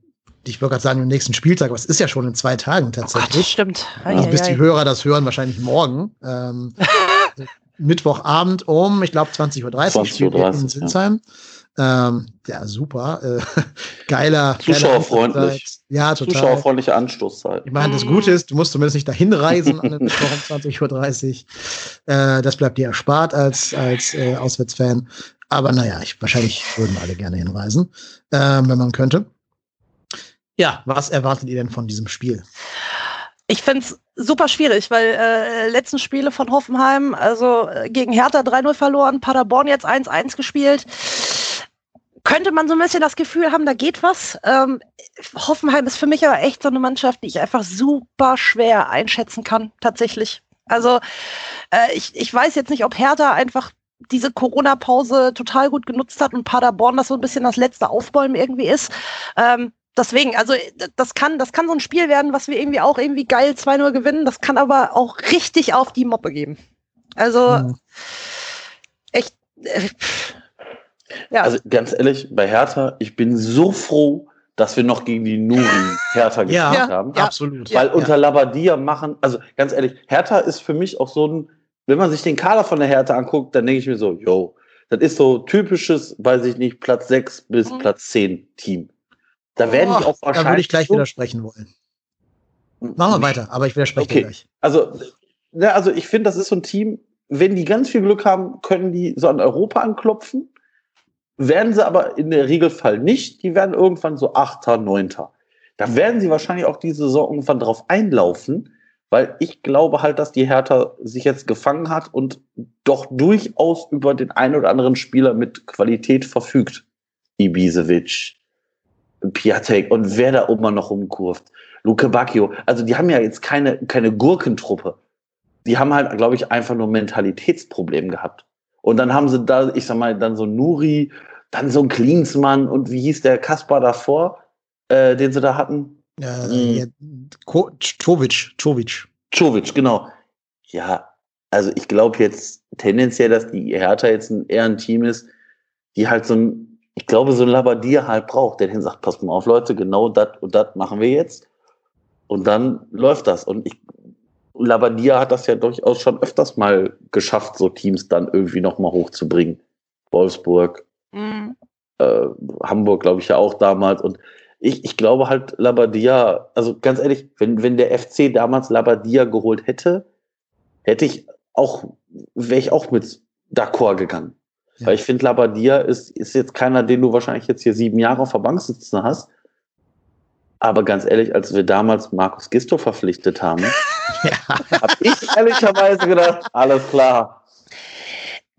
Speaker 1: ich würde gerade sagen, im nächsten Spieltag, aber es ist ja schon in zwei Tagen tatsächlich. Oh Gott,
Speaker 3: stimmt.
Speaker 1: Also bis die Hörer das hören, wahrscheinlich morgen. Ähm, <laughs> Mittwochabend um, ich glaube, 20.30 Uhr 20 Uhr in Sinsheim. Ja. Ähm, ja, super. Äh, <laughs> geiler.
Speaker 2: Zuschauerfreundlich.
Speaker 1: Ja, total.
Speaker 2: Zuschauerfreundliche Anstoßzeit.
Speaker 1: Ich meine, das Gute ist, du musst zumindest nicht dahin reisen an den <laughs> Mittwoch um 20.30 Uhr. Äh, das bleibt dir erspart als, als äh, Auswärtsfan. Aber naja, ich, wahrscheinlich würden alle gerne hinreisen, äh, wenn man könnte. Ja, was erwartet ihr denn von diesem Spiel?
Speaker 3: Ich finde es super schwierig, weil äh, letzten Spiele von Hoffenheim, also äh, gegen Hertha 3-0 verloren, Paderborn jetzt 1-1 gespielt. Könnte man so ein bisschen das Gefühl haben, da geht was. Ähm, Hoffenheim ist für mich aber echt so eine Mannschaft, die ich einfach super schwer einschätzen kann, tatsächlich. Also äh, ich, ich weiß jetzt nicht, ob Hertha einfach diese Corona-Pause total gut genutzt hat und Paderborn das so ein bisschen das letzte Aufbäumen irgendwie ist. Ähm, deswegen, also das kann, das kann so ein Spiel werden, was wir irgendwie auch irgendwie geil 2-0 gewinnen. Das kann aber auch richtig auf die Moppe geben. Also mhm. echt. Äh,
Speaker 2: ja. Also ganz ehrlich, bei Hertha, ich bin so froh, dass wir noch gegen die Nuri Hertha <laughs> gespielt ja, haben.
Speaker 1: Ja, absolut.
Speaker 2: Weil ja. unter Labadia machen, also ganz ehrlich, Hertha ist für mich auch so ein wenn man sich den Kader von der Hertha anguckt, dann denke ich mir so, yo, das ist so typisches, weiß ich nicht, Platz 6 bis mhm. Platz 10 Team. Da werden oh, die auch wahrscheinlich.
Speaker 1: Da würde ich gleich widersprechen wollen. Machen wir weiter, aber ich widerspreche okay. gleich.
Speaker 2: Also, ja, also ich finde, das ist so ein Team, wenn die ganz viel Glück haben, können die so an Europa anklopfen. Werden sie aber in der Regelfall nicht. Die werden irgendwann so Achter, Neunter. Da werden sie wahrscheinlich auch diese Saison irgendwann drauf einlaufen, weil ich glaube halt, dass die Hertha sich jetzt gefangen hat und doch durchaus über den einen oder anderen Spieler mit Qualität verfügt. Ibisevic, Piatek und wer da oben noch rumkurft. Luke Bacchio. Also die haben ja jetzt keine, keine Gurkentruppe. Die haben halt, glaube ich, einfach nur Mentalitätsproblem gehabt. Und dann haben sie da, ich sag mal, dann so Nuri, dann so ein Klinsmann und wie hieß der Kaspar davor, äh, den sie da hatten?
Speaker 1: Äh, hm. ja, Czovic, Czovic.
Speaker 2: Czovic, genau. Ja, also ich glaube jetzt tendenziell, dass die Hertha jetzt ein, eher ein Team ist, die halt so ein, ich glaube, so ein Labadier halt braucht, der den sagt, pass mal auf, Leute, genau das und das machen wir jetzt. Und dann läuft das. Und ich, Labadia hat das ja durchaus schon öfters mal geschafft, so Teams dann irgendwie nochmal hochzubringen. Wolfsburg, mhm. äh, Hamburg, glaube ich ja auch damals. Und ich, ich glaube halt, Labadia, also ganz ehrlich, wenn, wenn der FC damals Labadia geholt hätte, hätte ich auch, wäre ich auch mit d'accord gegangen. Ja. Weil ich finde, Labadia ist, ist jetzt keiner, den du wahrscheinlich jetzt hier sieben Jahre auf der Bank sitzen hast. Aber ganz ehrlich, als wir damals Markus Gisto verpflichtet haben, <laughs> <laughs> ja. habe ich ehrlicherweise gedacht, alles klar.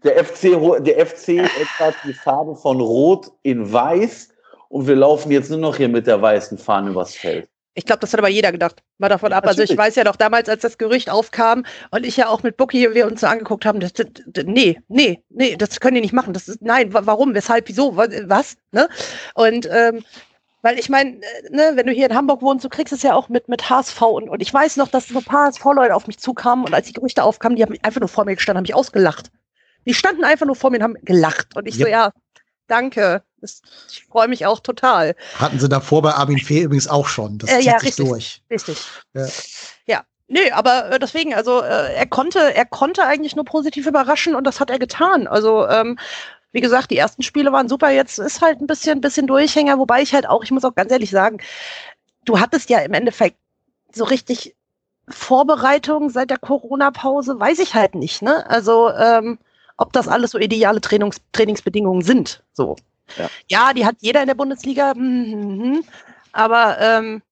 Speaker 2: Der FC, der FC hat die Farbe von Rot in Weiß und wir laufen jetzt nur noch hier mit der weißen Fahne übers Feld.
Speaker 3: Ich glaube, das hat aber jeder gedacht. Mal davon ab. Natürlich. Also ich weiß ja doch damals, als das Gerücht aufkam und ich ja auch mit Bucky, wir uns so angeguckt haben, das, das, nee, nee, nee, das können die nicht machen. Das ist, nein, warum, weshalb, wieso, was? Ne? Und ähm, weil ich meine, äh, ne, wenn du hier in Hamburg wohnst, du kriegst es ja auch mit, mit HSV und, und ich weiß noch, dass so ein paar HSV-Leute auf mich zukamen und als die Gerüchte aufkamen, die haben einfach nur vor mir gestanden, haben mich ausgelacht. Die standen einfach nur vor mir und haben gelacht. Und ich yep. so, ja, danke. Das, ich freue mich auch total.
Speaker 1: Hatten sie davor bei Armin Fee übrigens auch schon. Das äh, zieht
Speaker 3: ja,
Speaker 1: sich
Speaker 3: richtig,
Speaker 1: durch.
Speaker 3: Richtig. Ja. ja. Nö, aber äh, deswegen, also äh, er konnte, er konnte eigentlich nur positiv überraschen und das hat er getan. Also ähm, wie gesagt, die ersten Spiele waren super. Jetzt ist halt ein bisschen, bisschen Durchhänger, wobei ich halt auch, ich muss auch ganz ehrlich sagen, du hattest ja im Endeffekt so richtig Vorbereitung seit der Corona-Pause, weiß ich halt nicht, ne? Also, ähm, ob das alles so ideale Trainings Trainingsbedingungen sind. So. Ja. ja. die hat jeder in der Bundesliga, mm, aber ähm,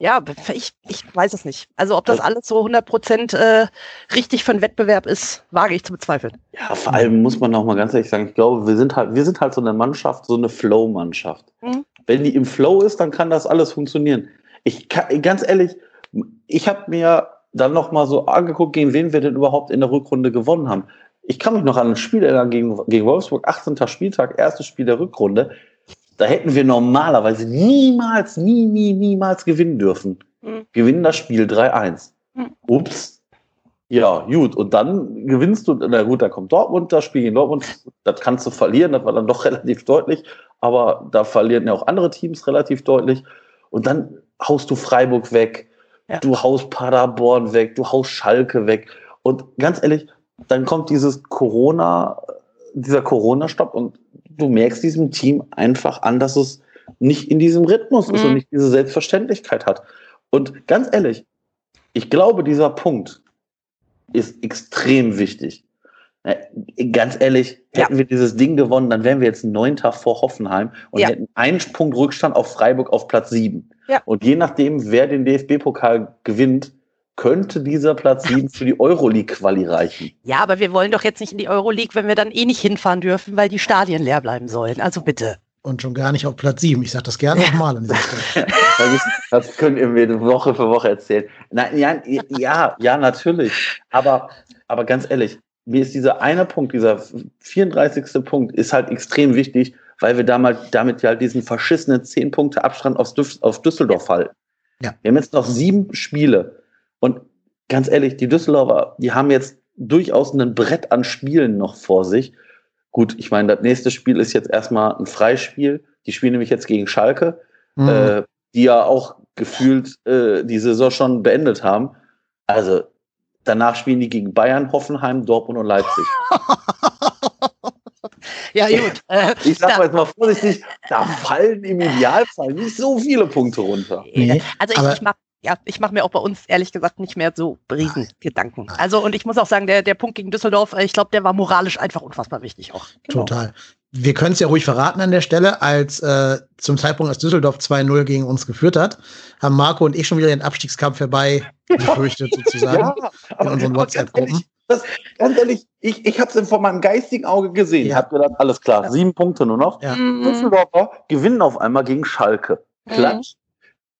Speaker 3: ja, ich, ich weiß es nicht. Also ob das alles so 100 Prozent äh, richtig für einen Wettbewerb ist, wage ich zu bezweifeln.
Speaker 2: Ja, vor allem muss man auch mal ganz ehrlich sagen, ich glaube, wir sind halt, wir sind halt so eine Mannschaft, so eine Flow-Mannschaft. Mhm. Wenn die im Flow ist, dann kann das alles funktionieren. Ich kann, ganz ehrlich, ich habe mir dann noch mal so angeguckt, gegen wen wir denn überhaupt in der Rückrunde gewonnen haben. Ich kann mich noch an ein Spiel erinnern gegen, gegen Wolfsburg, 18. Spieltag, erstes Spiel der Rückrunde. Da hätten wir normalerweise niemals, nie, nie, niemals gewinnen dürfen. Mhm. Gewinnen das Spiel 3-1. Mhm. Ups. Ja, gut. Und dann gewinnst du, na gut, da kommt Dortmund, das Spiel gegen Dortmund, das kannst du verlieren, das war dann doch <laughs> relativ deutlich, aber da verlieren ja auch andere Teams relativ deutlich. Und dann haust du Freiburg weg, ja. du haust Paderborn weg, du haust Schalke weg. Und ganz ehrlich, dann kommt dieses Corona, dieser Corona-Stopp und du merkst diesem Team einfach an, dass es nicht in diesem Rhythmus mhm. ist und mhm. nicht diese Selbstverständlichkeit hat. Und ganz ehrlich, ich glaube, dieser Punkt ist extrem wichtig. Ganz ehrlich, hätten ja. wir dieses Ding gewonnen, dann wären wir jetzt neunter vor Hoffenheim und ja. hätten einen Punkt Rückstand auf Freiburg auf Platz sieben. Ja. Und je nachdem, wer den DFB-Pokal gewinnt, könnte dieser Platz 7 für die Euroleague-Quali reichen.
Speaker 3: Ja, aber wir wollen doch jetzt nicht in die Euroleague, wenn wir dann eh nicht hinfahren dürfen, weil die Stadien leer bleiben sollen. Also bitte.
Speaker 1: Und schon gar nicht auf Platz 7. Ich sage das gerne ja. nochmal an <laughs>
Speaker 2: das könnt ihr mir Woche für Woche erzählen. Nein, ja, ja, ja, natürlich. Aber, aber ganz ehrlich, mir ist dieser eine Punkt, dieser 34. Punkt, ist halt extrem wichtig, weil wir damals, damit halt diesen verschissenen 10 Punkte Abstand auf Düsseldorf halten. Ja. Wir haben jetzt noch sieben Spiele. Und ganz ehrlich, die Düsseldorfer, die haben jetzt durchaus ein Brett an Spielen noch vor sich. Gut, ich meine, das nächste Spiel ist jetzt erstmal ein Freispiel. Die spielen nämlich jetzt gegen Schalke, mhm. äh, die ja auch gefühlt äh, die Saison schon beendet haben. Also danach spielen die gegen Bayern, Hoffenheim, Dortmund und Leipzig. <laughs>
Speaker 3: Ja, gut.
Speaker 2: Äh, ich sag mal jetzt mal vorsichtig, da fallen im Idealfall nicht so viele Punkte runter.
Speaker 3: Nee, also ich, ich mache ja, ich mache mir auch bei uns ehrlich gesagt nicht mehr so Riesengedanken. Also und ich muss auch sagen, der, der Punkt gegen Düsseldorf, ich glaube, der war moralisch einfach unfassbar wichtig auch.
Speaker 1: Genau. Total. Wir können es ja ruhig verraten an der Stelle, als äh, zum Zeitpunkt, als Düsseldorf 2-0 gegen uns geführt hat, haben Marco und ich schon wieder den Abstiegskampf herbei gefürchtet sozusagen <laughs> ja, in unseren WhatsApp-Gruppen.
Speaker 2: Ganz ehrlich, ich, ich habe es vor meinem geistigen Auge gesehen. Ja. Ich habe gedacht, alles klar, ja. sieben Punkte nur noch. Ja. Mhm. Düsseldorfer gewinnen auf einmal gegen Schalke. Klatsch.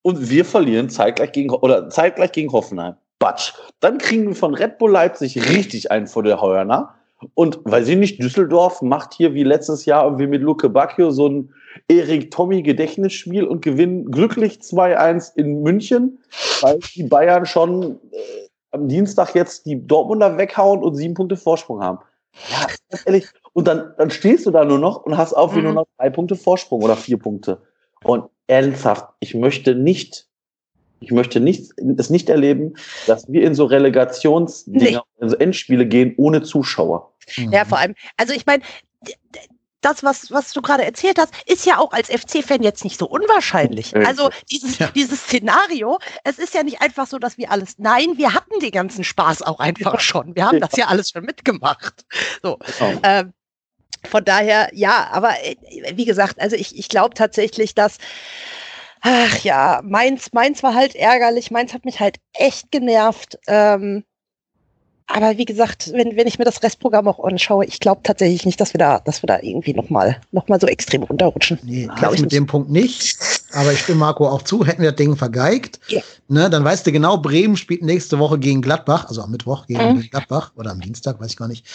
Speaker 2: Und wir verlieren zeitgleich gegen, oder zeitgleich gegen Hoffenheim. Batsch. Dann kriegen wir von Red Bull Leipzig richtig einen vor der Heuerner. Und weiß ich nicht, Düsseldorf macht hier wie letztes Jahr irgendwie mit Luke Bacchio so ein Erik Tommy Gedächtnisspiel und gewinnen glücklich 2-1 in München, weil die Bayern schon äh, am Dienstag jetzt die Dortmunder weghauen und sieben Punkte Vorsprung haben. Ja, ehrlich. Und dann, dann stehst du da nur noch und hast auf mhm. nur noch drei Punkte Vorsprung oder vier Punkte. Und ernsthaft, ich möchte nicht, ich möchte nicht, es nicht erleben, dass wir in so Relegationsdinger, nee. in so Endspiele gehen ohne Zuschauer.
Speaker 3: Ja, vor allem, also ich meine, das, was, was du gerade erzählt hast, ist ja auch als FC-Fan jetzt nicht so unwahrscheinlich. Also dieses, ja. dieses Szenario, es ist ja nicht einfach so, dass wir alles, nein, wir hatten den ganzen Spaß auch einfach ja. schon. Wir haben ja. das ja alles schon mitgemacht. So. Genau. Ähm, von daher, ja, aber äh, wie gesagt, also ich, ich glaube tatsächlich, dass, ach ja, meins, meins war halt ärgerlich, meins hat mich halt echt genervt. Ähm, aber wie gesagt, wenn, wenn ich mir das Restprogramm auch anschaue, ich glaube tatsächlich nicht, dass wir da, dass wir da irgendwie nochmal noch mal so extrem runterrutschen.
Speaker 1: Nee, glaube ich mit dem Punkt nicht. Aber ich stimme Marco auch zu, hätten wir das Ding vergeigt, yeah. ne, dann weißt du genau, Bremen spielt nächste Woche gegen Gladbach, also am Mittwoch gegen mhm. Gladbach oder am Dienstag, weiß ich gar nicht.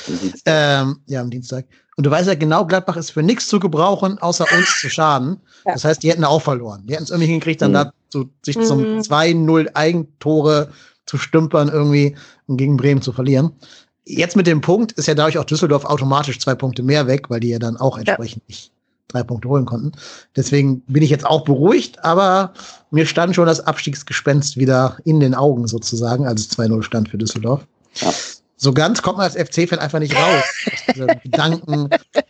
Speaker 1: Ähm, ja, am Dienstag. Und du weißt ja genau, Gladbach ist für nichts zu gebrauchen, außer uns zu schaden. Ja. Das heißt, die hätten auch verloren. Die hätten es irgendwie hingekriegt, dann mhm. da zu, sich mhm. zum 2-0 Eigentore zu stümpern irgendwie und gegen Bremen zu verlieren. Jetzt mit dem Punkt ist ja dadurch auch Düsseldorf automatisch zwei Punkte mehr weg, weil die ja dann auch entsprechend ja. nicht drei Punkte holen konnten. Deswegen bin ich jetzt auch beruhigt, aber mir stand schon das Abstiegsgespenst wieder in den Augen sozusagen, als es 2-0 stand für Düsseldorf. Ja. So ganz kommt man als FC-Fan einfach nicht raus. <laughs> Gedanken,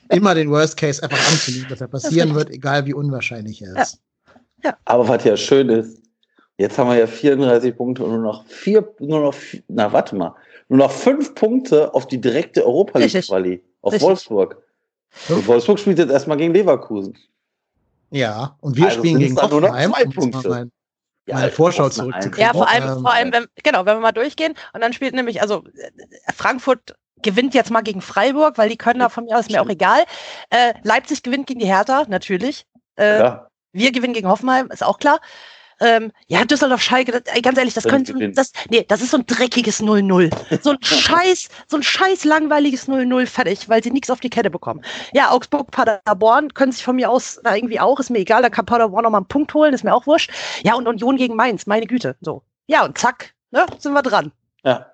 Speaker 1: immer den Worst Case einfach anzunehmen, dass er passieren wird, egal wie unwahrscheinlich er ist.
Speaker 2: Ja. ja. Aber was ja schön ist, Jetzt haben wir ja 34 Punkte und nur noch vier, nur noch, na warte mal, nur noch fünf Punkte auf die direkte Europa League Quali, auf Richtig. Wolfsburg. Und Wolfsburg spielt jetzt erstmal gegen Leverkusen.
Speaker 1: Ja, und wir also spielen gegen Hoffenheim. Nur noch zwei Punkte. Mal, ja, mal Vorschau zurückzukriegen.
Speaker 3: Ja, vor allem, vor allem wenn, genau, wenn wir mal durchgehen und dann spielt nämlich, also Frankfurt gewinnt jetzt mal gegen Freiburg, weil die können da von mir aus, mir auch egal. Äh, Leipzig gewinnt gegen die Hertha, natürlich. Äh, ja. Wir gewinnen gegen Hoffenheim, ist auch klar. Ähm, ja, Düsseldorf Schalke, das, ey, ganz ehrlich, das könnte das nee, das ist so ein dreckiges 0-0. So ein <laughs> scheiß, so ein scheiß langweiliges 0-0 fertig, weil sie nichts auf die Kette bekommen. Ja, Augsburg, Paderborn können sich von mir aus na, irgendwie auch, ist mir egal, da kann Paderborn noch mal einen Punkt holen, ist mir auch wurscht. Ja, und Union gegen Mainz, meine Güte, so. Ja, und zack, ne, sind wir dran.
Speaker 2: Ja.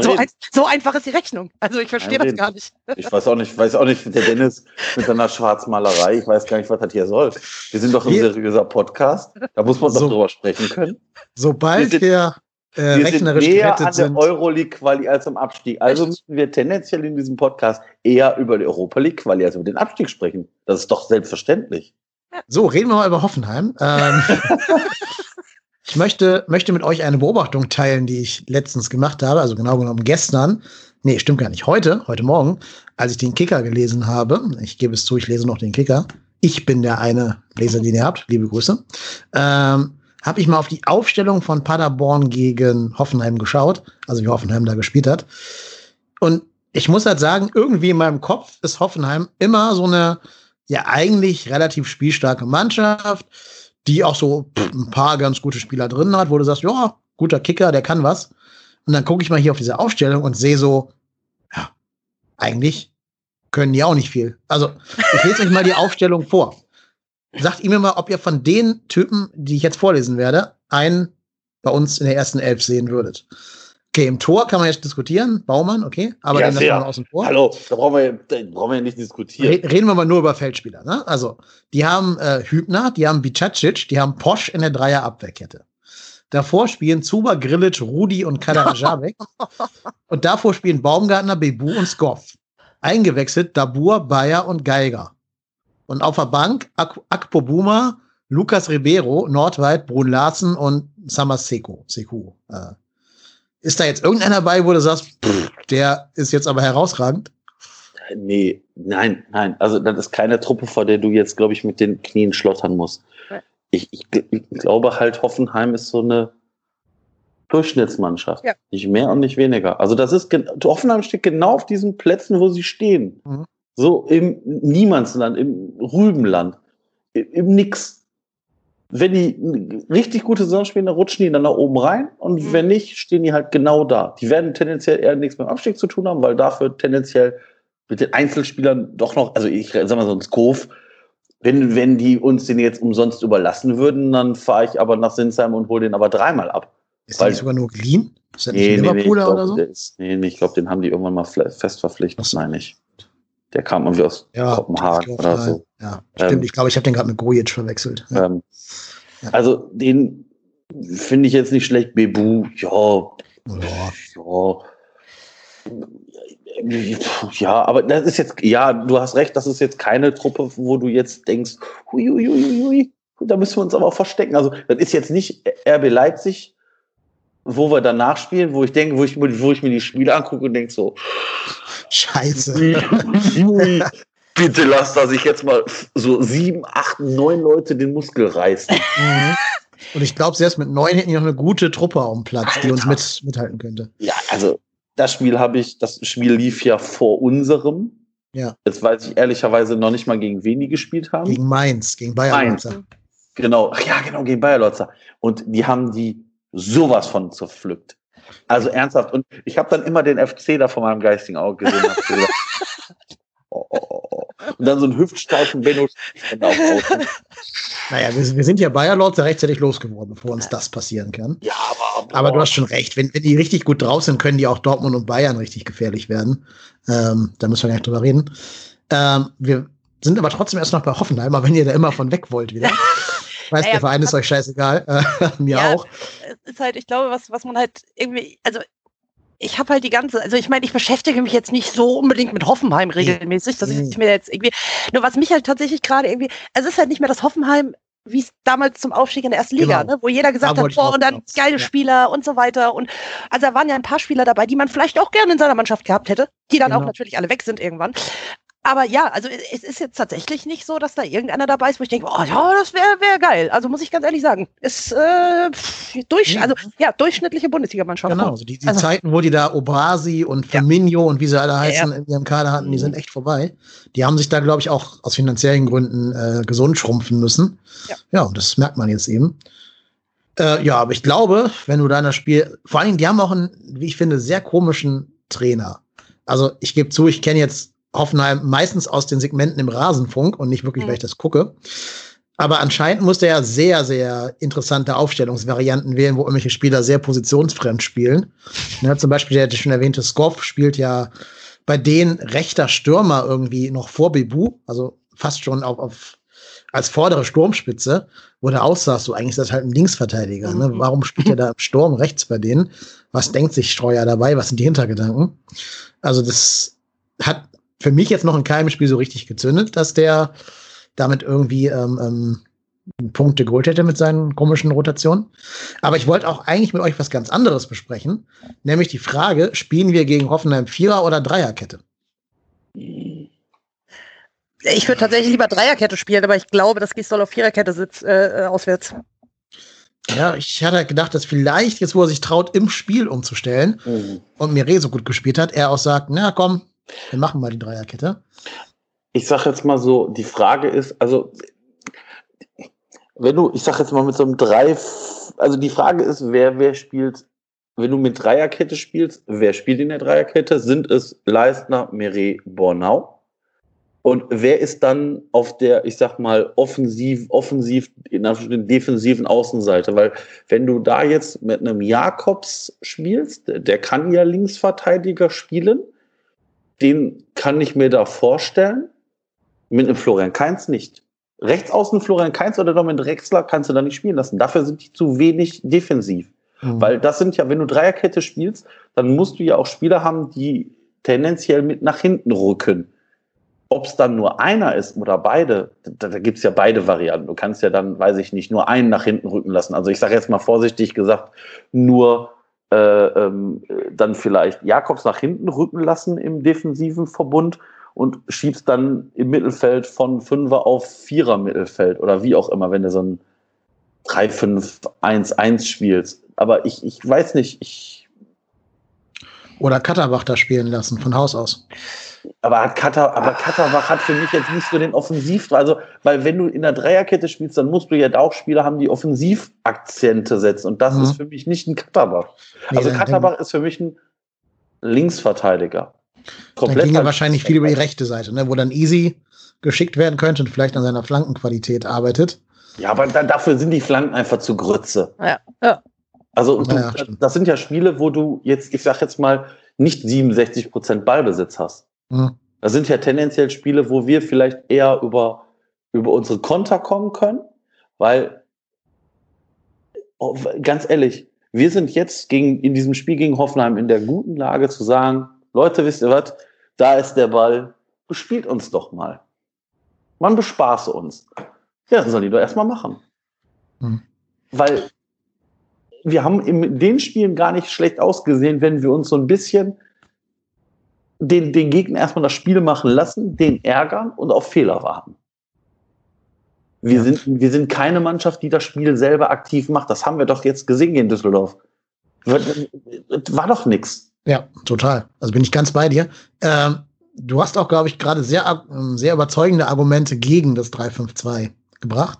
Speaker 3: So, ein, so, einfach ist die Rechnung. Also ich verstehe das gar nicht.
Speaker 2: Ich weiß auch nicht, weiß auch nicht, der Dennis mit seiner Schwarzmalerei, ich weiß gar nicht, was das hier soll. Wir sind doch ein seriöser Podcast, da muss man so, doch drüber sprechen können.
Speaker 1: Sobald wir, sind, wir äh,
Speaker 2: wir rechnerisch sind näher an der Euroleague-Quali als am Abstieg. Also müssen wir tendenziell in diesem Podcast eher über die Europa League-Quali als über den Abstieg sprechen. Das ist doch selbstverständlich.
Speaker 1: So, reden wir mal über Hoffenheim. Ähm, <laughs> <laughs> Ich möchte, möchte mit euch eine Beobachtung teilen, die ich letztens gemacht habe, also genau genommen gestern. Nee, stimmt gar nicht. Heute, heute Morgen, als ich den Kicker gelesen habe. Ich gebe es zu, ich lese noch den Kicker. Ich bin der eine Leser, den ihr habt. Liebe Grüße. Ähm, habe ich mal auf die Aufstellung von Paderborn gegen Hoffenheim geschaut, also wie Hoffenheim da gespielt hat. Und ich muss halt sagen, irgendwie in meinem Kopf ist Hoffenheim immer so eine ja eigentlich relativ spielstarke Mannschaft die auch so ein paar ganz gute Spieler drin hat, wo du sagst, ja, guter Kicker, der kann was. Und dann gucke ich mal hier auf diese Aufstellung und sehe so, ja, eigentlich können die auch nicht viel. Also, ich lese euch mal die Aufstellung vor. Sagt ihr mir mal, ob ihr von den Typen, die ich jetzt vorlesen werde, einen bei uns in der ersten Elf sehen würdet. Okay, im Tor kann man jetzt diskutieren, Baumann, okay, aber ja, den lassen wir
Speaker 2: außen vor. Hallo, da brauchen wir, da brauchen wir ja nicht diskutieren.
Speaker 1: Reden wir mal nur über Feldspieler. Ne? Also, die haben äh, Hübner, die haben Bicacic, die haben Posch in der Dreier-Abwehrkette. Davor spielen Zuba, Grillic, Rudi und Kaderajabek. <laughs> und davor spielen Baumgartner, Bebu und Skoff. eingewechselt Dabur, Bayer und Geiger. Und auf der Bank Ak Akpo Buma, Lukas Ribeiro, Nordweit, Brun Larsen und Samas Seku. Seku. Äh, ist da jetzt irgendeiner dabei, wo du sagst, pff, der ist jetzt aber herausragend?
Speaker 2: Nee, nein, nein. Also das ist keine Truppe, vor der du jetzt, glaube ich, mit den Knien schlottern musst. Ich, ich, ich, glaube halt, Hoffenheim ist so eine Durchschnittsmannschaft. Ja. Nicht mehr und nicht weniger. Also das ist, Hoffenheim steht genau auf diesen Plätzen, wo sie stehen. Mhm. So im Niemandsland, im Rübenland, im, im Nix wenn die eine richtig gute Saison spielen, dann rutschen die dann nach oben rein und mhm. wenn nicht, stehen die halt genau da. Die werden tendenziell eher nichts mit dem Abstieg zu tun haben, weil dafür tendenziell mit den Einzelspielern doch noch, also ich sag mal so ein Skov, wenn, wenn die uns den jetzt umsonst überlassen würden, dann fahre ich aber nach Sinsheim und hole den aber dreimal ab.
Speaker 1: Ist der nicht sogar nur geliehen?
Speaker 2: Ist der nee, nicht nee, nee, glaub, oder so? Ist, nee, nee, ich glaube, den haben die irgendwann mal fest verpflichtet, meine ich. Der kam irgendwie aus ja, Kopenhagen oder so.
Speaker 1: Ja, stimmt. Ähm, ich glaube, ich habe den gerade mit Gojic verwechselt. Ja. Ähm,
Speaker 2: also den finde ich jetzt nicht schlecht. Bebu, ja. Ja. ja. Ja, aber das ist jetzt, ja, du hast recht, das ist jetzt keine Truppe, wo du jetzt denkst, hui, hui, hui, hui, da müssen wir uns aber auch verstecken. Also, das ist jetzt nicht RB Leipzig, wo wir danach spielen, wo ich denke, wo ich, wo ich mir die Spiele angucke und denke so,
Speaker 1: Scheiße.
Speaker 2: bitte lass, dass ich jetzt mal so sieben, acht, neun Leute den Muskel reißen. Mhm.
Speaker 1: Und ich glaube, selbst mit neun hätten die noch eine gute Truppe auf dem Platz, Alter. die uns mit, mithalten könnte.
Speaker 2: Ja, also das Spiel habe ich, das Spiel lief ja vor unserem.
Speaker 1: Ja.
Speaker 2: Jetzt weiß ich ehrlicherweise noch nicht mal, gegen wen die gespielt haben.
Speaker 1: Gegen Mainz, gegen Bayer Mainz.
Speaker 2: Genau, Ach, ja, genau, gegen Bayer Lotzer. Und die haben die sowas von zerpflückt. Also ernsthaft. Und ich habe dann immer den FC da vor meinem geistigen Auge gesehen. oh, oh, oh. Und dann so einen hüftsteifen Benno
Speaker 1: Naja, wir, wir, sind ja Bayer Lords ja rechtzeitig losgeworden, bevor uns das passieren kann.
Speaker 2: Ja, aber.
Speaker 1: Aber du hast schon recht. Wenn, wenn die richtig gut drauf sind, können die auch Dortmund und Bayern richtig gefährlich werden. Ähm, da müssen wir gar nicht drüber reden. Ähm, wir sind aber trotzdem erst noch bei Hoffenheim, aber wenn ihr da immer von weg wollt wieder. <laughs> Ich weiß, naja, der Verein ist euch scheißegal. <laughs> Äh, mir ja, auch.
Speaker 3: Ist halt, ich glaube, was, was man halt irgendwie, also ich habe halt die ganze, also ich meine, ich beschäftige mich jetzt nicht so unbedingt mit Hoffenheim regelmäßig, dass ich mir jetzt irgendwie, nur was mich halt tatsächlich gerade irgendwie, es ist halt nicht mehr das Hoffenheim, wie es damals zum Aufstieg in der ersten Liga, genau. ne? wo jeder gesagt da hat, boah, und dann geile ja. Spieler und so weiter. Und also da waren ja ein paar Spieler dabei, die man vielleicht auch gerne in seiner Mannschaft gehabt hätte, die dann genau. auch natürlich alle weg sind irgendwann. Aber ja, also es ist jetzt tatsächlich nicht so, dass da irgendeiner dabei ist, wo ich denke, oh ja, das wäre wär geil. Also muss ich ganz ehrlich sagen, ist äh, durch, also ja, durchschnittliche Bundesligamannschaft.
Speaker 1: Genau, also die, die also, Zeiten, wo die da Obrasi und Firmino ja. und wie sie alle heißen ja, ja. in ihrem Kader hatten, die sind echt vorbei. Die haben sich da, glaube ich, auch aus finanziellen Gründen äh, gesund schrumpfen müssen. Ja. ja, und das merkt man jetzt eben. Äh, ja, aber ich glaube, wenn du da in das Spiel, vor allen Dingen, die haben auch einen, wie ich finde, sehr komischen Trainer. Also ich gebe zu, ich kenne jetzt Hoffenheim meistens aus den Segmenten im Rasenfunk und nicht wirklich, mhm. weil ich das gucke. Aber anscheinend musste er sehr, sehr interessante Aufstellungsvarianten wählen, wo irgendwelche Spieler sehr positionsfremd spielen. Ja, zum Beispiel der schon erwähnte Skoff spielt ja bei denen rechter Stürmer irgendwie noch vor Bibu, also fast schon auf, auf als vordere Sturmspitze, wo der aussah, so eigentlich ist das halt ein Linksverteidiger. Ne? Mhm. Warum spielt er da im Sturm rechts bei denen? Was denkt sich Streuer dabei? Was sind die Hintergedanken? Also das hat für mich jetzt noch in keinem Spiel so richtig gezündet, dass der damit irgendwie ähm, ähm, Punkte geholt hätte mit seinen komischen Rotationen. Aber ich wollte auch eigentlich mit euch was ganz anderes besprechen, nämlich die Frage, spielen wir gegen Hoffenheim Vierer- oder Dreierkette?
Speaker 3: Ich würde tatsächlich lieber Dreierkette spielen, aber ich glaube, dass Gisdol auf Viererkette sitzt, äh, auswärts.
Speaker 1: Ja, ich hatte gedacht, dass vielleicht jetzt, wo er sich traut, im Spiel umzustellen mhm. und Mire so gut gespielt hat, er auch sagt, na komm, wir machen mal die Dreierkette.
Speaker 2: Ich sage jetzt mal so, die Frage ist, also wenn du, ich sage jetzt mal mit so einem drei, also die Frage ist, wer wer spielt, wenn du mit Dreierkette spielst, wer spielt in der Dreierkette? Sind es Leistner, Meret, Bornau? Und wer ist dann auf der, ich sag mal, offensiv, offensiv, in der defensiven Außenseite? Weil wenn du da jetzt mit einem Jakobs spielst, der kann ja Linksverteidiger spielen, den kann ich mir da vorstellen. Mit einem Florian Kainz nicht. Rechts außen Florian Kainz oder Dominik Drexler kannst du da nicht spielen lassen. Dafür sind die zu wenig defensiv. Mhm. Weil das sind ja, wenn du Dreierkette spielst, dann musst du ja auch Spieler haben, die tendenziell mit nach hinten rücken. Ob es dann nur einer ist oder beide, da, da gibt es ja beide Varianten. Du kannst ja dann, weiß ich nicht, nur einen nach hinten rücken lassen. Also ich sage jetzt mal vorsichtig gesagt, nur äh, ähm, dann vielleicht Jakobs nach hinten rücken lassen im defensiven Verbund und schiebst dann im Mittelfeld von Fünfer auf Vierer Mittelfeld oder wie auch immer, wenn du so ein 3-5-1-1 spielst. Aber ich, ich weiß nicht, ich.
Speaker 1: Oder Katterbach da spielen lassen, von Haus aus.
Speaker 2: Aber, Katar, aber Katterbach hat für mich jetzt nicht so den Offensiv, also, weil wenn du in der Dreierkette spielst, dann musst du ja auch Spieler haben, die Offensivakzente setzen. Und das mhm. ist für mich nicht ein Katterbach. Nee, also Katterbach ist für mich ein Linksverteidiger.
Speaker 1: Komplett dann ging er wahrscheinlich viel über die rechte Seite, ne, wo dann Easy geschickt werden könnte und vielleicht an seiner Flankenqualität arbeitet.
Speaker 2: Ja, aber dann, dafür sind die Flanken einfach zu Grütze.
Speaker 3: Ja. ja.
Speaker 2: Also du, ja, das sind ja Spiele, wo du jetzt, ich sag jetzt mal, nicht 67 Prozent Ballbesitz hast. Mhm. Das sind ja tendenziell Spiele, wo wir vielleicht eher über, über unsere Konter kommen können, weil, oh, ganz ehrlich, wir sind jetzt gegen, in diesem Spiel gegen Hoffenheim in der guten Lage zu sagen, Leute, wisst ihr was? Da ist der Ball, bespielt uns doch mal. Man bespaße uns. Ja, das soll die doch erstmal machen. Mhm. Weil wir haben in den Spielen gar nicht schlecht ausgesehen, wenn wir uns so ein bisschen den, den Gegner erstmal das Spiel machen lassen, den ärgern und auf Fehler warten. Wir, ja. sind, wir sind keine Mannschaft, die das Spiel selber aktiv macht. Das haben wir doch jetzt gesehen in Düsseldorf. War doch nichts.
Speaker 1: Ja, total. Also bin ich ganz bei dir. Ähm, du hast auch, glaube ich, gerade sehr, sehr überzeugende Argumente gegen das 3-5-2 gebracht.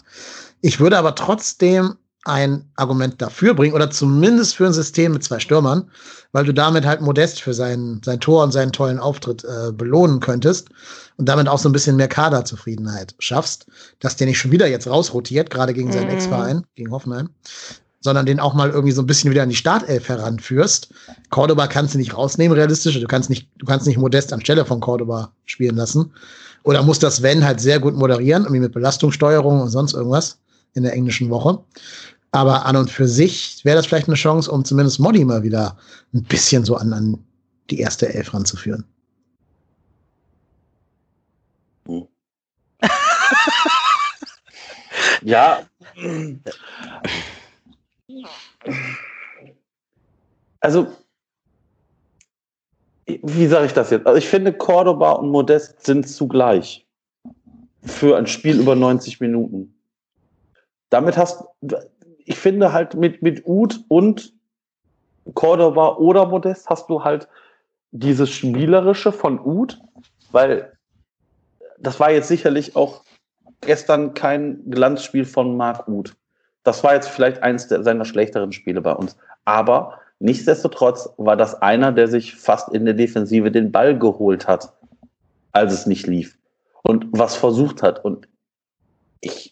Speaker 1: Ich würde aber trotzdem ein Argument dafür bringen oder zumindest für ein System mit zwei Stürmern, weil du damit halt Modest für sein, sein Tor und seinen tollen Auftritt äh, belohnen könntest und damit auch so ein bisschen mehr Kaderzufriedenheit schaffst, dass der nicht schon wieder jetzt rausrotiert, gerade gegen seinen mhm. Ex-Verein, gegen Hoffenheim, sondern den auch mal irgendwie so ein bisschen wieder an die Startelf heranführst. Cordoba kannst du nicht rausnehmen, realistisch. Du kannst nicht, du kannst nicht Modest anstelle von Cordoba spielen lassen. Oder muss das Wenn halt sehr gut moderieren, irgendwie mit Belastungssteuerung und sonst irgendwas in der englischen Woche. Aber an und für sich wäre das vielleicht eine Chance, um zumindest Modi mal wieder ein bisschen so an, an die erste Elf ranzuführen. <laughs>
Speaker 2: ja. Also, wie sage ich das jetzt? Also ich finde, Cordoba und Modest sind zugleich für ein Spiel über 90 Minuten. Damit hast ich finde halt mit, mit Ud und Cordoba oder Modest hast du halt dieses Spielerische von Ud, weil das war jetzt sicherlich auch gestern kein Glanzspiel von Marc Uth. Das war jetzt vielleicht eins der, seiner schlechteren Spiele bei uns. Aber nichtsdestotrotz war das einer, der sich fast in der Defensive den Ball geholt hat, als es nicht lief. Und was versucht hat. Und ich,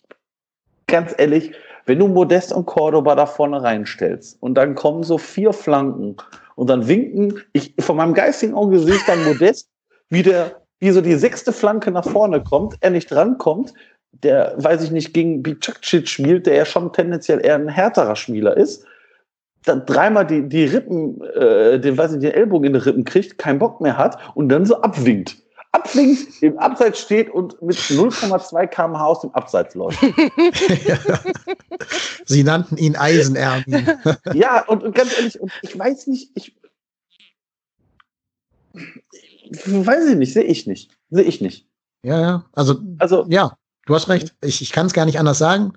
Speaker 2: ganz ehrlich, wenn du Modest und Cordoba da vorne reinstellst und dann kommen so vier Flanken und dann winken, ich von meinem geistigen Auge sehe ich dann Modest, wie der, wie so die sechste Flanke nach vorne kommt, er nicht rankommt, der, weiß ich nicht, gegen Bicakcic spielt, der ja schon tendenziell eher ein härterer Spieler ist, dann dreimal die, die Rippen, äh, den, weiß ich, den Ellbogen in die Rippen kriegt, keinen Bock mehr hat und dann so abwinkt abwinkt, im Abseits steht und mit 0,2 km/h aus dem Abseits läuft. <laughs>
Speaker 1: Sie nannten ihn Eisenermin.
Speaker 2: ja, und, und, ganz ehrlich, und ich weiß nicht, ich, ich weiß ich nicht, sehe ich nicht. Sehe ich nicht.
Speaker 1: Ja, ja. Also, also ja, du hast recht. Ich, ich kann es gar nicht anders sagen.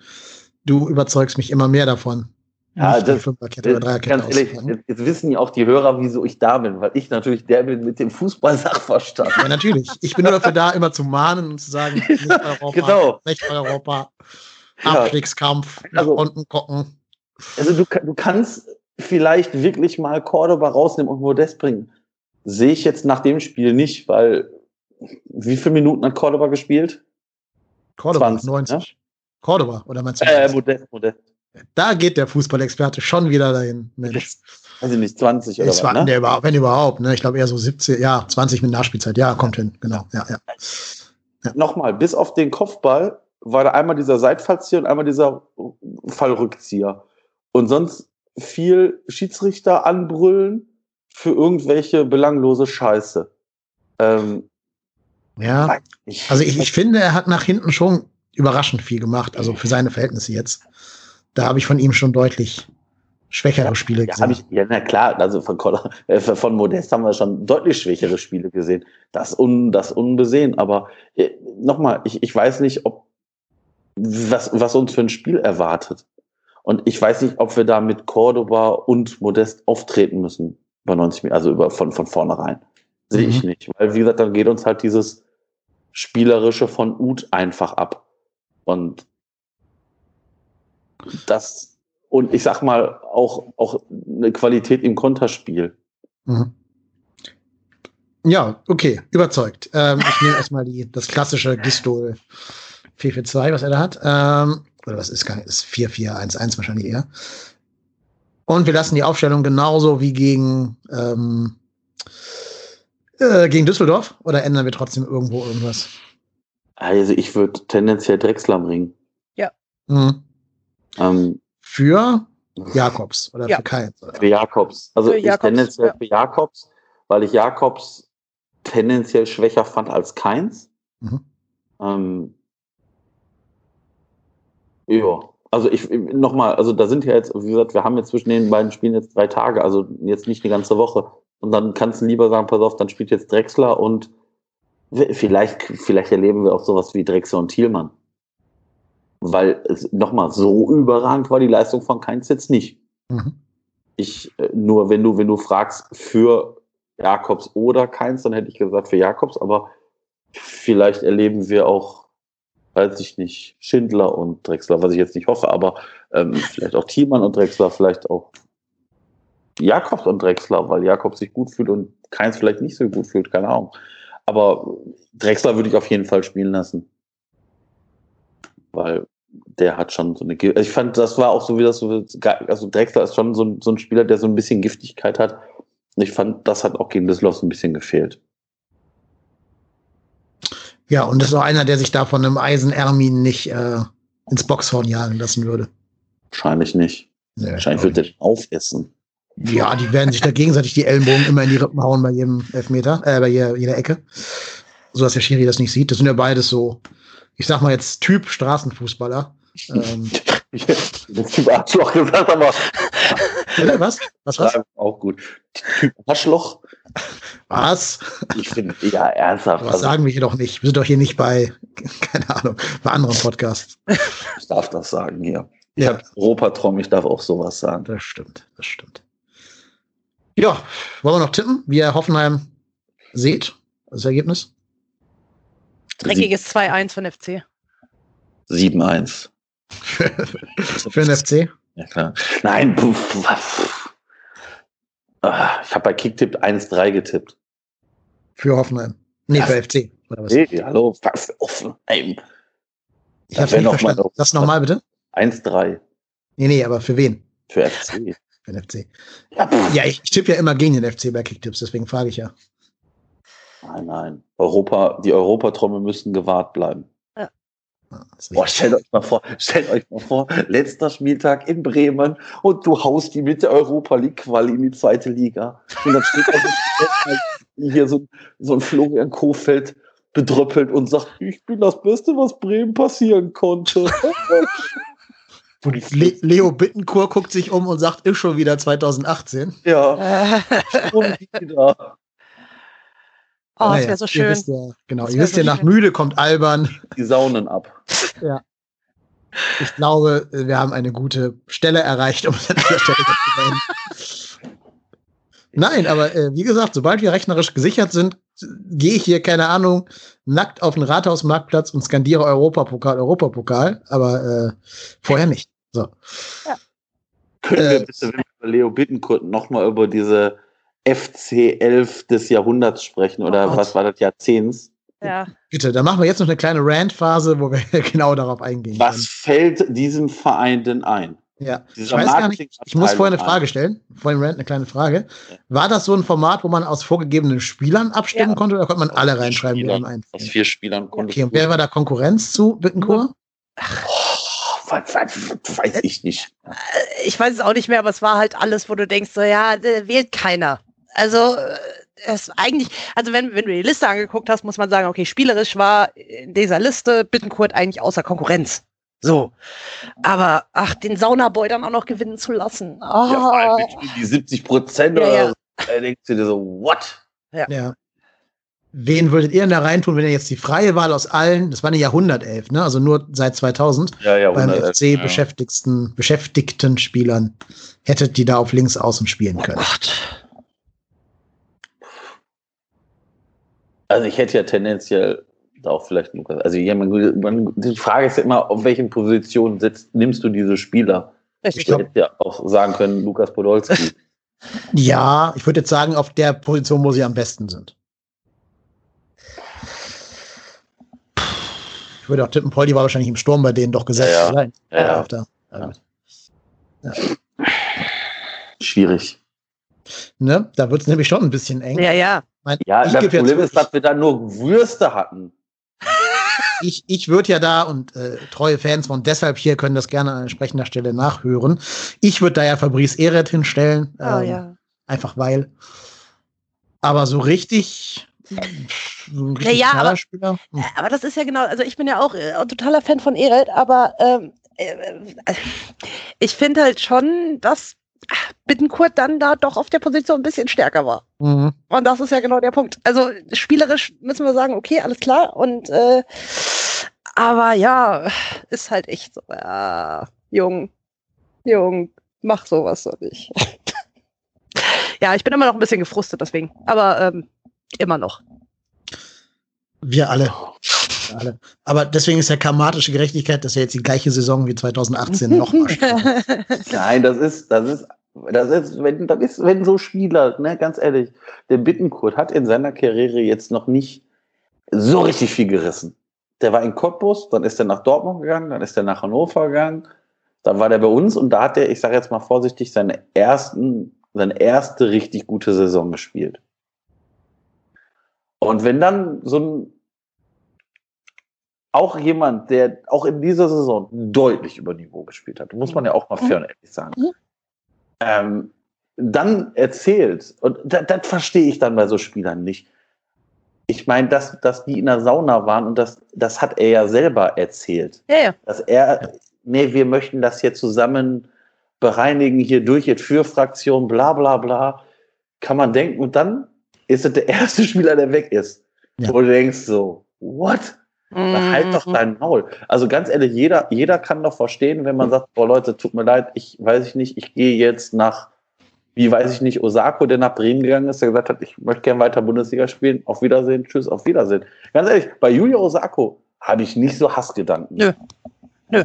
Speaker 1: Du überzeugst mich immer mehr davon.
Speaker 2: Ja, das, oder ganz ehrlich, jetzt wissen ja auch die Hörer, wieso ich da bin, weil ich natürlich der bin mit dem Fußball-Sachverstand.
Speaker 1: Ja, natürlich. Ich bin nur dafür da, immer zu mahnen und zu sagen, <laughs> nicht Europa,
Speaker 2: genau.
Speaker 1: nicht Europa, Abstiegskampf, nach also, unten gucken.
Speaker 2: Also du, du kannst vielleicht wirklich mal Cordoba rausnehmen und Modest bringen. Sehe ich jetzt nach dem Spiel nicht, weil wie viele Minuten hat Cordoba gespielt?
Speaker 1: Cordoba, 20, 90. Ja? Cordoba, oder meinst du?
Speaker 2: Äh, Modest, Modest.
Speaker 1: Da geht der Fußballexperte schon wieder dahin.
Speaker 2: Mensch. Ich nicht, 20 oder
Speaker 1: was, ne? der, Wenn überhaupt, ne? Ich glaube eher so 17, ja, 20 mit Nachspielzeit. Ja, kommt hin, genau. Ja, ja.
Speaker 2: ja. Nochmal, bis auf den Kopfball war da einmal dieser Seitfallzieher und einmal dieser Fallrückzieher. Und sonst viel Schiedsrichter anbrüllen für irgendwelche belanglose Scheiße. Ähm,
Speaker 1: ja, also ich, ich finde, er hat nach hinten schon überraschend viel gemacht, also für seine Verhältnisse jetzt. Da habe ich von ihm schon deutlich schwächere ja, Spiele
Speaker 2: gesehen. Ja, ich, ja, na klar, also von, <laughs> äh, von Modest haben wir schon deutlich schwächere Spiele gesehen. Das, un, das unbesehen. Aber äh, nochmal, ich, ich weiß nicht, ob was, was uns für ein Spiel erwartet. Und ich weiß nicht, ob wir da mit Cordoba und Modest auftreten müssen bei 90 Minuten, also über, von, von vornherein. Sehe mhm. ich nicht. Weil, wie gesagt, dann geht uns halt dieses Spielerische von Ut einfach ab. Und das, und ich sag mal, auch, auch eine Qualität im Konterspiel. Mhm.
Speaker 1: Ja, okay, überzeugt. Ähm, ich nehme erstmal die, das klassische Gistol 442, was er da hat. Ähm, oder was ist gar nicht, ist 4411 wahrscheinlich eher. Und wir lassen die Aufstellung genauso wie gegen, ähm, äh, gegen Düsseldorf oder ändern wir trotzdem irgendwo irgendwas?
Speaker 2: Also ich würde tendenziell Drechsler bringen.
Speaker 3: Ja. Mhm.
Speaker 1: Ähm, für Jakobs oder ja. für Keins?
Speaker 2: Für Jakobs. Also für ich Jakobs, tendenziell ja. für Jakobs, weil ich Jakobs tendenziell schwächer fand als Keins. Mhm. Ähm, ja, also ich nochmal, also da sind ja jetzt, wie gesagt, wir haben jetzt zwischen den beiden Spielen jetzt drei Tage, also jetzt nicht eine ganze Woche. Und dann kannst du lieber sagen, pass auf, dann spielt jetzt Drexler und vielleicht, vielleicht erleben wir auch sowas wie Drexler und Thielmann. Weil es nochmal so überragend war die Leistung von Keins jetzt nicht. Mhm. Ich, äh, nur wenn du, wenn du fragst für Jakobs oder Keins, dann hätte ich gesagt für Jakobs, aber vielleicht erleben wir auch weiß ich nicht, Schindler und Drexler, was ich jetzt nicht hoffe, aber ähm, vielleicht auch Thiemann und Drexler, vielleicht auch Jakobs und Drexler, weil Jakob sich gut fühlt und Keins vielleicht nicht so gut fühlt, keine Ahnung. Aber Drexler würde ich auf jeden Fall spielen lassen. Weil der hat schon so eine. Ich fand, das war auch so wie das so. Also Drexler ist schon so ein, so ein Spieler, der so ein bisschen Giftigkeit hat. Und ich fand, das hat auch gegen Düsseldorf so ein bisschen gefehlt.
Speaker 1: Ja, und das ist auch einer, der sich da von einem Eisen-Ermin nicht äh, ins Boxhorn jagen lassen würde.
Speaker 2: Wahrscheinlich nicht. Nee, Wahrscheinlich wird der aufessen.
Speaker 1: Ja, die werden sich da gegenseitig die Ellenbogen immer in die Rippen hauen bei jedem Elfmeter, äh, bei jeder, jeder Ecke. So dass der Schiri das nicht sieht. Das sind ja beides so, ich sag mal jetzt Typ Straßenfußballer. Ähm, <laughs>
Speaker 2: das Typ Arschloch gesagt, aber.
Speaker 1: was? Was, was?
Speaker 2: auch gut. Typ Arschloch.
Speaker 1: Was?
Speaker 2: Ich finde, ja, ernsthaft.
Speaker 1: Was also, sagen wir hier doch nicht. Wir sind doch hier nicht bei, <laughs> keine Ahnung, bei anderen Podcasts.
Speaker 2: Ich darf das sagen hier. Ich ja. habe Europatrom, ich darf auch sowas sagen.
Speaker 1: Das stimmt, das stimmt. Ja, wollen wir noch tippen, wie ihr Hoffenheim seht, das Ergebnis?
Speaker 3: Dreckiges 2-1 von FC.
Speaker 2: 7-1. <laughs>
Speaker 1: Für den FC?
Speaker 2: Ja, klar. Nein, puff, was? Ah, ich habe bei Kicktipp 1-3 getippt.
Speaker 1: Für Hoffenheim. Nee, ja. für FC.
Speaker 2: Oder was? Nee, hallo, für Hoffenheim.
Speaker 1: Ich habe nicht verstanden. Noch, das nochmal bitte.
Speaker 2: 1-3.
Speaker 1: Nee, nee, aber für wen?
Speaker 2: Für FC.
Speaker 1: Für den FC. Ja, ja ich tippe ja immer gegen den FC bei Kicktipps, deswegen frage ich ja.
Speaker 2: Nein, nein. Europa, die Europatrommel müssen gewahrt bleiben. Boah, stellt euch mal vor, stellt euch mal vor, letzter Spieltag in Bremen und du haust die mit der Europa League Quali in die zweite Liga. Und dann steht also hier so, so ein Florian Kofeld bedröppelt und sagt, ich bin das Beste, was Bremen passieren konnte. <laughs>
Speaker 1: Le Leo Bittenkur guckt sich um und sagt, ist schon wieder 2018.
Speaker 2: Ja, <laughs> schon
Speaker 3: wieder. Oh, naja, das wäre so schön.
Speaker 1: Ihr wisst ja, genau, ihr wisst ja, nach müde kommt albern.
Speaker 2: Die Saunen ab. <laughs>
Speaker 1: Ja. Ich glaube, wir haben eine gute Stelle erreicht, um es an dieser Stelle zu nennen. Nein, aber äh, wie gesagt, sobald wir rechnerisch gesichert sind, gehe ich hier, keine Ahnung, nackt auf den Rathausmarktplatz und skandiere Europapokal, Europapokal, aber äh, vorher nicht. So.
Speaker 2: Ja. Können wir äh, bitte, wenn wir über Leo Bittenkurt nochmal über diese FC 11 des Jahrhunderts sprechen oder oh was war das Jahrzehnts?
Speaker 3: Ja.
Speaker 1: Bitte, dann machen wir jetzt noch eine kleine Rant-Phase, wo wir <laughs> genau darauf eingehen.
Speaker 2: Was können. fällt diesem Verein denn ein?
Speaker 1: Ja, ich weiß gar nicht, ich muss vorher eine Frage stellen, vor dem Rant eine kleine Frage. War das so ein Format, wo man aus vorgegebenen Spielern abstimmen ja. konnte oder konnte man aus alle reinschreiben?
Speaker 2: Spielern, aus vier Spielern
Speaker 1: konnte Okay, und wer war da Konkurrenz zu Bittencourt?
Speaker 2: Oh, weiß ich nicht.
Speaker 3: Ich weiß es auch nicht mehr, aber es war halt alles, wo du denkst, so ja, wählt keiner. Also, es eigentlich, also wenn, wenn du die Liste angeguckt hast, muss man sagen, okay, spielerisch war in dieser Liste Bittenkurt eigentlich außer Konkurrenz. So. Aber ach, den Saunaboy dann auch noch gewinnen zu lassen. Oh. Ja, vor allem
Speaker 2: ah. die 70 Prozent ja, oder ja. so. Da denkst du dir so, what?
Speaker 1: Ja. ja. Wen würdet ihr denn da reintun, wenn ihr jetzt die freie Wahl aus allen, das war eine Jahrhundertelf, ne? also nur seit 2000, ja, ja, beim FC ja. beschäftigten, beschäftigten Spielern hättet, die da auf links außen spielen können? Oh Gott.
Speaker 2: Also ich hätte ja tendenziell auch vielleicht Lukas. Also ja, man, man, die Frage ist ja immer, auf welchen Positionen sitzt, nimmst du diese Spieler? Ich hätte ja auch sagen können, Lukas Podolski. <laughs>
Speaker 1: ja, ich würde jetzt sagen, auf der Position, wo sie am besten sind. Ich würde auch tippen, Poldi war wahrscheinlich im Sturm bei denen doch gesetzt.
Speaker 2: Ja, ja. ja. ja. ja. Schwierig.
Speaker 1: Ne? Da wird es nämlich schon ein bisschen eng.
Speaker 3: Ja, ja.
Speaker 2: Mein, ja, das Problem ist, dass wir da nur Würste hatten. <laughs>
Speaker 1: Ich, ich würde ja da, und äh, treue Fans von deshalb hier können das gerne an entsprechender Stelle nachhören. Ich würde da ja Fabrice Eret hinstellen.
Speaker 3: Oh, ähm, ja.
Speaker 1: Einfach weil. Aber so richtig
Speaker 3: so ja, ja aber, hm. aber, das ist ja genau, also ich bin ja auch äh, totaler Fan von Eret, aber ähm, äh, äh ich finde halt schon, dass Bittenkurt dann da doch auf der Position ein bisschen stärker war. Mhm. Und das ist ja genau der Punkt. Also spielerisch müssen wir sagen, okay, alles klar. Und äh, aber ja, ist halt echt so, ja, jung, jung, mach sowas doch nicht. <laughs> ja, ich bin immer noch ein bisschen gefrustet deswegen. Aber ähm, Immer noch.
Speaker 1: Wir alle. Alle. Aber deswegen ist ja karmatische Gerechtigkeit, dass er jetzt die gleiche Saison wie 2018 noch <laughs>
Speaker 2: Nein, das ist, das ist, das ist, wenn, das ist, wenn so Spieler, ne, ganz ehrlich, der Bittenkurt hat in seiner Karriere jetzt noch nicht so richtig viel gerissen. Der war in Cottbus, dann ist er nach Dortmund gegangen, dann ist er nach Hannover gegangen, dann war der bei uns und da hat er, ich sage jetzt mal vorsichtig, seine ersten, seine erste richtig gute Saison gespielt. Und wenn dann so ein auch jemand, der auch in dieser Saison deutlich über Niveau gespielt hat, muss man ja auch mal fair und ehrlich sagen, mhm. ähm, dann erzählt, und das, das verstehe ich dann bei so Spielern nicht. Ich meine, dass, dass die in der Sauna waren und das, das hat er ja selber erzählt.
Speaker 3: Ja, ja.
Speaker 2: Dass er, nee, wir möchten das hier zusammen bereinigen, hier durch jetzt für Fraktion, bla bla bla. Kann man denken. Und dann ist das der <laughs> erste Spieler, der weg ist. Ja. Wo du denkst so, what? Mhm. Halt doch dein Maul. Also ganz ehrlich, jeder, jeder kann doch verstehen, wenn man sagt, boah Leute, tut mir leid, ich weiß ich nicht, ich gehe jetzt nach, wie weiß ich nicht, Osako, der nach Bremen gegangen ist, der gesagt hat, ich möchte gerne weiter Bundesliga spielen. Auf Wiedersehen, tschüss, auf Wiedersehen. Ganz ehrlich, bei Julia Osako habe ich nicht so Hassgedanken. Nö. Nö.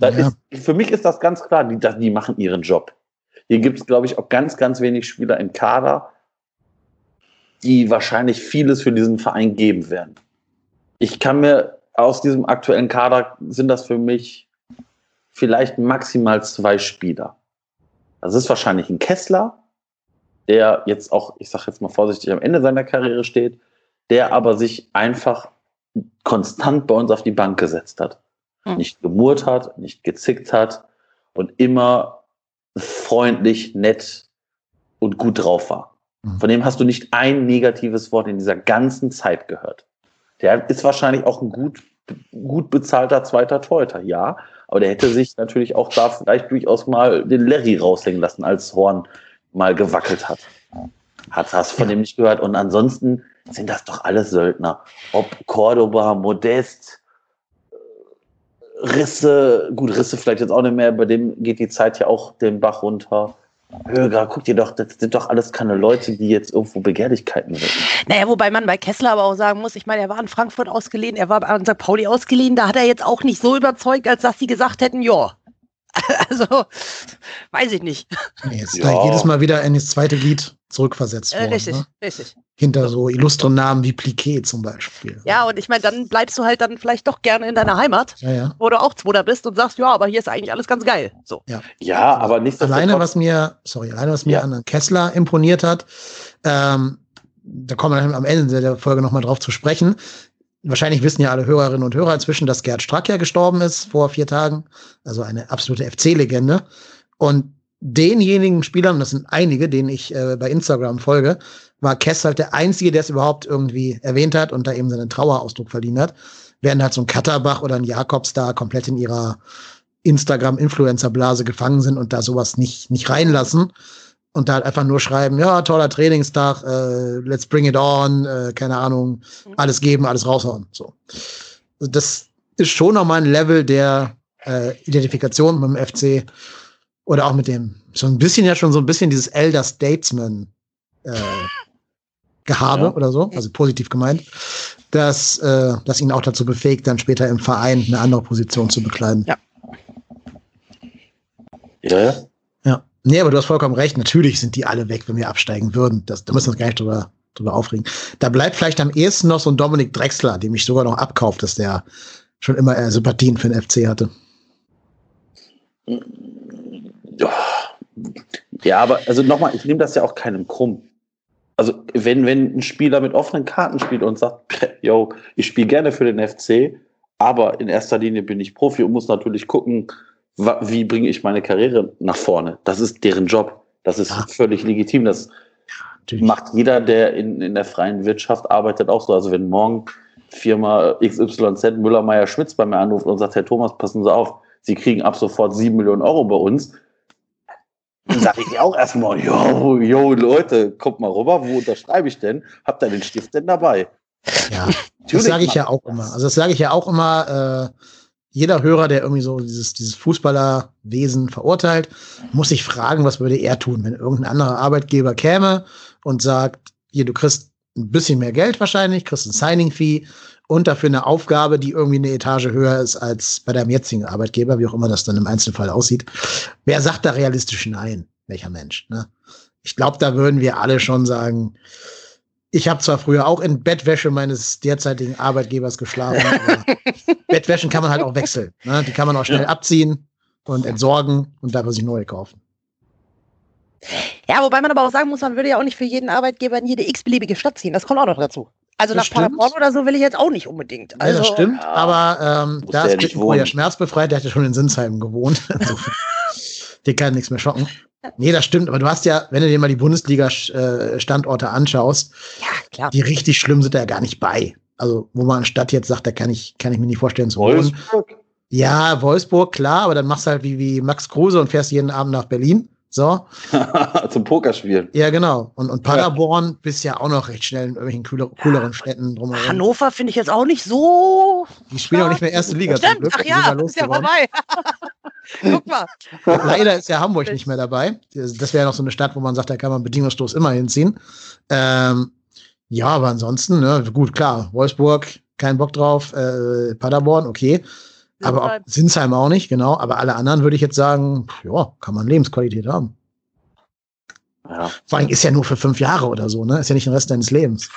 Speaker 2: Ja. Ist, für mich ist das ganz klar, die, die machen ihren Job. Hier gibt es, glaube ich, auch ganz, ganz wenig Spieler im Kader, die wahrscheinlich vieles für diesen Verein geben werden. Ich kann mir aus diesem aktuellen Kader sind das für mich vielleicht maximal zwei Spieler. Das ist wahrscheinlich ein Kessler, der jetzt auch, ich sage jetzt mal vorsichtig, am Ende seiner Karriere steht, der aber sich einfach konstant bei uns auf die Bank gesetzt hat. Hm. Nicht gemurrt hat, nicht gezickt hat und immer freundlich, nett und gut drauf war. Mhm. Von dem hast du nicht ein negatives Wort in dieser ganzen Zeit gehört. Der ist wahrscheinlich auch ein gut, gut bezahlter zweiter Torhüter, ja. Aber der hätte sich natürlich auch da vielleicht durchaus mal den Larry raushängen lassen, als Horn mal gewackelt hat. Hat das von dem nicht gehört. Und ansonsten sind das doch alles Söldner. Ob Cordoba, Modest, Risse, gut, Risse vielleicht jetzt auch nicht mehr, bei dem geht die Zeit ja auch den Bach runter. Höger, guck dir doch, das sind doch alles keine Leute, die jetzt irgendwo Begehrlichkeiten wecken.
Speaker 3: Naja, wobei man bei Kessler aber auch sagen muss, ich meine, er war in Frankfurt ausgeliehen, er war an St. Pauli ausgeliehen, da hat er jetzt auch nicht so überzeugt, als dass sie gesagt hätten, ja. <laughs> Also, weiß ich nicht.
Speaker 1: Nee, jetzt ja. jedes Mal wieder in das zweite Glied zurückversetzt worden. Äh,
Speaker 3: richtig, ne? richtig.
Speaker 1: Hinter so illustren Namen wie Pliquet zum Beispiel.
Speaker 3: Ja, und ich meine, dann bleibst du halt dann vielleicht doch gerne in deiner Heimat,
Speaker 1: ja, ja.
Speaker 3: wo du auch Zweiter bist und sagst, ja, aber hier ist eigentlich alles ganz geil. So.
Speaker 1: Ja,
Speaker 2: ja aber nicht
Speaker 1: Alleine, was mir, sorry, alleine, was mir ja. an Kessler imponiert hat, ähm, da kommen wir am Ende der Folge nochmal drauf zu sprechen. Wahrscheinlich wissen ja alle Hörerinnen und Hörer inzwischen, dass Gerd Strack ja gestorben ist vor vier Tagen. Also eine absolute FC-Legende. Und denjenigen Spielern, das sind einige, denen ich äh, bei Instagram folge, war Kess halt der Einzige, der es überhaupt irgendwie erwähnt hat und da eben seinen Trauerausdruck verdient hat. Während halt so ein Katterbach oder ein Jakobs da komplett in ihrer Instagram-Influencer-Blase gefangen sind und da sowas nicht, nicht reinlassen und da halt einfach nur schreiben, ja, toller Trainingstag, äh, let's bring it on, äh, keine Ahnung, alles geben, alles raushauen. So. Das ist schon nochmal ein Level der äh, Identifikation mit dem FC oder auch mit dem, so ein bisschen ja schon so ein bisschen dieses Elder Statesman äh, <laughs> Gehabe ja. oder so, also positiv gemeint, dass äh, das ihn auch dazu befähigt, dann später im Verein eine andere Position zu bekleiden.
Speaker 3: Ja.
Speaker 2: Ja, ja.
Speaker 1: Ja. Nee, aber du hast vollkommen recht. Natürlich sind die alle weg, wenn wir absteigen würden. Das, da müssen wir uns gar nicht drüber, drüber aufregen. Da bleibt vielleicht am ehesten noch so ein Dominik Drexler, dem ich sogar noch abkauft, dass der schon immer äh, Sympathien für den FC hatte.
Speaker 2: Ja, aber also nochmal, ich nehme das ja auch keinem krumm. Also wenn, wenn ein Spieler mit offenen Karten spielt und sagt, <laughs> yo, ich spiele gerne für den FC, aber in erster Linie bin ich Profi und muss natürlich gucken, wie bringe ich meine Karriere nach vorne. Das ist deren Job. Das ist ja. völlig legitim. Das ja, macht jeder, der in, in der freien Wirtschaft arbeitet, auch so. Also wenn morgen Firma XYZ Müller Meyer Schmitz bei mir anruft und sagt, Herr Thomas, passen Sie auf, Sie kriegen ab sofort sieben Millionen Euro bei uns, dann sage ich auch erstmal, jo, jo, Leute, kommt mal rüber, wo unterschreibe ich denn? Habt ihr den Stift denn dabei?
Speaker 1: Ja, <laughs> das sage ich ja auch immer. Also das sage ich ja auch immer, äh, jeder Hörer, der irgendwie so dieses, dieses Fußballerwesen verurteilt, muss sich fragen, was würde er tun, wenn irgendein anderer Arbeitgeber käme und sagt, hier, du kriegst ein bisschen mehr Geld wahrscheinlich, kriegst ein Signing-Fee und dafür eine Aufgabe, die irgendwie eine Etage höher ist als bei deinem jetzigen Arbeitgeber, wie auch immer das dann im Einzelfall aussieht. Wer sagt da realistisch nein? Welcher Mensch? Ne? Ich glaube, da würden wir alle schon sagen, ich habe zwar früher auch in Bettwäsche meines derzeitigen Arbeitgebers geschlafen, <laughs> aber Bettwäschen kann man halt auch wechseln. Ne? Die kann man auch schnell ja. abziehen und entsorgen und dafür sich neue kaufen.
Speaker 3: Ja, wobei man aber auch sagen muss, man würde ja auch nicht für jeden Arbeitgeber in jede x-beliebige Stadt ziehen. Das kommt auch noch dazu. Also das nach stimmt. Paderborn oder so will ich jetzt auch nicht unbedingt. Also,
Speaker 1: ja, das stimmt, ja. aber ähm, da ist Kittenbrot ja schmerzbefreit, der hatte schon in Sinsheim gewohnt. <laughs> Den kann nichts mehr schocken. Nee, das stimmt, aber du hast ja, wenn du dir mal die Bundesliga-Standorte anschaust,
Speaker 3: ja, klar.
Speaker 1: die richtig schlimm sind da ja gar nicht bei. Also, wo man Stadt jetzt sagt, da kann ich, kann ich mir nicht vorstellen zu wohnen. Wolfsburg? Ja, Wolfsburg, klar, aber dann machst du halt wie, wie Max Kruse und fährst jeden Abend nach Berlin. So. <laughs>
Speaker 2: Zum Pokerspielen.
Speaker 1: Ja, genau. Und, und Paderborn ja. bist ja auch noch recht schnell in irgendwelchen cooler, cooleren Städten drumherum.
Speaker 3: Hannover finde ich jetzt auch nicht so.
Speaker 1: Die spielen auch nicht mehr erste Liga.
Speaker 3: Stimmt. Ach ja, ist ja vorbei. <laughs> Guck mal. <laughs>
Speaker 1: Leider ist ja Hamburg nicht mehr dabei. Das wäre noch so eine Stadt, wo man sagt, da kann man bedingungslos immer hinziehen. Ähm, ja, aber ansonsten, ne, gut, klar, Wolfsburg, kein Bock drauf, äh, Paderborn, okay. Aber auch, Sinsheim auch nicht, genau. Aber alle anderen würde ich jetzt sagen, ja, kann man Lebensqualität haben. Ja. Vor allem ist ja nur für fünf Jahre oder so, ne? Ist ja nicht den Rest deines Lebens.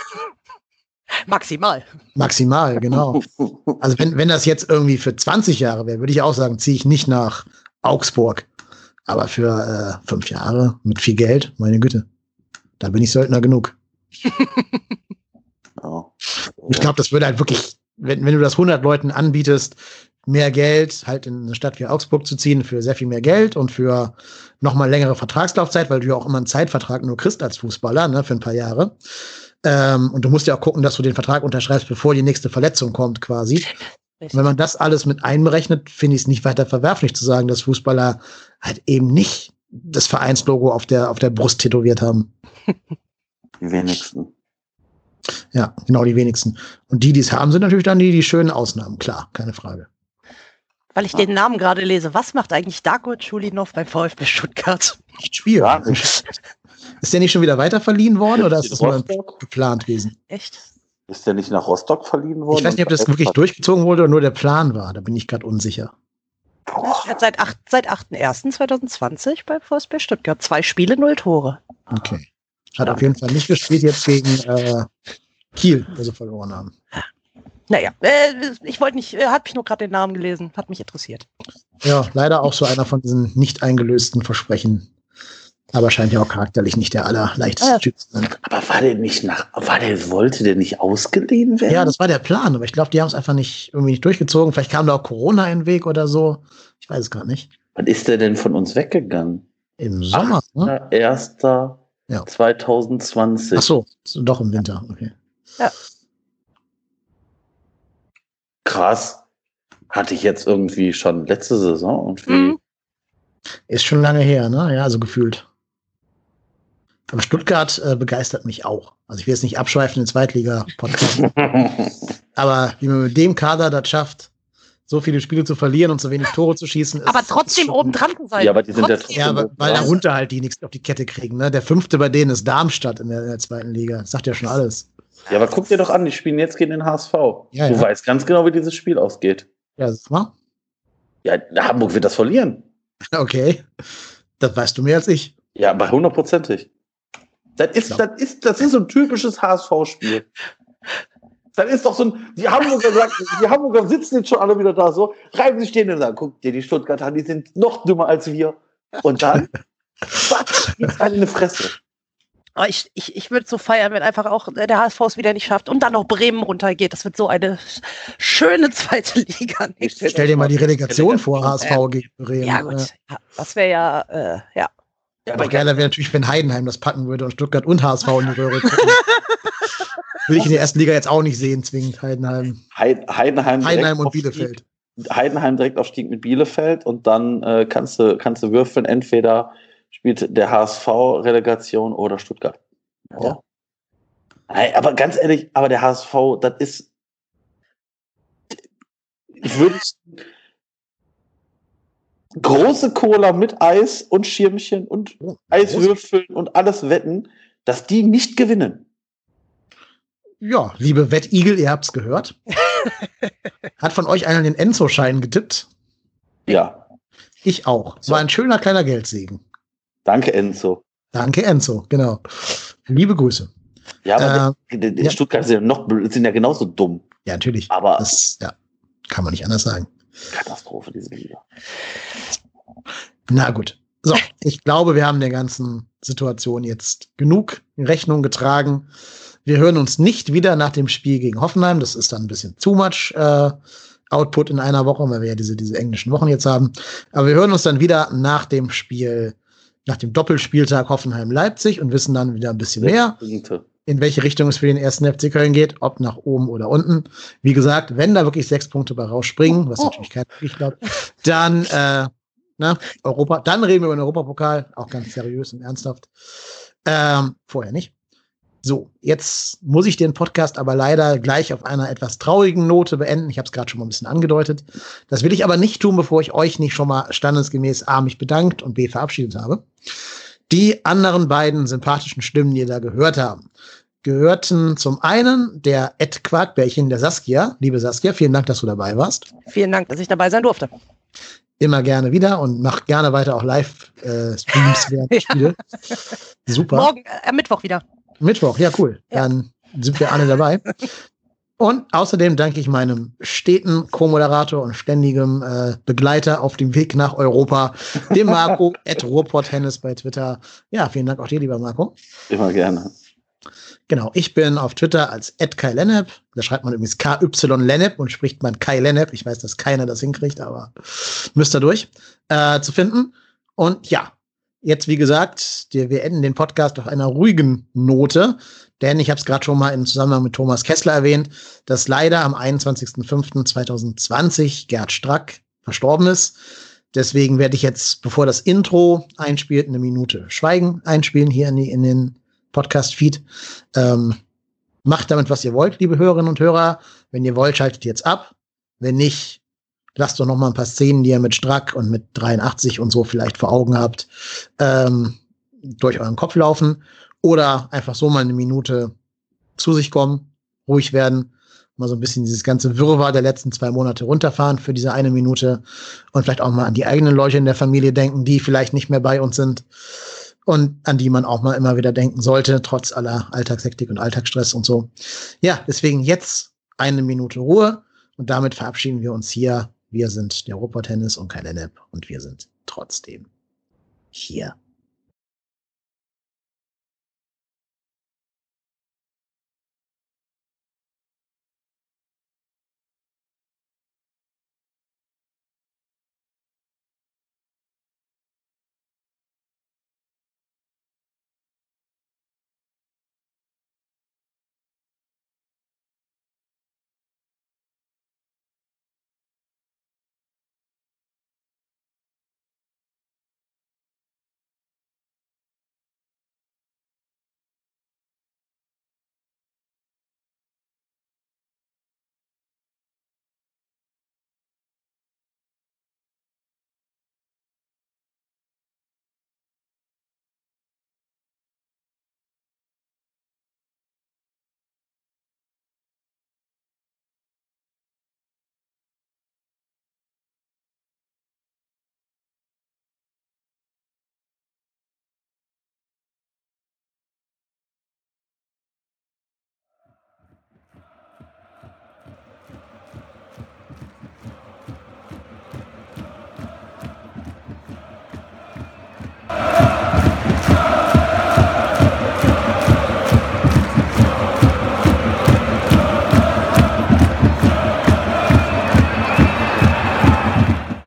Speaker 1: <laughs>
Speaker 3: Maximal.
Speaker 1: Maximal, genau. <laughs> Also wenn, wenn das jetzt irgendwie für 20 Jahre wäre, würde ich auch sagen, ziehe ich nicht nach Augsburg. Aber für äh, fünf Jahre mit viel Geld, meine Güte, da bin ich Söldner genug. <laughs> Ich glaube, das würde halt wirklich, wenn, wenn du das 100 Leuten anbietest, mehr Geld halt in eine Stadt wie Augsburg zu ziehen für sehr viel mehr Geld und für nochmal längere Vertragslaufzeit, weil du ja auch immer einen Zeitvertrag nur kriegst als Fußballer, ne, für ein paar Jahre. Ähm, und du musst ja auch gucken, dass du den Vertrag unterschreibst, bevor die nächste Verletzung kommt, quasi. Wenn man das alles mit einberechnet, finde ich es nicht weiter verwerflich zu sagen, dass Fußballer halt eben nicht das Vereinslogo auf der, auf der Brust tätowiert haben. <laughs>
Speaker 2: Die wenigsten.
Speaker 1: Ja, genau die wenigsten. Und die, die es haben, sind natürlich dann die, die schönen Ausnahmen, klar, keine Frage.
Speaker 3: Weil ich den Namen gerade lese. Was macht eigentlich Darko Chulinov beim VfB Stuttgart?
Speaker 1: Nicht schwierig. Ist der nicht schon wieder weiter verliehen worden oder ist das nur geplant gewesen?
Speaker 3: Echt?
Speaker 2: Ist der nicht nach Rostock verliehen worden?
Speaker 1: Ich weiß nicht, ob das wirklich durchgezogen wurde oder nur der Plan war. Da bin ich gerade unsicher.
Speaker 3: Er hat seit, 8, seit 8.1.2020 beim VfB Stuttgart zwei Spiele, null Tore.
Speaker 1: Okay. Hat ja. auf jeden Fall nicht gespielt jetzt gegen äh, Kiel, wo sie verloren haben.
Speaker 3: Naja, äh, ich wollte nicht, äh, hat mich nur gerade den Namen gelesen, hat mich interessiert.
Speaker 1: Ja, leider auch so einer von diesen nicht eingelösten Versprechen. Aber scheint ja auch charakterlich nicht der allerleichteste ja. Typ zu sein.
Speaker 2: Aber war der nicht nach, war der, wollte der nicht ausgeliehen werden?
Speaker 1: Ja, das war der Plan, aber ich glaube, die haben es einfach nicht irgendwie nicht durchgezogen. Vielleicht kam da auch Corona in den Weg oder so. Ich weiß es gar nicht.
Speaker 2: Wann ist der denn von uns weggegangen? Im Sommer? 8. Ne? 1. Ja. 2020.
Speaker 1: Ach so, doch im Winter, okay. Ja.
Speaker 2: Krass. Hatte ich jetzt irgendwie schon letzte Saison irgendwie. Mhm.
Speaker 1: Ist schon lange her, ne? Ja, so gefühlt. Aber Stuttgart äh, begeistert mich auch. Also ich will jetzt nicht abschweifen in Zweitliga-Podcast. <laughs> aber wie man mit dem Kader das schafft, so viele Spiele zu verlieren und so wenig Tore zu schießen.
Speaker 3: Aber trotzdem oben dran zu sein.
Speaker 2: Ja, aber die sind trotzdem.
Speaker 1: ja trotzdem. Ja, weil darunter halt die nichts auf die Kette kriegen. Ne? Der fünfte bei denen ist Darmstadt in der, in der, zweiten Liga. Das sagt ja schon alles.
Speaker 2: Ja, aber guck dir doch an, die spielen jetzt gegen den HSV. Ja, du ja. weißt ganz genau, wie dieses Spiel ausgeht.
Speaker 1: Ja, das war.
Speaker 2: Ja, Hamburg wird das verlieren. <laughs>
Speaker 1: Okay. Das weißt du mehr als ich.
Speaker 2: Ja, aber hundertprozentig. Das ist, das ist, das ist so ein typisches HSV-Spiel. Dann ist doch so ein, die Hamburger sagt, die Hamburger sitzen jetzt schon alle wieder da so, reiben sich stehen und sagen, guck dir die Stuttgarter an, die sind noch dümmer als wir. Und dann, <laughs> was, geht's in eine Fresse.
Speaker 3: Ich, ich, ich würde so feiern, wenn einfach auch der HSV es wieder nicht schafft und dann noch Bremen runtergeht. Das wird so eine schöne zweite Liga.
Speaker 1: Stell dir mal die Relegation vor, HSV äh, gegen Bremen.
Speaker 3: Ja, gut. Ja, das wäre ja, äh, ja.
Speaker 1: Ja, aber geiler wäre natürlich, wenn Heidenheim das packen würde und Stuttgart und HSV in die Röhre <laughs> gucken. Will ich in der ersten Liga jetzt auch nicht sehen, zwingend Heidenheim.
Speaker 2: Heidenheim,
Speaker 1: Heidenheim und Bielefeld.
Speaker 2: Heidenheim direkt aufstieg mit Bielefeld und dann äh, kannst, du, kannst du würfeln, entweder spielt der HSV Relegation oder Stuttgart. Ja. Aber ganz ehrlich, aber der HSV, das ist. Ich würde große Cola mit Eis und Schirmchen und oh, Eiswürfeln und alles wetten, dass die nicht gewinnen.
Speaker 1: Ja, liebe Wettigel, ihr habt's gehört. <laughs> Hat von euch einer den Enzo-Schein getippt?
Speaker 2: Ja.
Speaker 1: Ich auch. Es war ein schöner kleiner Geldsegen.
Speaker 2: Danke, Enzo.
Speaker 1: Danke, Enzo, genau. Liebe Grüße.
Speaker 2: Ja, aber äh, die, die ja. Stuttgart sind ja, noch, sind ja genauso dumm.
Speaker 1: Ja, natürlich.
Speaker 2: Aber
Speaker 1: das ja, kann man nicht anders sagen.
Speaker 2: Katastrophe, diese Liga.
Speaker 1: Na gut. So, ich glaube, wir haben der ganzen Situation jetzt genug in Rechnung getragen. Wir hören uns nicht wieder nach dem Spiel gegen Hoffenheim. Das ist dann ein bisschen too much äh, Output in einer Woche, weil wir ja diese, diese englischen Wochen jetzt haben. Aber wir hören uns dann wieder nach dem Spiel, nach dem Doppelspieltag Hoffenheim-Leipzig und wissen dann wieder ein bisschen mehr, in welche Richtung es für den ersten FC Köln geht, ob nach oben oder unten. Wie gesagt, wenn da wirklich sechs Punkte bei rausspringen, was natürlich kein ich glaube, dann äh, na, Europa, dann reden wir über den Europapokal, auch ganz seriös und ernsthaft. Ähm, vorher nicht. So, jetzt muss ich den Podcast aber leider gleich auf einer etwas traurigen Note beenden. Ich habe es gerade schon mal ein bisschen angedeutet. Das will ich aber nicht tun, bevor ich euch nicht schon mal standesgemäß A mich bedankt und B verabschiedet habe. Die anderen beiden sympathischen Stimmen, die ihr da gehört haben, gehörten zum einen der Ed Quarkbärchen der Saskia. Liebe Saskia, vielen Dank, dass du dabei warst.
Speaker 3: Vielen Dank, dass ich dabei sein durfte
Speaker 1: immer gerne wieder und mach gerne weiter auch Live-Streams äh, während <laughs> Spiele. Super.
Speaker 3: Morgen, äh, Mittwoch wieder.
Speaker 1: Mittwoch, ja, cool. Ja. Dann sind wir alle dabei. Und außerdem danke ich meinem steten Co-Moderator und ständigem äh, Begleiter auf dem Weg nach Europa, dem Marco <laughs> at Ruhrpott-Hennis bei Twitter. Ja, vielen Dank auch dir, lieber Marco.
Speaker 2: Immer gerne.
Speaker 1: Genau, ich bin auf Twitter als @kai_lennep. Da schreibt man übrigens KY Lennep und spricht man Kai Lennep. Ich weiß, dass keiner das hinkriegt, aber müsst ihr durch äh, zu finden. Und ja, jetzt wie gesagt, wir, enden den Podcast auf einer ruhigen Note, denn ich habe es gerade schon mal im Zusammenhang mit Thomas Kessler erwähnt, dass leider am 21.05.2020 Gerd Strack verstorben ist. Deswegen werde ich jetzt, bevor das Intro einspielt, eine Minute Schweigen einspielen hier in, die, in den Podcast-Feed. Ähm, macht damit, was ihr wollt, liebe Hörerinnen und Hörer. Wenn ihr wollt, schaltet jetzt ab. Wenn nicht, lasst doch noch mal ein paar Szenen, die ihr mit Strack und mit 83 und so vielleicht vor Augen habt, ähm, durch euren Kopf laufen. Oder einfach so mal eine Minute zu sich kommen, ruhig werden, mal so ein bisschen dieses ganze Wirrwarr der letzten zwei Monate runterfahren für diese eine Minute und vielleicht auch mal an die eigenen Leute in der Familie denken, die vielleicht nicht mehr bei uns sind und an die man auch mal immer wieder denken sollte, trotz aller Alltagshektik und Alltagsstress und so. Ja, deswegen jetzt eine Minute Ruhe und damit verabschieden wir uns hier. Wir sind der Tennis und kein Lennep und wir sind trotzdem hier.